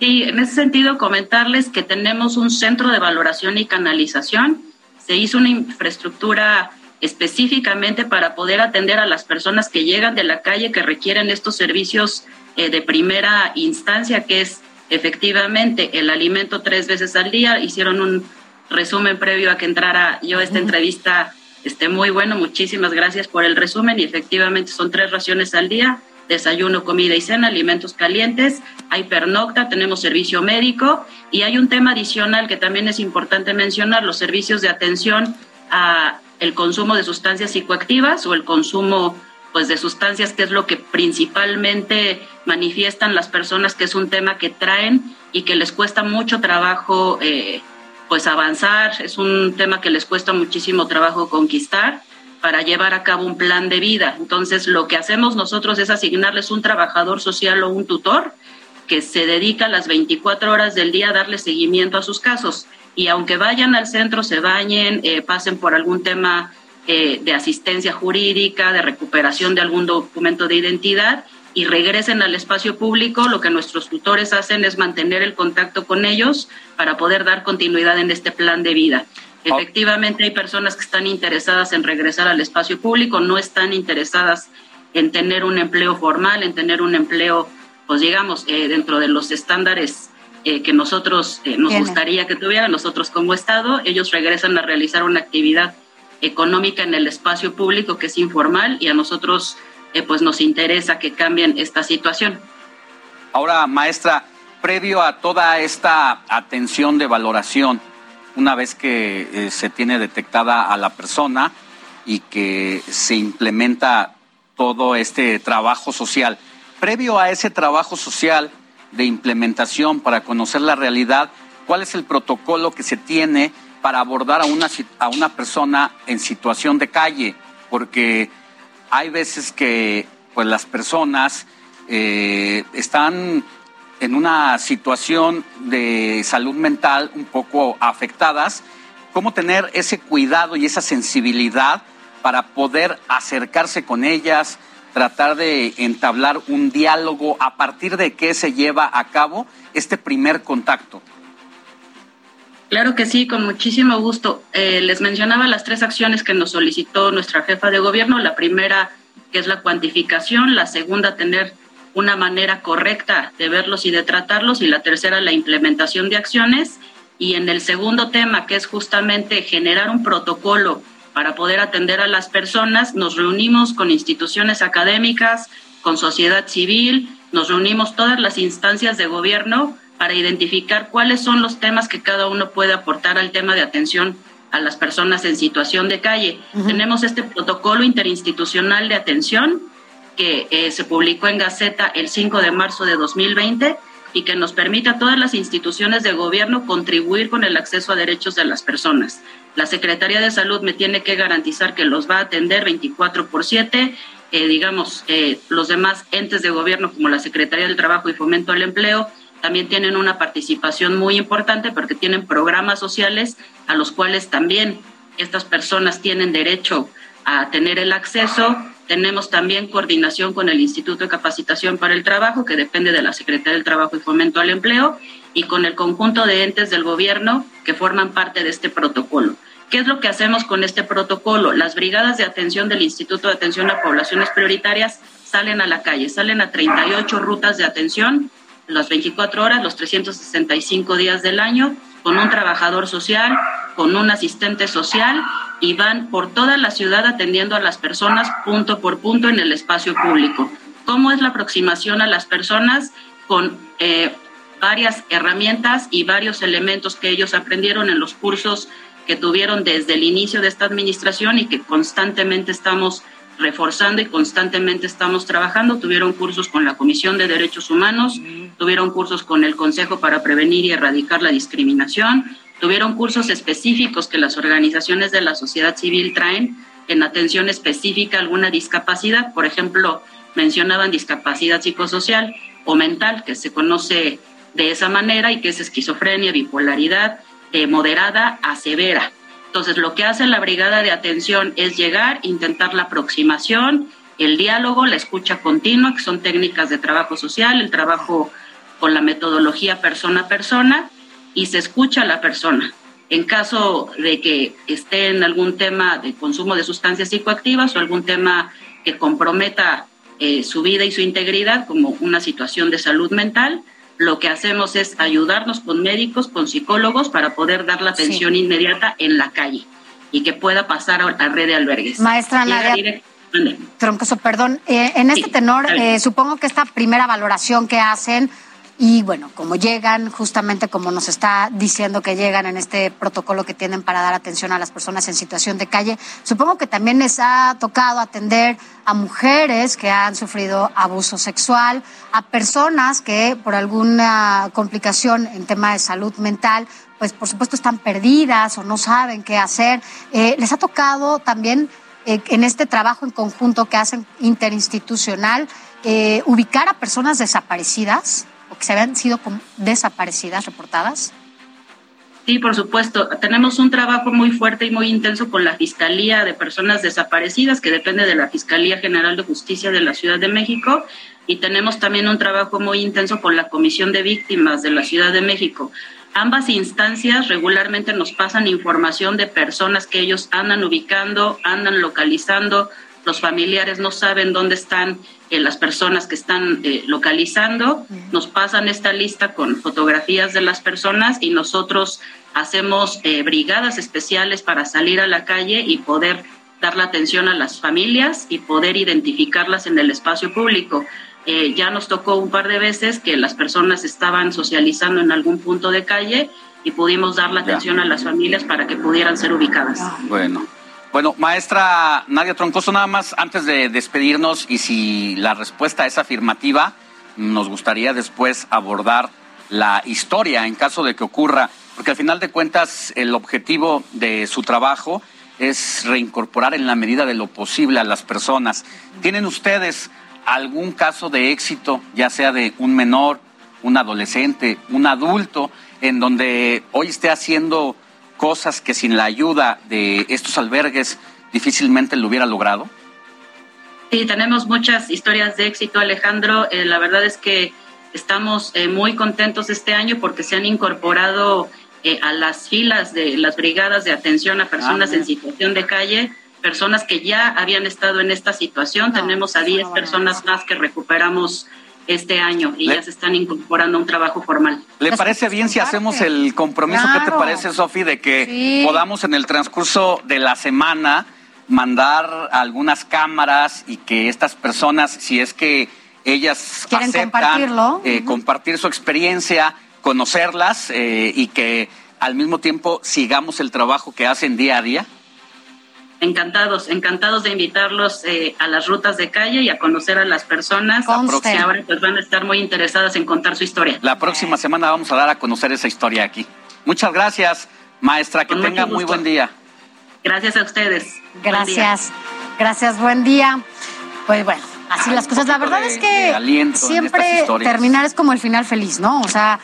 Sí, en ese sentido comentarles que tenemos un centro de valoración y canalización. Se hizo una infraestructura específicamente para poder atender a las personas que llegan de la calle que requieren estos servicios eh, de primera instancia, que es efectivamente el alimento tres veces al día. Hicieron un resumen previo a que entrara yo esta entrevista. Este, muy bueno, muchísimas gracias por el resumen y efectivamente son tres raciones al día desayuno, comida y cena, alimentos calientes, hay pernocta, tenemos servicio médico y hay un tema adicional que también es importante mencionar, los servicios de atención a el consumo de sustancias psicoactivas o el consumo pues de sustancias que es lo que principalmente manifiestan las personas que es un tema que traen y que les cuesta mucho trabajo eh, pues avanzar, es un tema que les cuesta muchísimo trabajo conquistar para llevar a cabo un plan de vida. Entonces, lo que hacemos nosotros es asignarles un trabajador social o un tutor que se dedica las 24 horas del día a darle seguimiento a sus casos. Y aunque vayan al centro, se bañen, eh, pasen por algún tema eh, de asistencia jurídica, de recuperación de algún documento de identidad y regresen al espacio público, lo que nuestros tutores hacen es mantener el contacto con ellos para poder dar continuidad en este plan de vida. Efectivamente, hay personas que están interesadas en regresar al espacio público, no están interesadas en tener un empleo formal, en tener un empleo, pues digamos, eh, dentro de los estándares eh, que nosotros eh, nos Tienen. gustaría que tuvieran, nosotros como Estado, ellos regresan a realizar una actividad económica en el espacio público que es informal y a nosotros eh, pues nos interesa que cambien esta situación. Ahora, maestra, previo a toda esta atención de valoración, una vez que eh, se tiene detectada a la persona y que se implementa todo este trabajo social, previo a ese trabajo social de implementación para conocer la realidad, ¿cuál es el protocolo que se tiene para abordar a una, a una persona en situación de calle? Porque hay veces que pues las personas eh, están en una situación de salud mental un poco afectadas, ¿cómo tener ese cuidado y esa sensibilidad para poder acercarse con ellas, tratar de entablar un diálogo a partir de qué se lleva a cabo este primer contacto? Claro que sí, con muchísimo gusto. Eh, les mencionaba las tres acciones que nos solicitó nuestra jefa de gobierno. La primera, que es la cuantificación. La segunda, tener una manera correcta de verlos y de tratarlos. Y la tercera, la implementación de acciones. Y en el segundo tema, que es justamente generar un protocolo para poder atender a las personas, nos reunimos con instituciones académicas, con sociedad civil, nos reunimos todas las instancias de gobierno para identificar cuáles son los temas que cada uno puede aportar al tema de atención a las personas en situación de calle. Tenemos este protocolo interinstitucional de atención que eh, se publicó en Gaceta el 5 de marzo de 2020 y que nos permite a todas las instituciones de gobierno contribuir con el acceso a derechos de las personas. La Secretaría de Salud me tiene que garantizar que los va a atender 24 por 7. eh, digamos, eh, los demás entes de gobierno como la Secretaría del Trabajo y Fomento al Empleo también tienen una participación muy importante porque tienen programas sociales a los cuales también estas personas tienen derecho a tener el acceso. Tenemos también coordinación con el Instituto de Capacitación para el Trabajo, que depende de la Secretaría del Trabajo y Fomento al Empleo, y con el conjunto de entes del gobierno que forman parte de este protocolo. ¿Qué es lo que hacemos con este protocolo? Las brigadas de atención del Instituto de Atención a Poblaciones Prioritarias salen a la calle, salen a 38 rutas de atención las 24 horas, los 365 días del año, con un trabajador social, con un asistente social y van por toda la ciudad atendiendo a las personas punto por punto en el espacio público. ¿Cómo es la aproximación a las personas? Con eh, varias herramientas y varios elementos que ellos aprendieron en los cursos que tuvieron desde el inicio de esta administración y que constantemente estamos reforzando y constantemente estamos trabajando. Tuvieron cursos con la Comisión de Derechos Humanos, tuvieron cursos con el Consejo para Prevenir y Erradicar la Discriminación, tuvieron cursos específicos que las organizaciones de la sociedad civil traen en atención específica a alguna discapacidad. Por ejemplo, mencionaban discapacidad psicosocial o mental, que se conoce de esa manera y que es esquizofrenia, bipolaridad de moderada a severa. Entonces, lo que hace la brigada de atención es llegar, intentar la aproximación, el diálogo, la escucha continua, que son técnicas de trabajo social, el trabajo con la metodología persona a persona, y se escucha a la persona. En caso de que esté en algún tema de consumo de sustancias psicoactivas o algún tema que comprometa eh, su vida y su integridad, como una situación de salud mental, lo que hacemos es ayudarnos con médicos, con psicólogos, para poder dar la atención Sí. inmediata en la calle y que pueda pasar a la red de albergues. Maestra Nadia-. Troncoso, perdón. Eh, en este tenor, está bien. eh, supongo que esta primera valoración que hacen y bueno, como llegan, justamente como nos está diciendo que llegan en este protocolo que tienen para dar atención a las personas en situación de calle, supongo que también les ha tocado atender a mujeres que han sufrido abuso sexual, a personas que por alguna complicación en tema de salud mental, pues por supuesto están perdidas o no saben qué hacer. Eh, ¿Les ha tocado también eh, en este trabajo en conjunto que hacen interinstitucional, eh, ubicar a personas desaparecidas se habían sido desaparecidas, reportadas? Sí, por supuesto. Tenemos un trabajo muy fuerte y muy intenso con la Fiscalía de Personas Desaparecidas, que depende de la Fiscalía General de Justicia de la Ciudad de México, y tenemos también un trabajo muy intenso con la Comisión de Víctimas de la Ciudad de México. Ambas instancias regularmente nos pasan información de personas que ellos andan ubicando, andan localizando, los familiares no saben dónde están eh, las personas que están eh, localizando, nos pasan esta lista con fotografías de las personas y nosotros hacemos eh, brigadas especiales para salir a la calle y poder dar la atención a las familias y poder identificarlas en el espacio público. Eh, ya nos tocó un par de veces que las personas estaban socializando en algún punto de calle y pudimos dar la atención a las familias para que pudieran ser ubicadas. Bueno. Bueno, maestra Nadia Troncoso, nada más antes de despedirnos y si la respuesta es afirmativa, nos gustaría después abordar la historia en caso de que ocurra, porque al final de cuentas el objetivo de su trabajo es reincorporar en la medida de lo posible a las personas. ¿Tienen ustedes algún caso de éxito, ya sea de un menor, un adolescente, un adulto, en donde hoy esté haciendo cosas que sin la ayuda de estos albergues difícilmente lo hubiera logrado? Sí, tenemos muchas historias de éxito, Alejandro. Eh, la verdad es que estamos eh, muy contentos este año porque se han incorporado eh, a las filas de las brigadas de atención a personas Ah, en situación de calle, personas que ya habían estado en esta situación. Tenemos a 10 personas más que recuperamos este año y Le- ya se están incorporando a un trabajo formal. ¿Le parece bien si hacemos el compromiso? ¿Qué te Claro. parece, Sofi, de que Sí. podamos en el transcurso de la semana mandar algunas cámaras y que estas personas, si es que ellas Quieren aceptan compartirlo. eh, compartir su experiencia, conocerlas eh, y que al mismo tiempo sigamos el trabajo que hacen día a día? Encantados, encantados de invitarlos eh, a las rutas de calle y a conocer a las personas que ahora pues van a estar muy interesadas en contar su historia. La próxima semana vamos a dar a conocer esa historia aquí. Muchas gracias, maestra. Que Con tenga muy buen día. Gracias a ustedes. Buen. Gracias, gracias, buen día. Pues bueno, así las cosas. La verdad de- es que siempre terminar es como el final feliz, ¿no? O sea,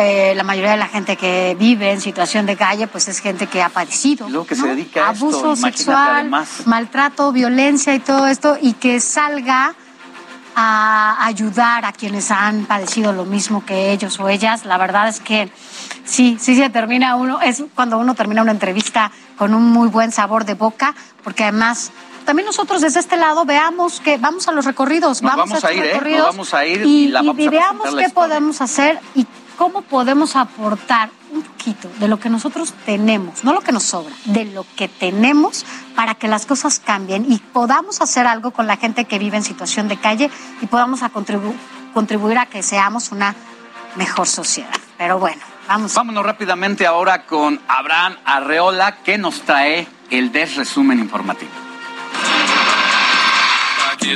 eh, la mayoría de la gente que vive en situación de calle, pues es gente que ha padecido. luego que se dedica a Abuso sexual, además. maltrato, violencia y todo esto, y que salga a ayudar a quienes han padecido lo mismo que ellos o ellas. La verdad es que sí, sí se termina uno, es cuando uno termina una entrevista con un muy buen sabor de boca, porque además también nosotros desde este lado veamos que vamos a los recorridos, vamos, vamos a estos ir, ¿eh? Recorridos vamos a ir y, y la y vamos a veamos qué podemos hacer y cómo podemos aportar un poquito de lo que nosotros tenemos, no lo que nos sobra, de lo que tenemos para que las cosas cambien y podamos hacer algo con la gente que vive en situación de calle y podamos a contribu- contribuir a que seamos una mejor sociedad. Pero bueno, vamos. Vámonos rápidamente ahora con Abraham Arreola, que nos trae el desresumen informativo.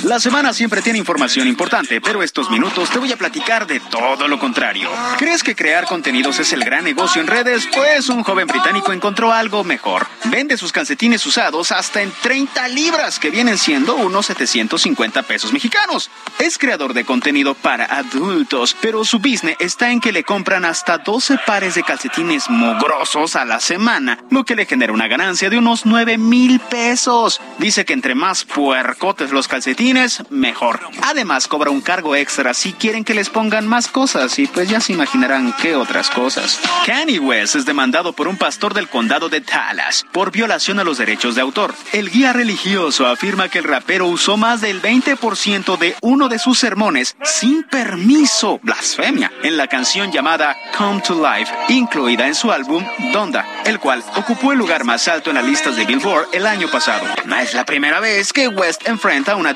La semana siempre tiene información importante, pero estos minutos te voy a platicar de todo lo contrario. ¿Crees que crear contenidos es el gran negocio en redes? Pues un joven británico encontró algo mejor. Vende sus calcetines usados hasta en 30 libras, que vienen siendo unos 750 pesos mexicanos. Es creador de contenido para adultos, pero su business está en que le compran hasta 12 pares de calcetines mugrosos a la semana, lo que le genera una ganancia de unos 9 mil pesos. Dice que entre más puercotes los calcetines, mejor. Además, cobra un cargo extra si quieren que les pongan más cosas y pues ya se imaginarán qué otras cosas. Kanye West es demandado por un pastor del condado de Dallas por violación a los derechos de autor. El guía religioso afirma que el rapero usó más del 20% de uno de sus sermones sin permiso, blasfemia, en la canción llamada Come to Life, incluida en su álbum Donda, el cual ocupó el lugar más alto en las listas de Billboard el año pasado. No es la primera vez que West enfrenta una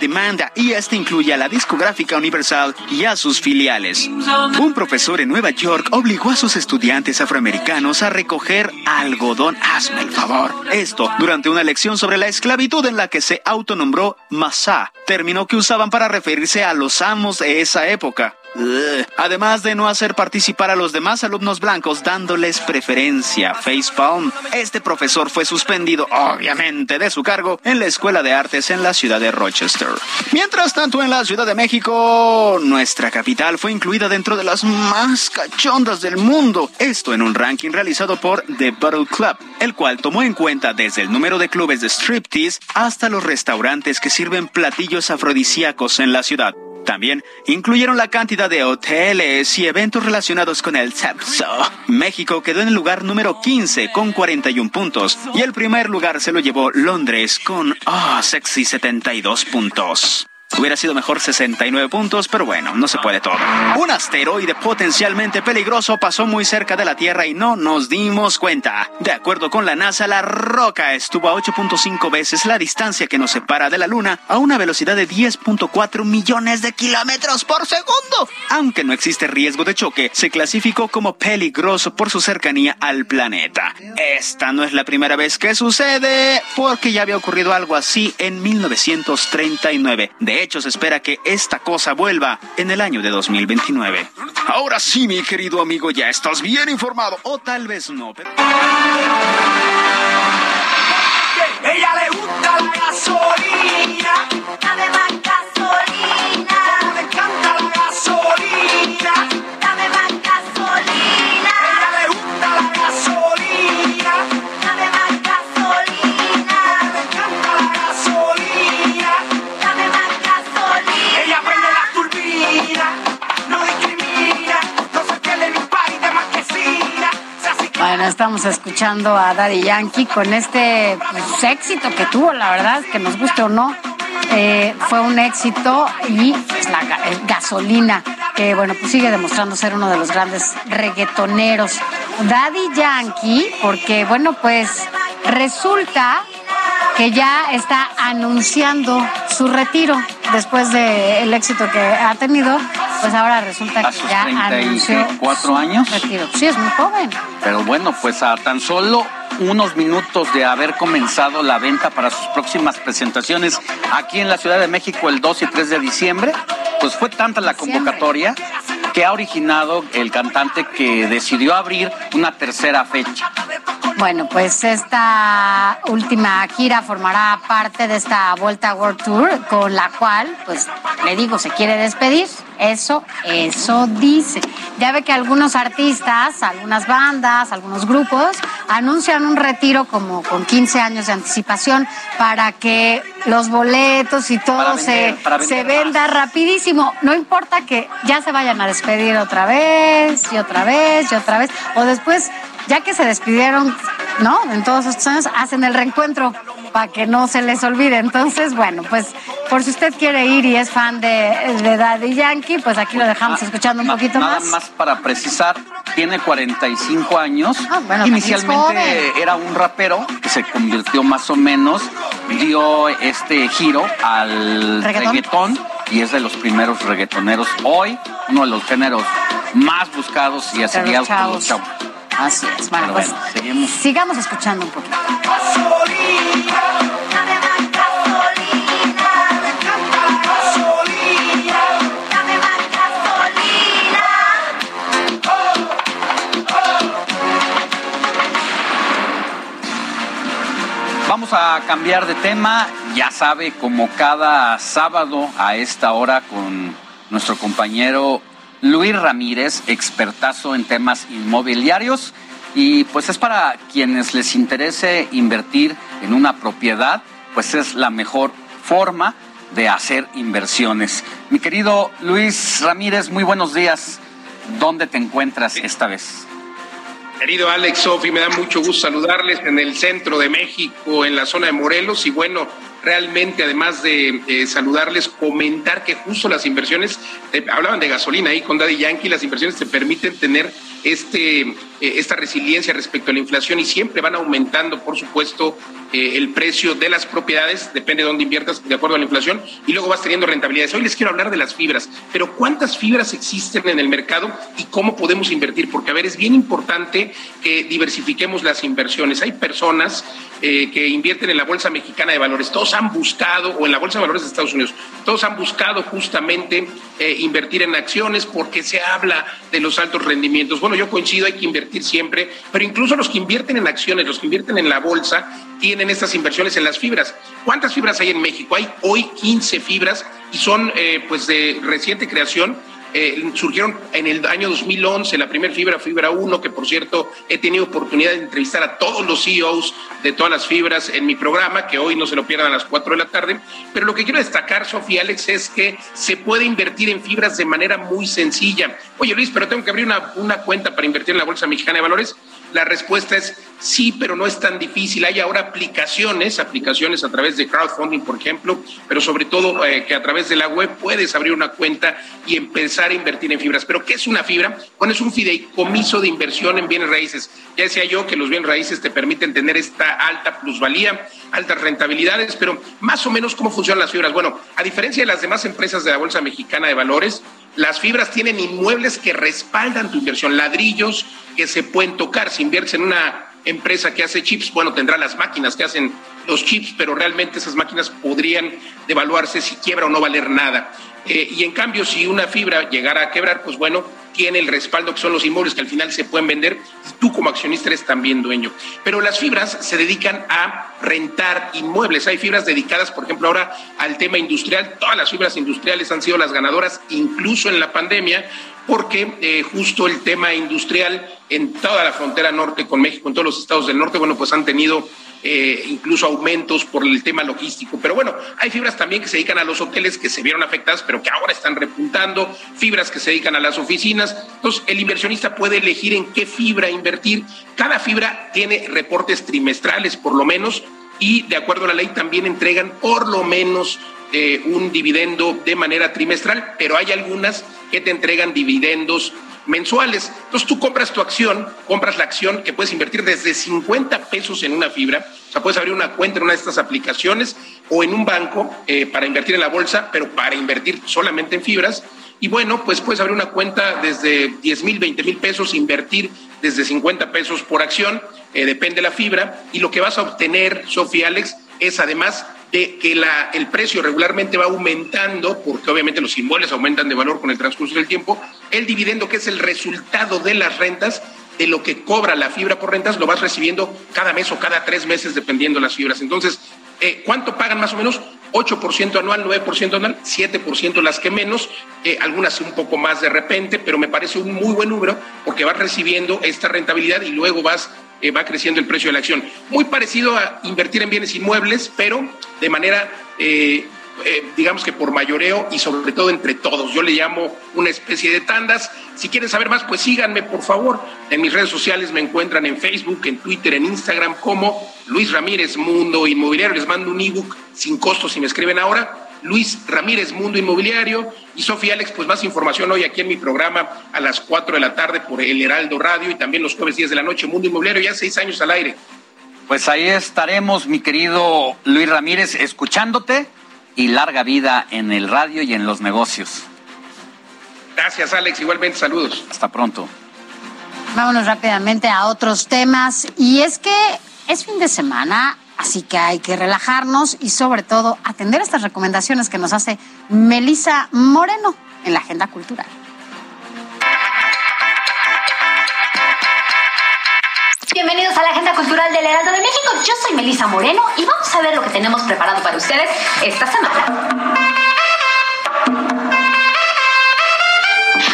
y esta incluye a la discográfica Universal y a sus filiales. Un profesor en Nueva York obligó a sus estudiantes afroamericanos a recoger algodón. Hazme el favor. Esto durante una lección sobre la esclavitud en la que se autonombró Massa, término que usaban para referirse a los amos de esa época. Además de no hacer participar a los demás alumnos blancos dándoles preferencia, facepalm, este profesor fue suspendido, obviamente, de su cargo en la Escuela de Artes en la ciudad de Rochester. Mientras tanto, en la Ciudad de México, nuestra capital fue incluida dentro de las más cachondas del mundo. Esto en un ranking realizado por The Bottle Club, el cual tomó en cuenta desde el número de clubes de striptease hasta los restaurantes que sirven platillos afrodisíacos en la ciudad. También incluyeron la cantidad de hoteles y eventos relacionados con el sexo. México quedó en el lugar número 15 con 41 puntos y el primer lugar se lo llevó Londres con, ah, sexy 72 puntos. Hubiera sido mejor 69 puntos, pero bueno, no se puede todo. Un asteroide potencialmente peligroso pasó muy cerca de la Tierra y no nos dimos cuenta. De acuerdo con la NASA, la roca estuvo a 8.5 veces la distancia que nos separa de la Luna a una velocidad de 10.4 millones de kilómetros por segundo. Aunque no existe riesgo de choque, se clasificó como peligroso por su cercanía al planeta. Esta no es la primera vez que sucede, porque ya había ocurrido algo así en 1939. De hecho, se espera que esta cosa vuelva en el año de 2029. Ahora sí, mi querido amigo, ya estás bien informado. O tal vez no. Estamos escuchando a Daddy Yankee con este pues, éxito que tuvo, la verdad, que nos guste o no. eh, fue un éxito y pues, la eh, gasolina, que bueno, pues sigue demostrando ser uno de los grandes reggaetoneros. Daddy Yankee, porque bueno, pues resulta que ya está anunciando su retiro después del éxito que ha tenido, pues ahora resulta A que sus ya anunció 34 años. retiro. Sí, es muy joven. Pero bueno, pues a tan solo unos minutos de haber comenzado la venta para sus próximas presentaciones aquí en la Ciudad de México el 2 y 3 de diciembre, pues fue tanta la convocatoria que ha originado el cantante que decidió abrir una tercera fecha. Bueno, pues esta última gira formará parte de esta Vuelta World Tour con la cual, pues, le digo, se quiere despedir. Eso, eso dice. Ya ve que algunos artistas, algunas bandas, algunos grupos anuncian un retiro como con 15 años de anticipación para que los boletos y todo vender, se, venda rapidísimo. No importa que ya se vayan a despedir otra vez y otra vez y otra vez. O después, ya que se despidieron, ¿no? En todos estos años, hacen el reencuentro. Para que no se les olvide. Entonces, bueno, pues por si usted quiere ir y es fan de, de Daddy Yankee, pues aquí lo dejamos escuchando un poquito Nada más. más para precisar, tiene 45 años. Ah, bueno, Inicialmente era un rapero que se convirtió más o menos, dio este giro al ¿Reggaetón? reggaetón y es de los primeros reggaetoneros. Hoy, uno de los géneros más buscados y asediados por los chavos. Así es. Bueno, Pero pues bueno, seguimos. sigamos escuchando un poquito. Vamos a cambiar de tema, ya sabe, como cada sábado a esta hora con nuestro compañero Luis Ramírez, expertazo en temas inmobiliarios. Y pues es para quienes les interese invertir en una propiedad, pues es la mejor forma de hacer inversiones. Mi querido Luis Ramírez, muy buenos días. ¿Dónde te encuentras esta vez? Querido Alex Sofi, me da mucho gusto saludarles en el centro de México, en la zona de Morelos. Y bueno, realmente, además de eh, saludarles, comentar que justo las inversiones, eh, hablaban de gasolina ahí con Daddy Yankee, las inversiones te permiten tener este, eh, esta resiliencia respecto a la inflación y siempre van aumentando, por supuesto, el precio de las propiedades, depende de dónde inviertas, de acuerdo a la inflación, y luego vas teniendo rentabilidades. Hoy les quiero hablar de las fibras, pero ¿cuántas fibras existen en el mercado y cómo podemos invertir? Porque, a ver, es bien importante que diversifiquemos las inversiones. Hay personas que invierten en la Bolsa Mexicana de Valores, han buscado, o en la Bolsa de Valores de Estados Unidos, todos han buscado justamente eh, invertir en acciones porque se habla de los altos rendimientos. Bueno, yo coincido, hay que invertir siempre, pero incluso los que invierten en acciones, los que invierten en la bolsa, tienen estas inversiones en las fibras. ¿Cuántas fibras hay en México? Hay hoy 15 fibras y son eh, pues de reciente creación. Eh, surgieron en el año 2011 la primera fibra, Fibra 1, que por cierto he tenido oportunidad de entrevistar a todos los CEOs de todas las fibras en mi programa, que hoy no se lo pierdan a las 4 de la tarde. Pero lo que quiero destacar, Sofía Alex, es que se puede invertir en fibras de manera muy sencilla. Oye Luis, pero tengo que abrir una, una cuenta para invertir en la Bolsa Mexicana de Valores. La respuesta es sí, pero no es tan difícil. Hay ahora aplicaciones, aplicaciones a través de crowdfunding, por ejemplo, pero sobre todo eh, que a través de la web puedes abrir una cuenta y empezar a invertir en fibras. ¿Pero qué es una fibra? Bueno, es un fideicomiso de inversión en bienes raíces. Ya decía yo que los bienes raíces te permiten tener esta alta plusvalía, altas rentabilidades, pero más o menos cómo funcionan las fibras. Bueno, a diferencia de las demás empresas de la Bolsa Mexicana de Valores, las fibras tienen inmuebles que respaldan tu inversión, ladrillos que se pueden tocar. Si inviertes en una empresa que hace chips, bueno, tendrá las máquinas que hacen los chips, pero realmente esas máquinas podrían devaluarse si quiebra o no valer nada. Eh, y en cambio, si una fibra llegara a quebrar, pues bueno, tiene el respaldo que son los inmuebles que al final se pueden vender y tú como accionista eres también dueño. Pero las fibras se dedican a rentar inmuebles. Hay fibras dedicadas, por ejemplo, ahora al tema industrial. Todas las fibras industriales han sido las ganadoras, incluso en la pandemia, porque eh, justo el tema industrial en toda la frontera norte con México, en todos los estados del norte, bueno, pues han tenido eh, incluso aumentos por el tema logístico. Pero bueno, hay fibras también que se dedican a los hoteles que se vieron afectadas, pero que ahora están repuntando, fibras que se dedican a las oficinas. Entonces, el inversionista puede elegir en qué fibra invertir. Cada fibra tiene reportes trimestrales, por lo menos, y de acuerdo a la ley también entregan por lo menos eh, un dividendo de manera trimestral, pero hay algunas que te entregan dividendos mensuales. Entonces tú compras tu acción, compras la acción que puedes invertir desde 50 pesos en una fibra, o sea, puedes abrir una cuenta en una de estas aplicaciones o en un banco eh, para invertir en la bolsa, pero para invertir solamente en fibras. Y bueno, pues puedes abrir una cuenta desde 10 mil, 20 mil pesos, invertir desde 50 pesos por acción, eh, depende de la fibra, y lo que vas a obtener, Sofía Alex, es además de que la, el precio regularmente va aumentando, porque obviamente los inmuebles aumentan de valor con el transcurso del tiempo, el dividendo, que es el resultado de las rentas, de lo que cobra la fibra por rentas, lo vas recibiendo cada mes o cada tres meses, dependiendo las fibras. Entonces, eh, ¿cuánto pagan más o menos? 8% anual, 9% anual, 7% las que menos, eh, algunas un poco más de repente, pero me parece un muy buen número porque vas recibiendo esta rentabilidad y luego vas eh, va creciendo el precio de la acción. Muy parecido a invertir en bienes inmuebles, pero de manera eh, eh, digamos que por mayoreo y sobre todo entre todos. Yo le llamo una especie de tandas. Si quieren saber más, pues síganme, por favor. En mis redes sociales me encuentran en Facebook, en Twitter, en Instagram como Luis Ramírez Mundo Inmobiliario. Les mando un ebook sin costo si me escriben ahora. Luis Ramírez Mundo Inmobiliario y Sofía Alex, pues más información hoy aquí en mi programa a las 4 de la tarde por El Heraldo Radio y también los jueves 10 de la noche, Mundo Inmobiliario, ya seis años al aire. Pues ahí estaremos, mi querido Luis Ramírez, escuchándote y larga vida en el radio y en los negocios. Gracias, Alex. Igualmente, saludos. Hasta pronto. Vámonos rápidamente a otros temas. Y es que es fin de semana, así que hay que relajarnos y sobre todo atender estas recomendaciones que nos hace Melisa Moreno en la Agenda Cultural. Bienvenidos a la Agenda Cultural del Heraldo de México. Yo soy Melisa Moreno y vamos a ver lo que tenemos preparado para ustedes esta semana.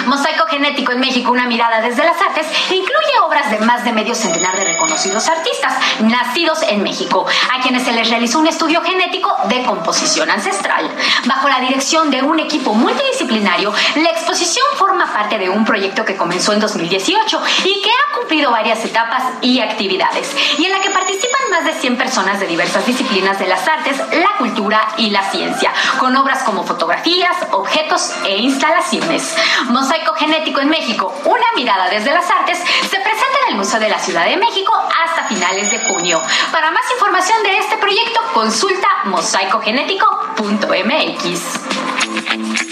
Mosaico Genético en México, una mirada desde las artes, incluye obras de más de medio centenar de reconocidos artistas nacidos en México, a quienes se les realizó un estudio genético de composición ancestral. Bajo la dirección de un equipo multidisciplinario, la exposición forma parte de un proyecto que comenzó en 2018 y que ha cumplido varias etapas y actividades, y en la que participan más de 100 personas de diversas disciplinas de las artes, la cultura y la ciencia, con obras como fotografías, objetos e instalaciones. Genético en México, una mirada desde las artes, se presenta en el Museo de la Ciudad de México hasta finales de junio. Para más información de este proyecto, consulta mosaicogenético.mx.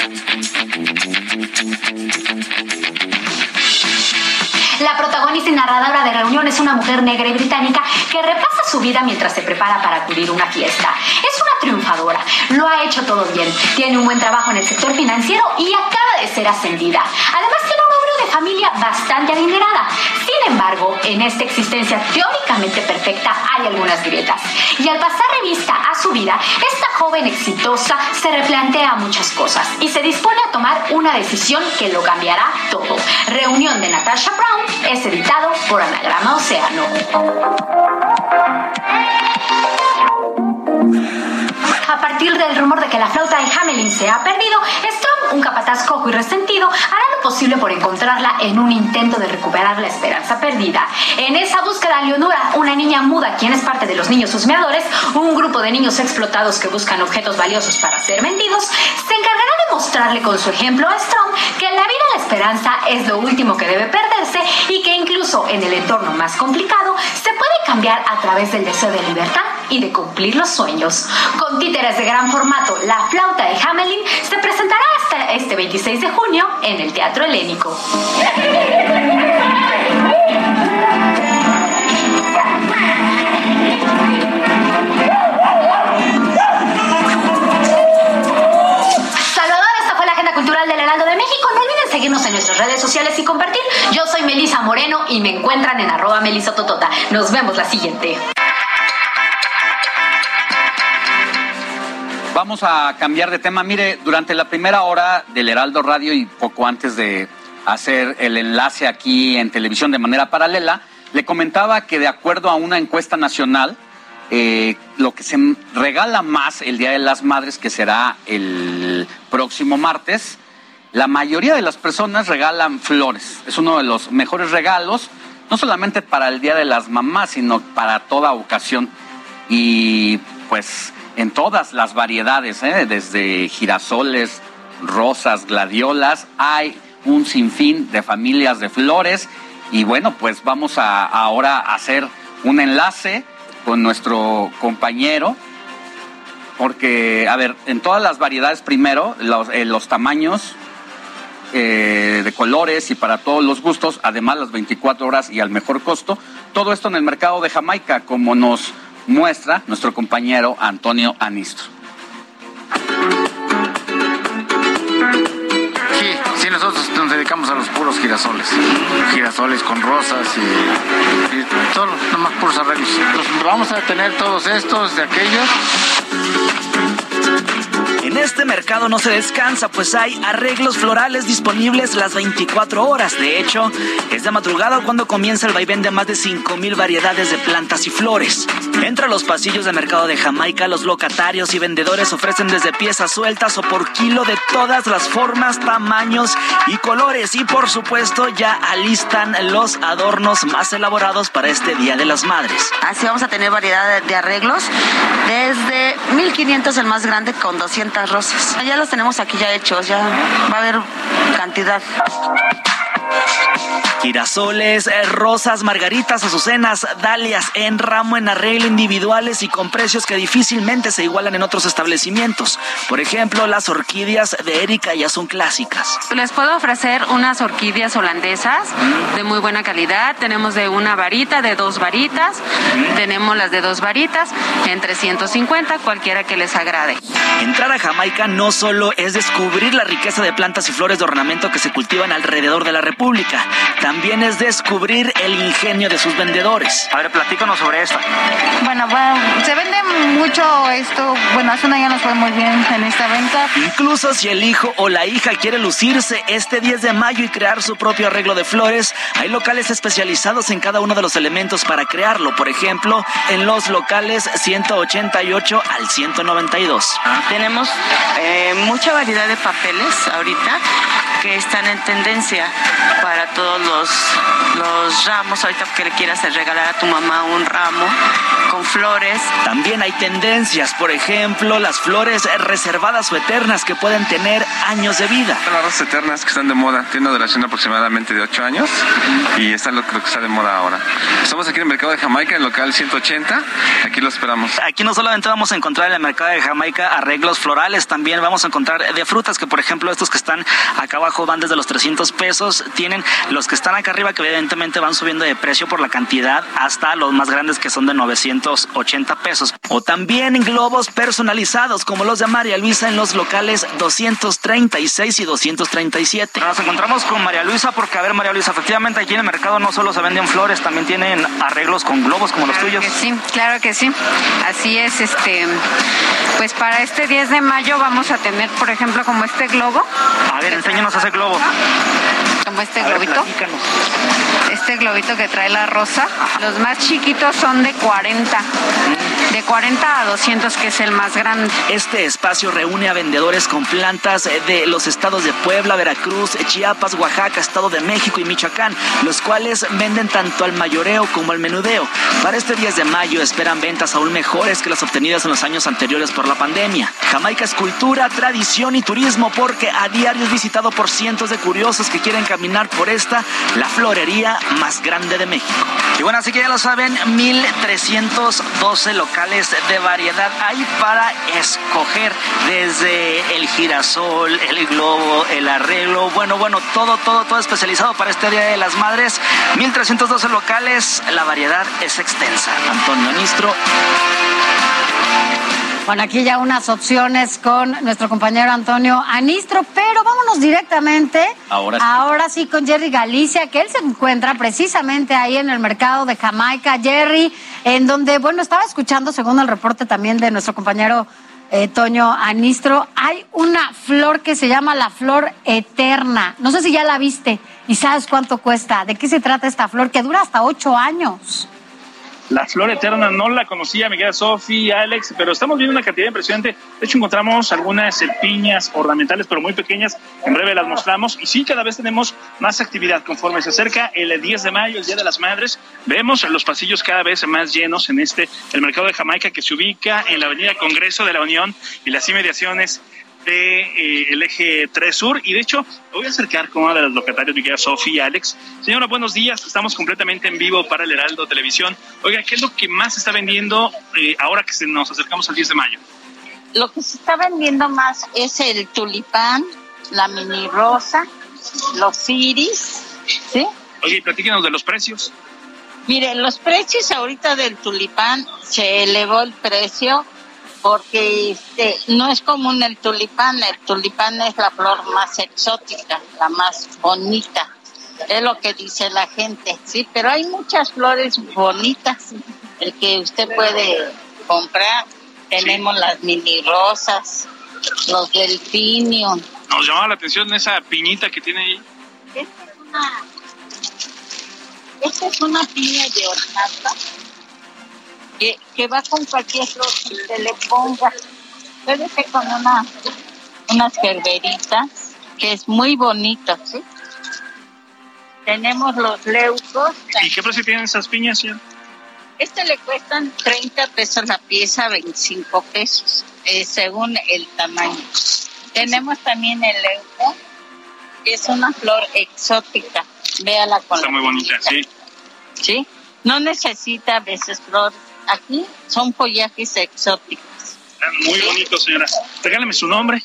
protagonista y narradora de Reunión es una mujer negra y británica que repasa su vida mientras se prepara para acudir a una fiesta. Es una triunfadora, lo ha hecho todo bien, tiene un buen trabajo en el sector financiero y acaba de ser ascendida. Además tiene un obvio familia bastante adinerada. Sin embargo, en esta existencia teóricamente perfecta hay algunas grietas. Y al pasar revista a su vida, esta joven exitosa se replantea muchas cosas y se dispone a tomar una decisión que lo cambiará todo. Reunión de Natasha Brown es editado por Anagrama Océano. A partir del rumor de que la flauta de Hamelin se ha perdido, Strong, un capataz cojo y resentido, hará lo posible por encontrarla en un intento de recuperar la esperanza perdida. En esa búsqueda, Leonora, una niña muda quien es parte de los niños husmeadores, un grupo de niños explotados que buscan objetos valiosos para ser vendidos, se encargará de mostrarle con su ejemplo a Strong que la vida la esperanza es lo último que debe perderse y que incluso en el entorno más complicado se puede cambiar a través del deseo de libertad y de cumplir los sueños. Con títeres de gran formato, La flauta de Hamelin se presentará hasta este 26 de junio en el Teatro Helénico. Salvador, esta fue la Agenda Cultural del Heraldo de México. No olviden seguirnos en nuestras redes sociales y compartir. Yo soy Melisa Moreno y me encuentran en arroba melisototota. Nos vemos la siguiente. Vamos a cambiar de tema. Mire, durante la primera hora del Heraldo Radio y poco antes de hacer el enlace aquí en televisión de manera paralela, le comentaba que de acuerdo a una encuesta nacional, eh, lo que se regala más el Día de las Madres, que será el próximo martes, la mayoría de las personas regalan flores. Es uno de los mejores regalos, no solamente para el Día de las Mamás, sino para toda ocasión. Y pues en todas las variedades, ¿eh? desde girasoles, rosas, gladiolas, hay un sinfín de familias de flores. Y bueno, pues vamos a ahora hacer un enlace con nuestro compañero, porque, a ver, en todas las variedades, primero, los, eh, tamaños eh, de colores y para todos los gustos, además las 24 horas y al mejor costo, todo esto en el mercado de Jamaica, como nos muestra nuestro compañero Antonio Anistro. Sí, sí, nosotros nos dedicamos a los puros girasoles. Girasoles con rosas y, y todo, nomás puros arreglos. Los vamos a tener todos estos, de aquellos. En este mercado no se descansa, pues hay arreglos florales disponibles las 24 horas. De hecho, es de madrugada cuando comienza el vaivén de más de 5.000 variedades de plantas y flores. Entre los pasillos de mercado de Jamaica, los locatarios y vendedores ofrecen desde piezas sueltas o por kilo de todas las formas, tamaños y colores. Y por supuesto, ya alistan los adornos más elaborados para este Día de las Madres. Así vamos a tener variedad de arreglos, desde 1500 el más grande con 200 rosas. Ya los tenemos aquí ya hechos, ya va a haber cantidad. Girasoles, eh, rosas, margaritas, azucenas, dalias en ramo, en arreglo individuales y con precios que difícilmente se igualan en otros establecimientos. Por ejemplo, las orquídeas de Erika ya son clásicas. Les puedo ofrecer unas orquídeas holandesas de muy buena calidad. Tenemos de una varita, de dos varitas. Tenemos las de dos varitas en 350, cualquiera que les agrade. Entrar a Jamaica no solo es descubrir la riqueza de plantas y flores de ornamento que se cultivan alrededor de la República, también es descubrir el ingenio de sus vendedores. A ver, platícanos sobre esta. Bueno, bueno, se vende mucho esto. Bueno, hace un año nos fue muy bien en esta venta. Incluso si el hijo o la hija quiere lucirse este 10 de mayo y crear su propio arreglo de flores, hay locales especializados en cada uno de los elementos para crearlo. Por ejemplo, en los locales 188 al 192. Tenemos eh, mucha variedad de papeles ahorita que están en tendencia para todos los, los ramos. Ahorita que le quieras regalar a tu mamá un ramo con flores. También hay tendencias, por ejemplo, las flores reservadas o eternas que pueden tener años de vida. Las rosas eternas que están de moda tienen una duración aproximadamente de 8 años y está lo que está de moda ahora. Estamos aquí en el mercado de Jamaica, en el local 180. Aquí lo esperamos. Aquí no solamente vamos a encontrar en el mercado de Jamaica arreglos florales, también vamos a encontrar de frutas que, por ejemplo, estos que están acá abajo van desde los 300 pesos. Tienen los que están acá arriba que evidentemente van subiendo de precio por la cantidad hasta los más grandes que son de 980 pesos. O también globos personalizados como los de María Luisa en los locales 236 y 237. Nos encontramos con María Luisa porque, a ver, María Luisa, efectivamente aquí en el mercado no solo se venden flores, también tienen arreglos con globos como los tuyos. que sí, claro que sí. Así es, este, pues para este 10 de mayo vamos a tener, por ejemplo, como este globo. A ver, enséñanos ese globo. Como este ver, globito. platícanos. Este globito que trae la rosa. Los más chiquitos son de 40. De 40 a 200, que es el más grande. Este espacio reúne a vendedores con plantas de los estados de Puebla, Veracruz, Chiapas, Oaxaca, Estado de México y Michoacán, los cuales venden tanto al mayoreo como al menudeo. Para este 10 de mayo esperan ventas aún mejores que las obtenidas en los años anteriores por la pandemia. Jamaica es cultura, tradición y turismo porque a diario es visitado por cientos de curiosos que quieren caminar por esta, la florería más grande de México. Y bueno, así que ya lo saben, 1312 locales de variedad hay para escoger desde el girasol, el globo, el arreglo, bueno, bueno, todo, todo, todo especializado para este Día de las Madres. 1312 locales, la variedad es extensa. Antonio Nistro. Bueno, aquí ya unas opciones con nuestro compañero Antonio Anistro, pero vámonos directamente. Ahora sí. Ahora sí con Jerry Galicia, que él se encuentra precisamente ahí en el mercado de Jamaica. Jerry, en donde, bueno, estaba escuchando, según el reporte también de nuestro compañero eh, Toño Anistro, hay una flor que se llama la flor eterna. No sé si ya la viste y sabes cuánto cuesta. ¿De qué se trata esta flor que dura hasta ocho años? La flor eterna no la conocía, mi querida Sofi, Alex, pero estamos viendo una cantidad impresionante. De hecho, encontramos algunas piñas ornamentales, pero muy pequeñas. En breve las mostramos. Y sí, cada vez tenemos más actividad conforme se acerca el 10 de mayo, el Día de las Madres. Vemos los pasillos cada vez más llenos en este, el mercado de Jamaica, que se ubica en la Avenida Congreso de la Unión y las inmediaciones de eh, el eje 3 Sur y de hecho me voy a acercar con una de las locatarias, mi querida Sofía y Alex. Señora, buenos días, estamos completamente en vivo para el Heraldo Televisión. Oiga, ¿qué es lo que más se está vendiendo eh, ahora que nos acercamos al 10 de mayo? Lo que se está vendiendo más es el tulipán, la mini rosa, los iris, ¿sí? Oye, platíquenos de los precios. Mire, los precios ahorita del tulipán se elevó el precio porque este no es común el tulipán, el tulipán es la flor más exótica, la más bonita. Es lo que dice la gente, sí, pero hay muchas flores bonitas el que usted puede comprar. Tenemos las mini rosas, los delfinium. Nos llamaba la atención esa piñita que tiene ahí. Esta es una, esta es una piña de hornata que, que va con cualquier flor que se le ponga. Puede ser con una, unas gerberitas, que es muy bonito, ¿sí? Tenemos los leucos. ¿Y qué precio tienen esas piñas, señor? Este le cuestan 30 pesos la pieza, 25 pesos, eh, según el tamaño. Tenemos también el leuco, que es una flor exótica. Véala con Está la muy bonita, sí. ¿sí? No necesita a veces flores. Aquí son follajes exóticos. Están muy bonitos, señora. Regálame su nombre.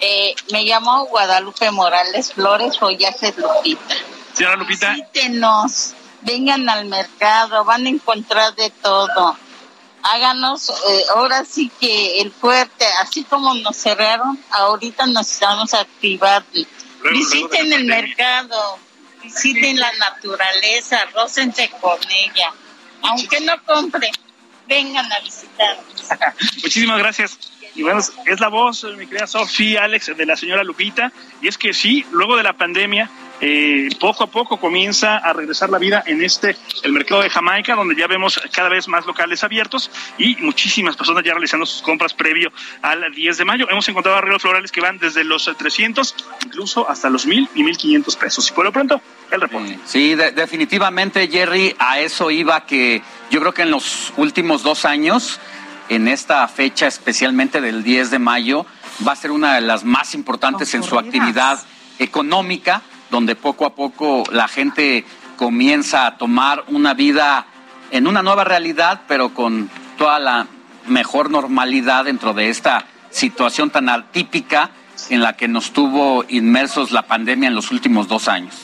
Eh, me llamo Guadalupe Morales Flores, follajes Lupita. Señora Lupita, Visítenos, vengan al mercado, van a encontrar de todo. Háganos, eh, ahora sí que el fuerte, así como nos cerraron, ahorita nos estamos activando. luego Visiten el mercado, visiten la naturaleza, rócense con ella. Aunque no compre, vengan a visitarnos. muchísimas gracias. Y bueno, es la voz, mi querida Sofía, Alex, de la señora Lupita. Y es que sí, luego de la pandemia, eh, poco a poco comienza a regresar la vida en este, el mercado de Jamaica, donde ya vemos cada vez más locales abiertos y muchísimas personas ya realizando sus compras previo al 10 de mayo. Hemos encontrado arreglos florales que van desde los 300, incluso hasta los 1000 y 1500 pesos. Y por lo pronto, el reporte. Sí, de- definitivamente, Jerry, a eso iba que yo creo que en los últimos dos años, en esta fecha especialmente del 10 de mayo, va a ser una de las más importantes en su actividad económica, donde poco a poco la gente comienza a tomar una vida en una nueva realidad, pero con toda la mejor normalidad dentro de esta situación tan atípica en la que nos tuvo inmersos la pandemia en los últimos dos años.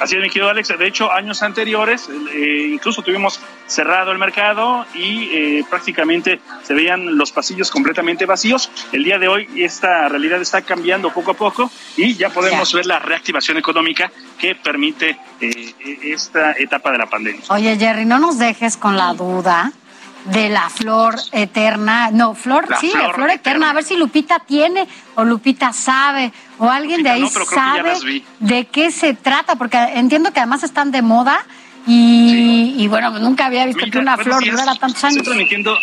Así es, mi querido Alex. De hecho, años anteriores, eh, incluso tuvimos cerrado el mercado y eh, prácticamente se veían los pasillos completamente vacíos. El día de hoy esta realidad está cambiando poco a poco y ya podemos ver la reactivación económica que permite eh, esta etapa de la pandemia. Oye, Jerry, no nos dejes con la duda de la flor eterna. No, flor, La sí, flor la flor eterna. A ver si Lupita tiene o Lupita sabe o alguien de ahí no, pero creo que ya sabe las vi. de qué se trata, porque entiendo que además están de moda y, y bueno, nunca había visto que una flor días. durara tantos Estoy años. transmitiendo,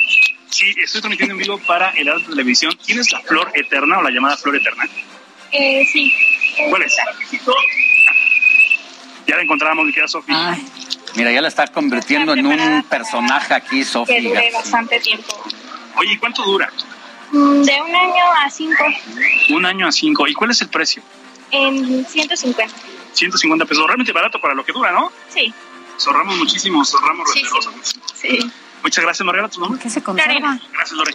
sí, estoy transmitiendo en vivo para el Heraldo Televisión. ¿Tienes la flor eterna o la llamada flor eterna? Eh, sí. ¿Cuál es? Ya la encontramos, mi querida Sofía. Mira, ya la está convirtiendo en un personaje aquí, Que Sofía. dure bastante tiempo. Oye, ¿y cuánto dura? Mm, De un año a cinco, Un año a cinco. ¿Y cuál es el precio? en 150. 150 pesos. Realmente barato para lo que dura, ¿no? Sí, Zorramos muchísimo, zorramos Sí, rosas. sí. Muchas gracias, Mariela. ¿Tu nombre? ¿Qué se conserva? Gracias, Lore.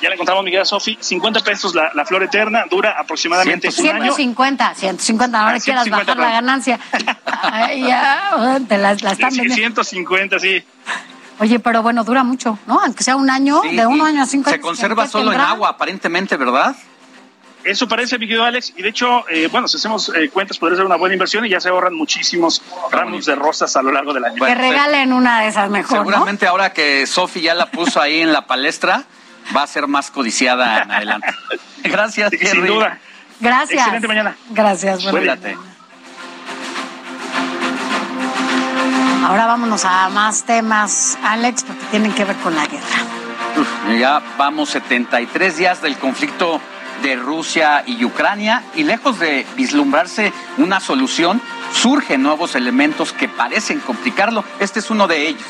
Ya la encontramos, mi querida Sofi. 50 pesos la, la flor eterna. Dura aproximadamente un año. 150, 150, no Ah, le quieras 150, bajar la ganancia. Ay, ya, te la, la están Sí, vendiendo. 150, sí. Oye, pero bueno, dura mucho, ¿no? Aunque sea un año, Sí, de un año a cinco Se años, conserva ¿qué solo en agua, aparentemente, ¿verdad? Eso parece, mi querido Alex. Y de hecho, eh, bueno, si hacemos eh, cuentas, podría ser una buena inversión y ya se ahorran muchísimos ramos de rosas a lo largo del año. Que regalen una de esas mejor, ¿no? Seguramente ahora que Sofi ya la puso ahí en la palestra, va a ser más codiciada en adelante. Gracias, Sin Jerry. duda. Gracias. Excelente mañana. Gracias. Ahora vámonos a más temas, Alex, porque tienen que ver con la guerra. Ya vamos 73 días del conflicto de Rusia y Ucrania y lejos de vislumbrarse una solución, surgen nuevos elementos que parecen complicarlo. Este es uno de ellos.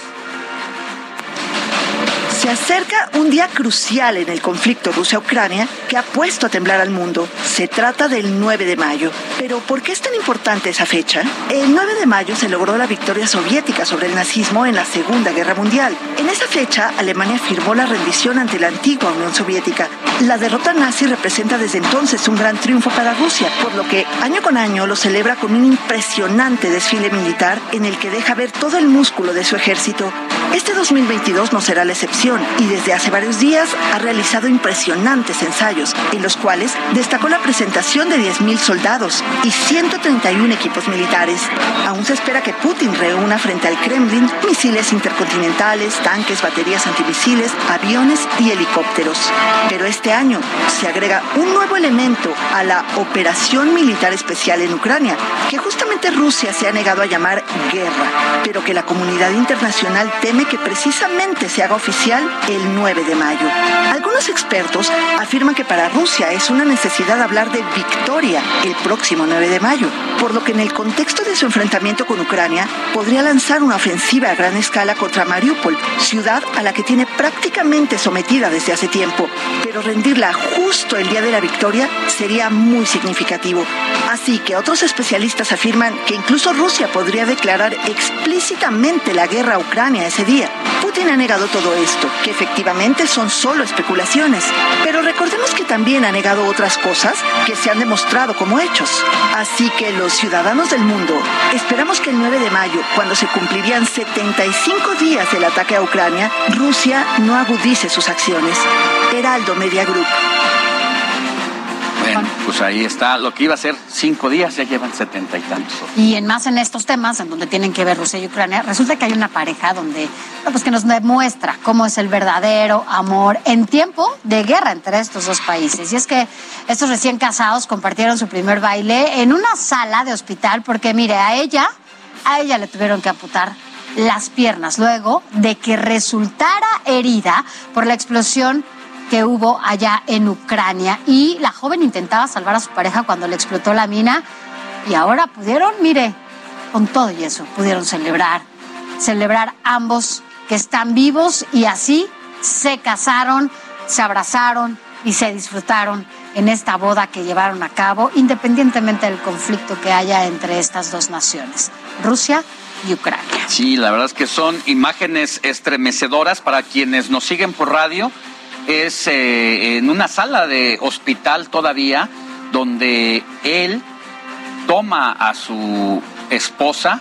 Se acerca un día crucial en el conflicto Rusia-Ucrania que ha puesto a temblar al mundo. Se trata del 9 de mayo. Pero ¿por qué es tan importante esa fecha? El 9 de mayo se logró la victoria soviética sobre el nazismo en la Segunda Guerra Mundial. En esa fecha, Alemania firmó la rendición ante la antigua Unión Soviética. La derrota nazi representa desde entonces un gran triunfo para Rusia, por lo que año con año lo celebra con un impresionante desfile militar en el que deja ver todo el músculo de su ejército. Este 2022 no será la excepción y desde hace varios días ha realizado impresionantes ensayos, en los cuales destacó la presentación de 10.000 soldados y 131 equipos militares. Aún se espera que Putin reúna frente al Kremlin misiles intercontinentales, tanques, baterías antimisiles, aviones y helicópteros. Pero este año se agrega un nuevo elemento a la operación militar especial en Ucrania, que justamente Rusia se ha negado a llamar guerra, pero que la comunidad internacional teme que precisamente se haga oficial el 9 de mayo. Algunos expertos afirman que para Rusia es una necesidad hablar de victoria el próximo 9 de mayo, por lo que en el contexto de su enfrentamiento con Ucrania podría lanzar una ofensiva a gran escala contra Mariupol, ciudad a la que tiene prácticamente sometida desde hace tiempo, pero rendirla justo el día de la victoria sería muy significativo. Así que otros especialistas afirman que incluso Rusia podría declarar explícitamente la guerra a Ucrania ese día. Putin ha negado todo esto, que efectivamente son solo especulaciones, pero recordemos que también ha negado otras cosas que se han demostrado como hechos. Así que los ciudadanos del mundo esperamos que el 9 de mayo, cuando se cumplirían 75 días del ataque a Ucrania, Rusia no agudice sus acciones. Heraldo Media Group. Bueno, pues ahí está. Lo que iba a ser cinco días, ya llevan setenta y tantos. Y en más en estos temas, en donde tienen que ver Rusia y Ucrania, resulta que hay una pareja donde, pues que nos demuestra cómo es el verdadero amor en tiempo de guerra entre estos dos países. Y es que estos recién casados compartieron su primer baile en una sala de hospital, porque mire, a ella, a ella le tuvieron que amputar las piernas luego de que resultara herida por la explosión que hubo allá en Ucrania. Y la joven intentaba salvar a su pareja cuando le explotó la mina y ahora pudieron, mire, con todo y eso, pudieron celebrar, celebrar ambos que están vivos y así se casaron, se abrazaron y se disfrutaron en esta boda que llevaron a cabo, independientemente del conflicto que haya entre estas dos naciones, Rusia y Ucrania. Sí, la verdad es que son imágenes estremecedoras para quienes nos siguen por radio. Es eh, en una sala de hospital todavía donde él toma a su esposa,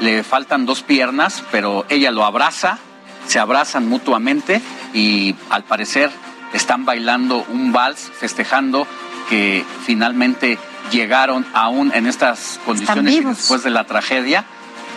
le faltan dos piernas, pero ella lo abraza, se abrazan mutuamente y al parecer están bailando un vals, festejando que finalmente llegaron aún en estas condiciones y después de la tragedia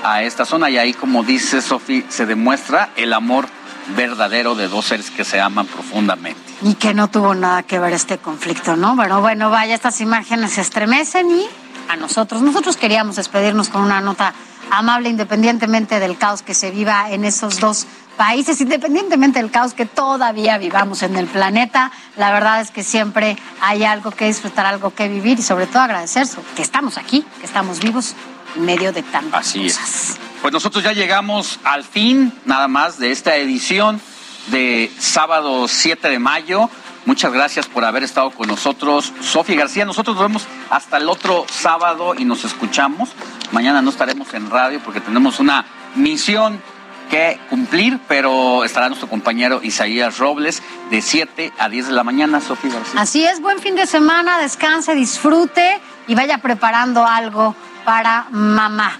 a esta zona. Y ahí como dice Sofi se demuestra el amor verdadero de dos seres que se aman profundamente. Y que no tuvo nada que ver este conflicto, ¿no? Pero bueno, vaya, estas imágenes se estremecen y a nosotros, nosotros queríamos despedirnos con una nota amable independientemente del caos que se viva en esos dos países, independientemente del caos que todavía vivamos en el planeta. La verdad es que siempre hay algo que disfrutar, algo que vivir y sobre todo agradecer que estamos aquí, que estamos vivos en medio de tantas Así es. Pues nosotros ya llegamos al fin, nada más, de esta edición de sábado 7 de mayo. Muchas gracias por haber estado con nosotros, Sofía García. Nosotros nos vemos hasta el otro sábado y nos escuchamos. Mañana no estaremos en radio porque tenemos una misión que cumplir, pero estará nuestro compañero Isaías Robles de 7 a 10 de la mañana, Sofía García. Así es, buen fin de semana, descanse, disfrute y vaya preparando algo para mamá